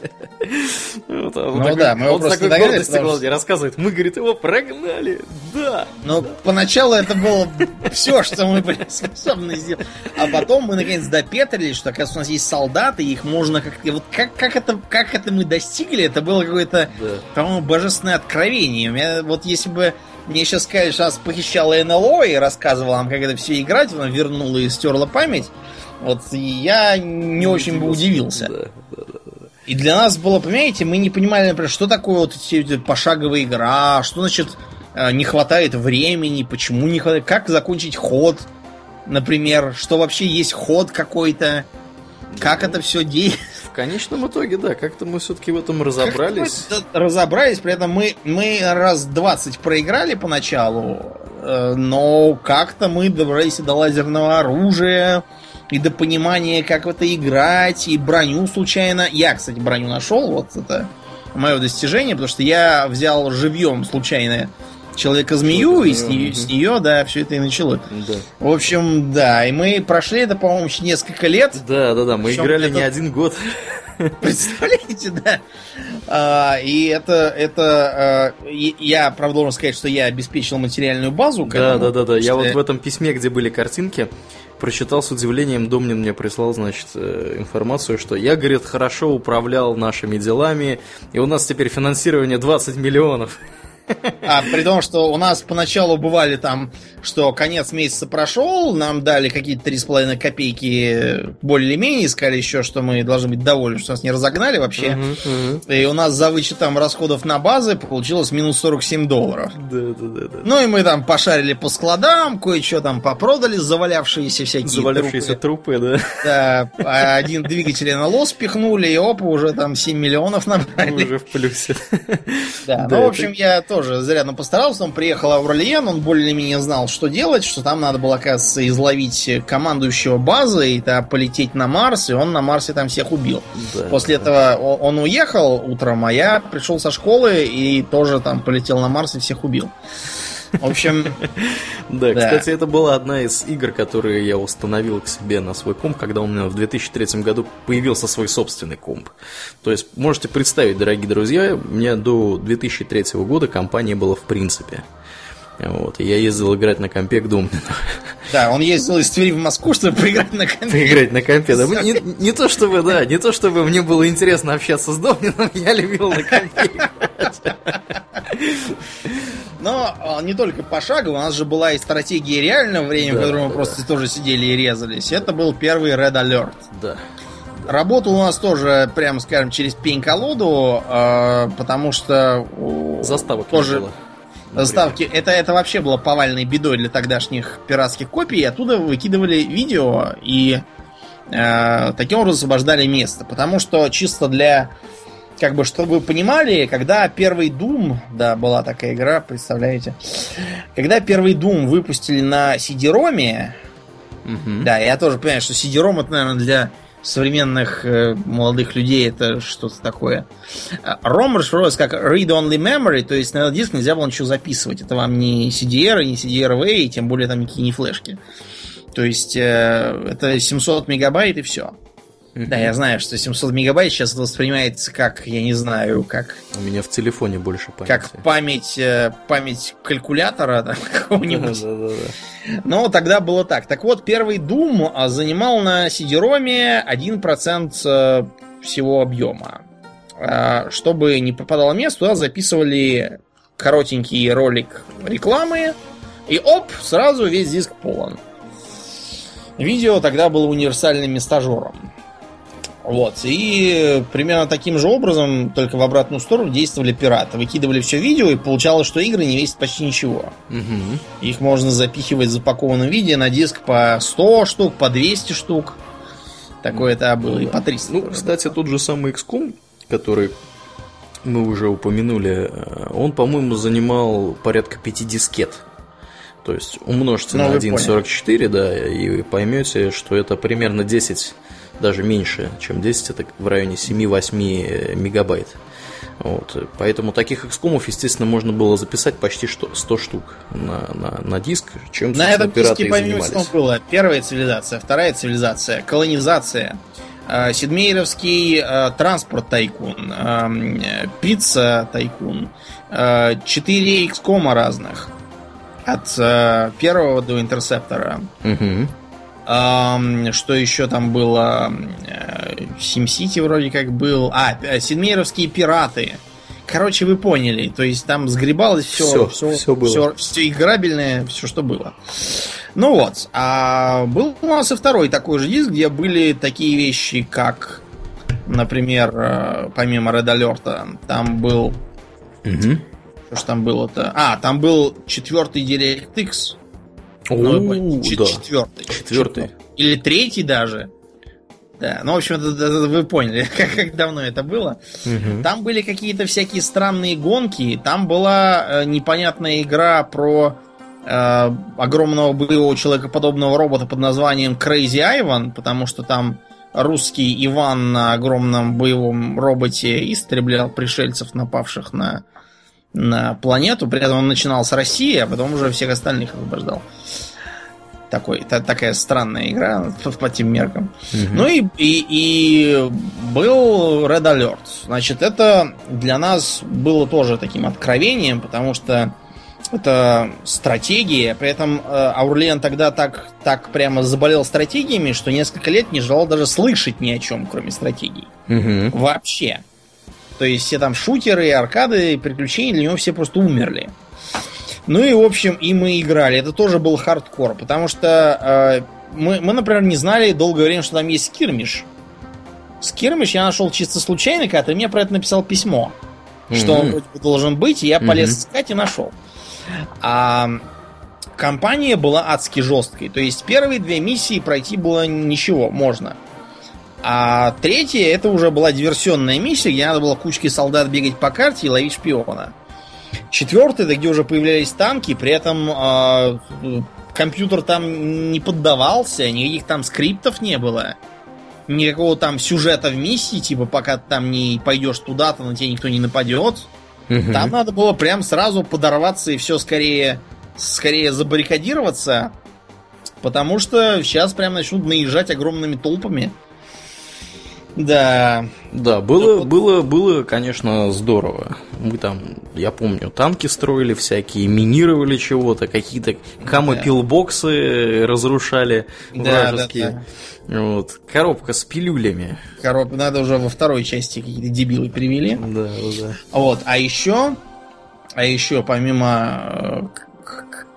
Вот, он ну такой, да, мы его он просто такой догнали, потому... что... рассказывает. Мы, говорит, его прогнали. Да. Но да. поначалу это было все, что мы были способны сделать. А потом мы наконец допетрили, что оказывается у нас есть солдаты, их можно как-то... Вот как, как, это, как это мы достигли, это было какое-то, да. по-моему, божественное откровение. У меня, вот если бы мне сейчас сказали, что нас похищала НЛО и рассказывала нам, как это все играть, она вернула и стерла память, вот я не очень бы удивился. Да, да, да, И для нас было, понимаете, мы не понимали, например, что такое вот эти пошаговая игра, что значит э, не хватает времени, почему не хватает, как закончить ход, например, что вообще есть ход какой-то, как это все действует. В конечном итоге, да, как-то мы все-таки в этом разобрались. Разобрались, при этом мы, мы раз 20 проиграли поначалу, э, но как-то мы добрались до лазерного оружия, и до понимания, как в это играть, и броню случайно. Я, кстати, броню нашел, вот это мое достижение, потому что я взял живьем случайно Человека-змею, и с нее, с нее, да, все это и началось. Да. В общем, да, и мы прошли это, по-моему, еще несколько лет. Да, да, да, мы играли это... не один год. Представляете, да? А, и это, это а, я, правда, должен сказать, что я обеспечил материальную базу. Да, да, да, да. Я вот в этом письме, где были картинки, прочитал с удивлением, Домнин мне прислал, значит, э, информацию, что я, говорит, хорошо управлял нашими делами, и у нас теперь финансирование 20 миллионов. А при том, что у нас поначалу бывали там, что конец месяца прошел, нам дали какие-то 3,5 копейки более-менее, сказали еще, что мы должны быть довольны, что нас не разогнали вообще. Uh-huh, uh-huh. И у нас за вычетом расходов на базы получилось минус 47 долларов. Да, да, да, да. Ну и мы там пошарили по складам, кое-что там попродали, завалявшиеся всякие Завалявшиеся трупы, трупы да. Да, а один двигатель на лос пихнули, и опа, уже там 7 миллионов набрали. Мы уже в плюсе. Да, ну, в общем, я тоже зарядно постарался. Он приехал в Аурлиен, он более-менее знал, что делать, что там надо было, оказывается, изловить командующего базы и да, полететь на Марс, и он на Марсе там всех убил. Да, После да. этого он уехал утром, а я пришел со школы и тоже там полетел на Марс и всех убил. В общем... Да, кстати, это была одна из игр, которые я установил к себе на свой комп, когда у меня в 2003 году появился свой собственный комп. То есть, можете представить, дорогие друзья, у меня до 2003 года компания была в принципе. Вот, и я ездил играть на компе к Думнину. Да, он ездил из Твери в Москву, чтобы поиграть на компе. Поиграть на компе, да. Не, не то чтобы, да, не то чтобы мне было интересно общаться с Домнином, я любил на компе но а, не только пошагово, у нас же была и стратегия реального времени, да, в которой мы да, просто да. тоже сидели и резались. Это был первый Red Alert. Да. Работал у нас тоже, прям скажем, через пень-колоду, э, потому что... Заставок тоже... не было. Заставки. Это, это вообще было повальной бедой для тогдашних пиратских копий. Оттуда выкидывали видео и э, таким образом освобождали место. Потому что чисто для как бы, чтобы вы понимали, когда первый Doom, да, была такая игра, представляете, когда первый Doom выпустили на CD-ROM, угу. да, я тоже понимаю, что CD-ROM это, наверное, для современных э, молодых людей это что-то такое. ROM расшифровывается как Read Only Memory, то есть на этот диск нельзя было ничего записывать. Это вам не CDR, не CDRV, и тем более там никакие не флешки. То есть э, это 700 мегабайт и все. Да, я знаю, что 700 мегабайт сейчас воспринимается как, я не знаю, как... У меня в телефоне больше памяти. Как память, э, память калькулятора да, какого-нибудь. Да, да, да. Но тогда было так. Так вот, первый Doom а, занимал на CD-ROM 1% э, всего объема. А, чтобы не попадало место, туда записывали коротенький ролик рекламы, и оп, сразу весь диск полон. Видео тогда было универсальным местажером. Вот. И примерно таким же образом, только в обратную сторону, действовали пираты. Выкидывали все видео, и получалось, что игры не весят почти ничего. Угу. Их можно запихивать в запакованном виде на диск по 100 штук, по 200 штук. Такое это было, и по 300. Ну, тоже. кстати, тот же самый XCOM, который мы уже упомянули, э, он, по-моему, занимал порядка 5 дискет. То есть умножьте ну, на 1.44, да, и поймете, что это примерно 10 даже меньше, чем 10, это в районе 7-8 мегабайт. Вот. Поэтому таких экскомов, естественно, можно было записать почти 100 штук на, на, на диск, чем на этом диске, помимо всего, было первая цивилизация, вторая цивилизация, колонизация, э, Сидмейровский э, транспорт тайкун, э, пицца тайкун, э, 4 экскома разных от э, первого до интерсептора. Угу. Что еще там было? Сим-Сити вроде как был. А, э, Сидмейровские пираты. Короче, вы поняли. То есть там сгребалось все, все, все, все, было. все, все играбельное, все, что было. Ну вот. А был у нас и второй такой же диск, где были такие вещи, как, например, э, помимо Red Alert, там был... Угу. Что ж там было-то? А, там был четвертый DirectX. Ну, да. Четвертый. Четвертый. Или третий даже. Да, ну, в общем, вы поняли, как, как давно это было. Угу. Там были какие-то всякие странные гонки. Там была э, непонятная игра про э, огромного боевого человекоподобного робота под названием Crazy Ivan, потому что там русский Иван на огромном боевом роботе истреблял пришельцев, напавших на, на планету. При этом он начинал с России, а потом уже всех остальных освобождал. Такой, та, такая странная игра по тем меркам. Угу. Ну и, и, и был Red Alert. Значит, это для нас было тоже таким откровением, потому что это стратегия. При этом э, Аурлиен тогда так, так прямо заболел стратегиями, что несколько лет не желал даже слышать ни о чем, кроме стратегий. Угу. Вообще. То есть все там шутеры, аркады, приключения для него все просто умерли. Ну и, в общем, и мы играли. Это тоже был хардкор, потому что э, мы, мы, например, не знали долгое время, что там есть skirmish. Skirmish я нашел чисто случайно, когда ты мне про это написал письмо. Mm-hmm. Что он вроде бы должен быть, и я полез mm-hmm. искать и нашел. А кампания была адски жесткой. То есть первые две миссии пройти было ничего, можно. А третья это уже была диверсионная миссия, где надо было кучки солдат бегать по карте и ловить шпиона. Четвертый, это где уже появлялись танки, при этом э, компьютер там не поддавался, никаких там скриптов не было. Никакого там сюжета в миссии, типа пока ты там не пойдешь туда-то, на тебя никто не нападет. Угу. Там надо было прям сразу подорваться и все скорее, скорее забаррикадироваться, потому что сейчас прям начнут наезжать огромными толпами. Да. Да, было, вот... было, было, конечно, здорово. Мы там, я помню, танки строили всякие, минировали чего-то, какие-то камопилбоксы да. разрушали да, вражеские. Да, да. Вот. Коробка с пилюлями. Короб... Надо уже во второй части какие-то дебилы привели. Да, да. Вот. А еще, а еще помимо э,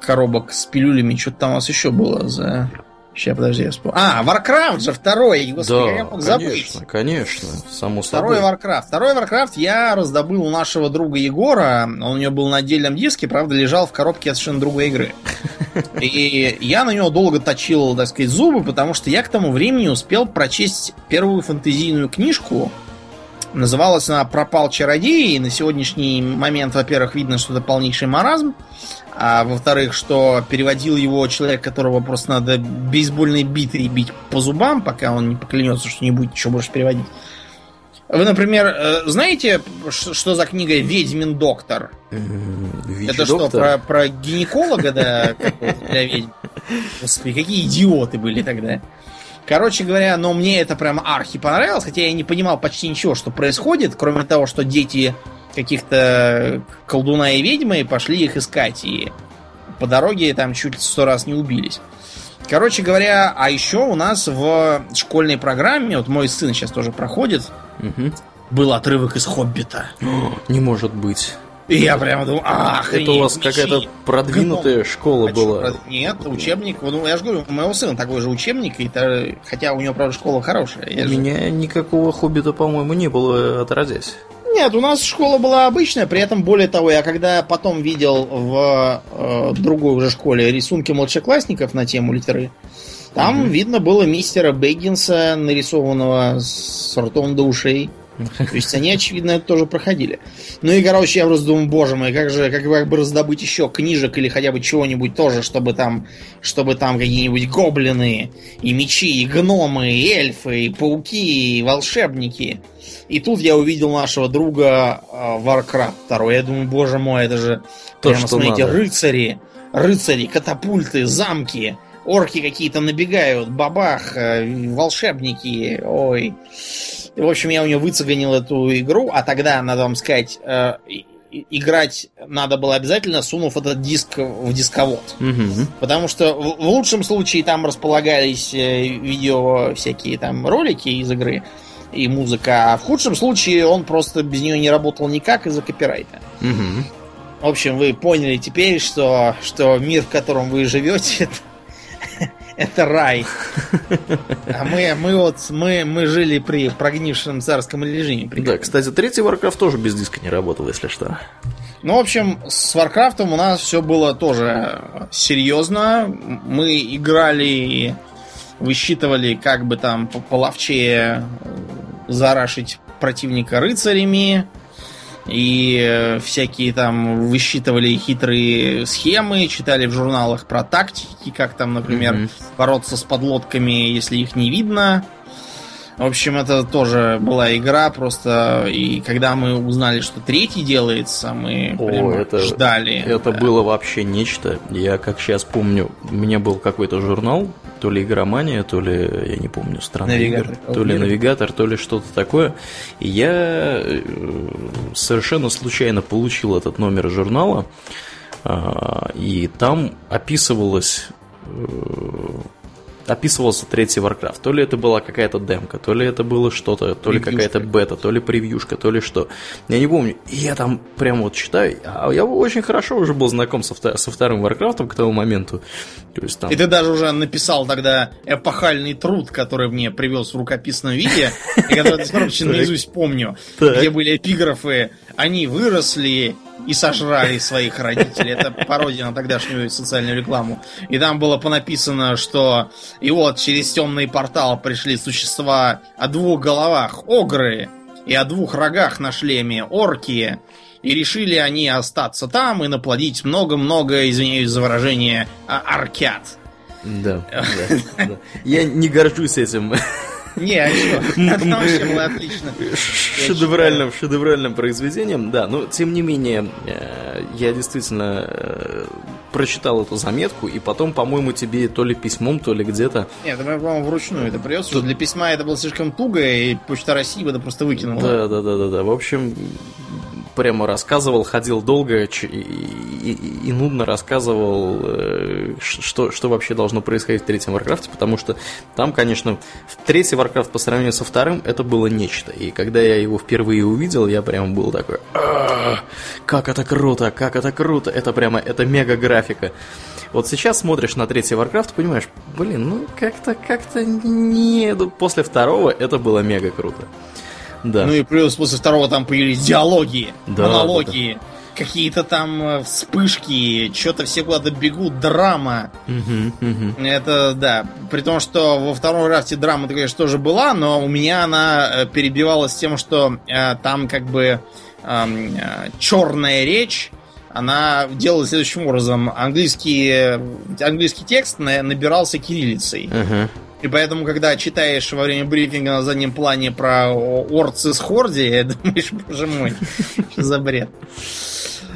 коробок с пилюлями, что-то там у нас еще было за Сейчас, подожди, я вспомню. А, Warcraft же второй, господи, да, я мог конечно, забыть. конечно, само Второй собой. Warcraft. Второй Warcraft я раздобыл у нашего друга Егора. Он у него был на отдельном диске, правда, лежал в коробке от совершенно другой игры. И я на него долго точил, так сказать, зубы, потому что я к тому времени успел прочесть первую фэнтезийную книжку. Называлась она «Пропал чародей», и на сегодняшний момент, во-первых, видно, что это полнейший маразм. А во-вторых, что переводил его человек, которого просто надо бейсбольной битой бить по зубам, пока он не поклянется, что не будет еще больше переводить. Вы, например, э, знаете, что за книга «Ведьмин доктор»? Вич Это доктор? что, про, про гинеколога, да, для ведьм? Господи, какие идиоты были тогда. Короче говоря, но мне это прям архи понравилось, хотя я не понимал почти ничего, что происходит, кроме того, что дети каких-то колдуна и ведьмы и пошли их искать. И по дороге там чуть сто раз не убились. Короче говоря, а еще у нас в школьной программе, вот мой сын сейчас тоже проходит, угу. был отрывок из Хоббита. не может быть. И я прямо думаю, ах, Это у вас какая-то продвинутая школа была? Нет, учебник, ну я же говорю, у моего сына такой же учебник, и хотя у него, правда, школа хорошая. У меня никакого хоббита, по-моему, не было отродясь. Нет, у нас школа была обычная, при этом, более того, я когда потом видел в э, другой уже школе рисунки младшеклассников на тему литеры, там mm-hmm. видно было мистера Бэггинса, нарисованного с ртом до ушей. То есть они, очевидно, это тоже проходили. Ну и, короче, я просто думаю, боже мой, как же, как, как бы раздобыть еще книжек или хотя бы чего-нибудь тоже, чтобы там, чтобы там какие-нибудь гоблины, и мечи, и гномы, и эльфы, и пауки, и волшебники. И тут я увидел нашего друга э, Warcraft 2. Я думаю, боже мой, это же То, прямо, смотрите, надо. рыцари, рыцари, катапульты, замки, орки какие-то набегают, бабах, э, волшебники, ой. В общем, я у него выцегонил эту игру, а тогда, надо вам сказать, э, играть надо было обязательно, сунув этот диск в дисковод. Угу. Потому что в, в лучшем случае там располагались э, видео всякие там ролики из игры и музыка, а в худшем случае он просто без нее не работал никак из-за копирайта. Угу. В общем, вы поняли теперь, что, что мир, в котором вы живете, это рай. А мы, мы вот мы, мы жили при прогнившем царском режиме. Да, кстати, третий Warcraft тоже без диска не работал, если что. Ну, в общем, с Warcraft у нас все было тоже серьезно. Мы играли и высчитывали, как бы там половчее зарашить противника рыцарями и э, всякие там высчитывали хитрые схемы, читали в журналах про тактики, как там, например, mm-hmm. бороться с подлодками, если их не видно. В общем, это тоже была игра, просто и когда мы узнали, что третий делается, мы О, это, ждали. Это да. было вообще нечто. Я, как сейчас помню, у меня был какой-то журнал, то ли игромания, то ли, я не помню, странный навигатор, игр, то ли навигатор, то ли что-то такое. И я э, совершенно случайно получил этот номер журнала, а, и там описывалось э, описывался третий Warcraft. То ли это была какая-то демка, то ли это было что-то, то ли какая-то бета, то ли превьюшка, то ли что. Я не помню. И я там прям вот читаю. А я очень хорошо уже был знаком со, со вторым Warcraft к тому моменту. То есть, там... И ты даже уже написал тогда эпохальный труд, который мне привез в рукописном виде, и который я наизусть помню, где были эпиграфы «Они выросли, и сожрали своих родителей. Это пародия на тогдашнюю социальную рекламу. И там было понаписано, что и вот через темный портал пришли существа о двух головах, огры, и о двух рогах на шлеме, орки. И решили они остаться там и наплодить много-много, извиняюсь за выражение, а, аркят. Да, да, да. Я не горжусь этим. Не, а что? Вообще было отлично. Шедевральным, шедевральным произведением, да. Но, тем не менее, э, я действительно э, прочитал эту заметку, и потом, по-моему, тебе то ли письмом, то ли где-то... Нет, это, по-моему, вручную это привез, что для письма это было слишком туго, и Почта России бы это просто выкинула. Да, да, да, да, да. В общем, прямо рассказывал, ходил долго и, и, и нудно рассказывал, э, что, что вообще должно происходить в третьем Warcraft 'е, потому что там, конечно, в третий Warcraft по сравнению со вторым это было нечто. И когда я его впервые увидел, я прям был такой, как это круто, как это круто, это прямо, это мега графика. Вот сейчас смотришь на третий Warcraft, понимаешь, блин, ну как-то, как-то не... После второго это было мега круто. Да. Ну и плюс после второго там появились диалоги, да, монологи, да, да. какие-то там э, вспышки, что-то все куда-то бегут, драма. Угу, угу. Это да. При том, что во втором рафте драма, конечно, тоже была, но у меня она э, перебивалась тем, что э, там как бы э, черная речь она делала следующим образом. Английский, английский текст набирался кириллицей. Uh-huh. И поэтому, когда читаешь во время брифинга на заднем плане про Орцис Хорди, думаешь, боже мой, что за бред.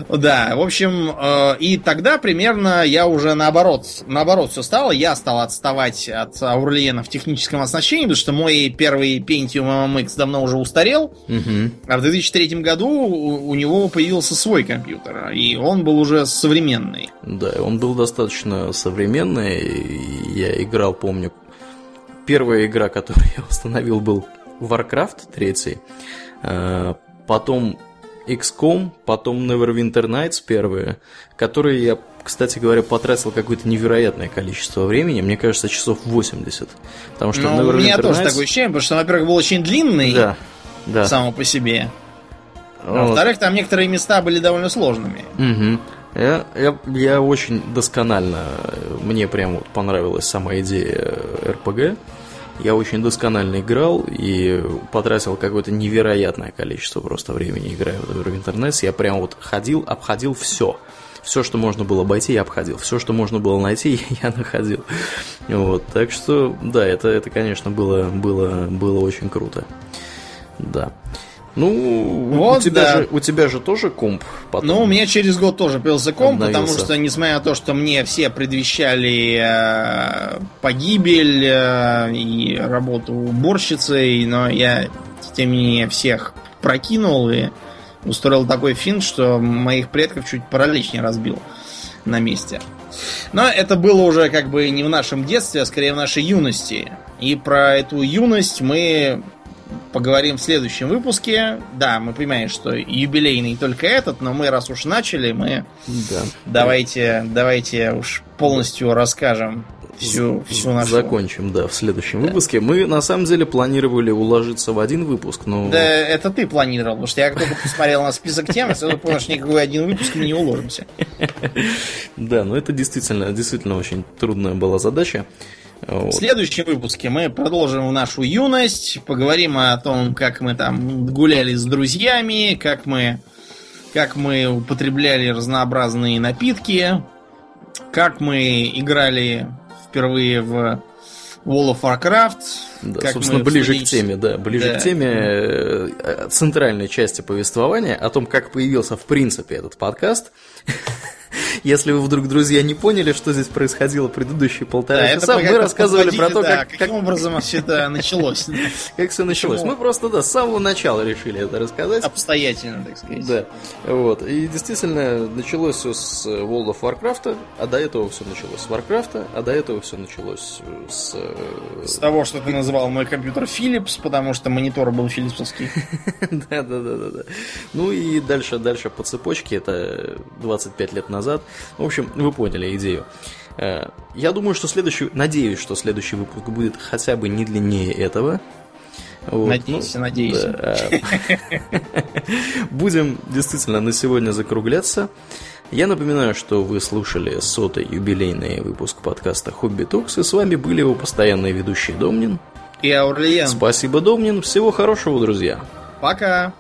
Да, в общем, э, и тогда примерно я уже наоборот, наоборот все стало. Я стал отставать от Аурлиена в техническом оснащении, потому что мой первый Pentium MMX давно уже устарел. Угу. А в 2003 году у, у него появился свой компьютер, и он был уже современный. Да, он был достаточно современный. Я играл, помню, первая игра, которую я установил, был Warcraft 3. Э, потом XCOM, потом Neverwinter Nights первые, которые я, кстати говоря, потратил какое-то невероятное количество времени, мне кажется, часов 80. Потому что ну, Neverwinter у меня Nights... тоже такое ощущение, потому что, во-первых, был очень длинный да, да. само по себе. А вот. во-вторых, там некоторые места были довольно сложными. Угу. Я, я, я очень досконально, мне прям вот понравилась сама идея РПГ. Я очень досконально играл и потратил какое-то невероятное количество просто времени, играя в интернет. Я прям вот ходил, обходил все. Все, что можно было обойти, я обходил. Все, что можно было найти, я находил. Вот. Так что, да, это, это конечно, было, было, было очень круто. Да. Ну, вот, у, тебя да. же, у тебя же тоже комп потом. Ну, у меня через год тоже появился комп, обновился. потому что, несмотря на то, что мне все предвещали э, погибель э, и работу уборщицей, но я, тем не менее, всех прокинул и устроил такой финт, что моих предков чуть паралич не разбил на месте. Но это было уже как бы не в нашем детстве, а скорее в нашей юности. И про эту юность мы поговорим в следующем выпуске. Да, мы понимаем, что юбилейный только этот, но мы раз уж начали, мы да. давайте, давайте уж полностью расскажем всю, всю нашу... Закончим, да, в следующем да. выпуске. Мы, на самом деле, планировали уложиться в один выпуск, но... Да, это ты планировал, потому что я только посмотрел на список тем, и сразу понял, что никакой один выпуск мы не уложимся. Да, но это действительно, действительно очень трудная была задача. Вот. В следующем выпуске мы продолжим нашу юность, поговорим о том, как мы там гуляли с друзьями, как мы, как мы употребляли разнообразные напитки, как мы играли впервые в World of Warcraft. Да, как собственно, ближе к теме, да, ближе да. к теме э, центральной части повествования о том, как появился в принципе этот подкаст. Если вы вдруг, друзья, не поняли, что здесь происходило предыдущие полтора да, часа, мы рассказывали про то, да, как, каким как... образом все это началось. Как все началось. Мы просто, да, с самого начала решили это рассказать. Обстоятельно, так сказать. Да. Вот. И действительно, началось все с World of Warcraft, а до этого все началось с Warcraft, а до этого все началось с... Э, с того, что ты называл мой компьютер Philips, потому что монитор был филипсовский. Да, да, да, да. Ну и дальше, дальше по цепочке, это 25 лет назад, в общем, вы поняли идею. Э, я думаю, что следующий, надеюсь, что следующий выпуск будет хотя бы не длиннее этого. Вот. Надеюсь, ну, надеюсь. Да. Будем действительно на сегодня закругляться. Я напоминаю, что вы слушали сотый юбилейный выпуск подкаста Хобби Токс, и с вами были его постоянные ведущие Домнин и Аурлиен. Спасибо, Домнин. Всего хорошего, друзья. Пока.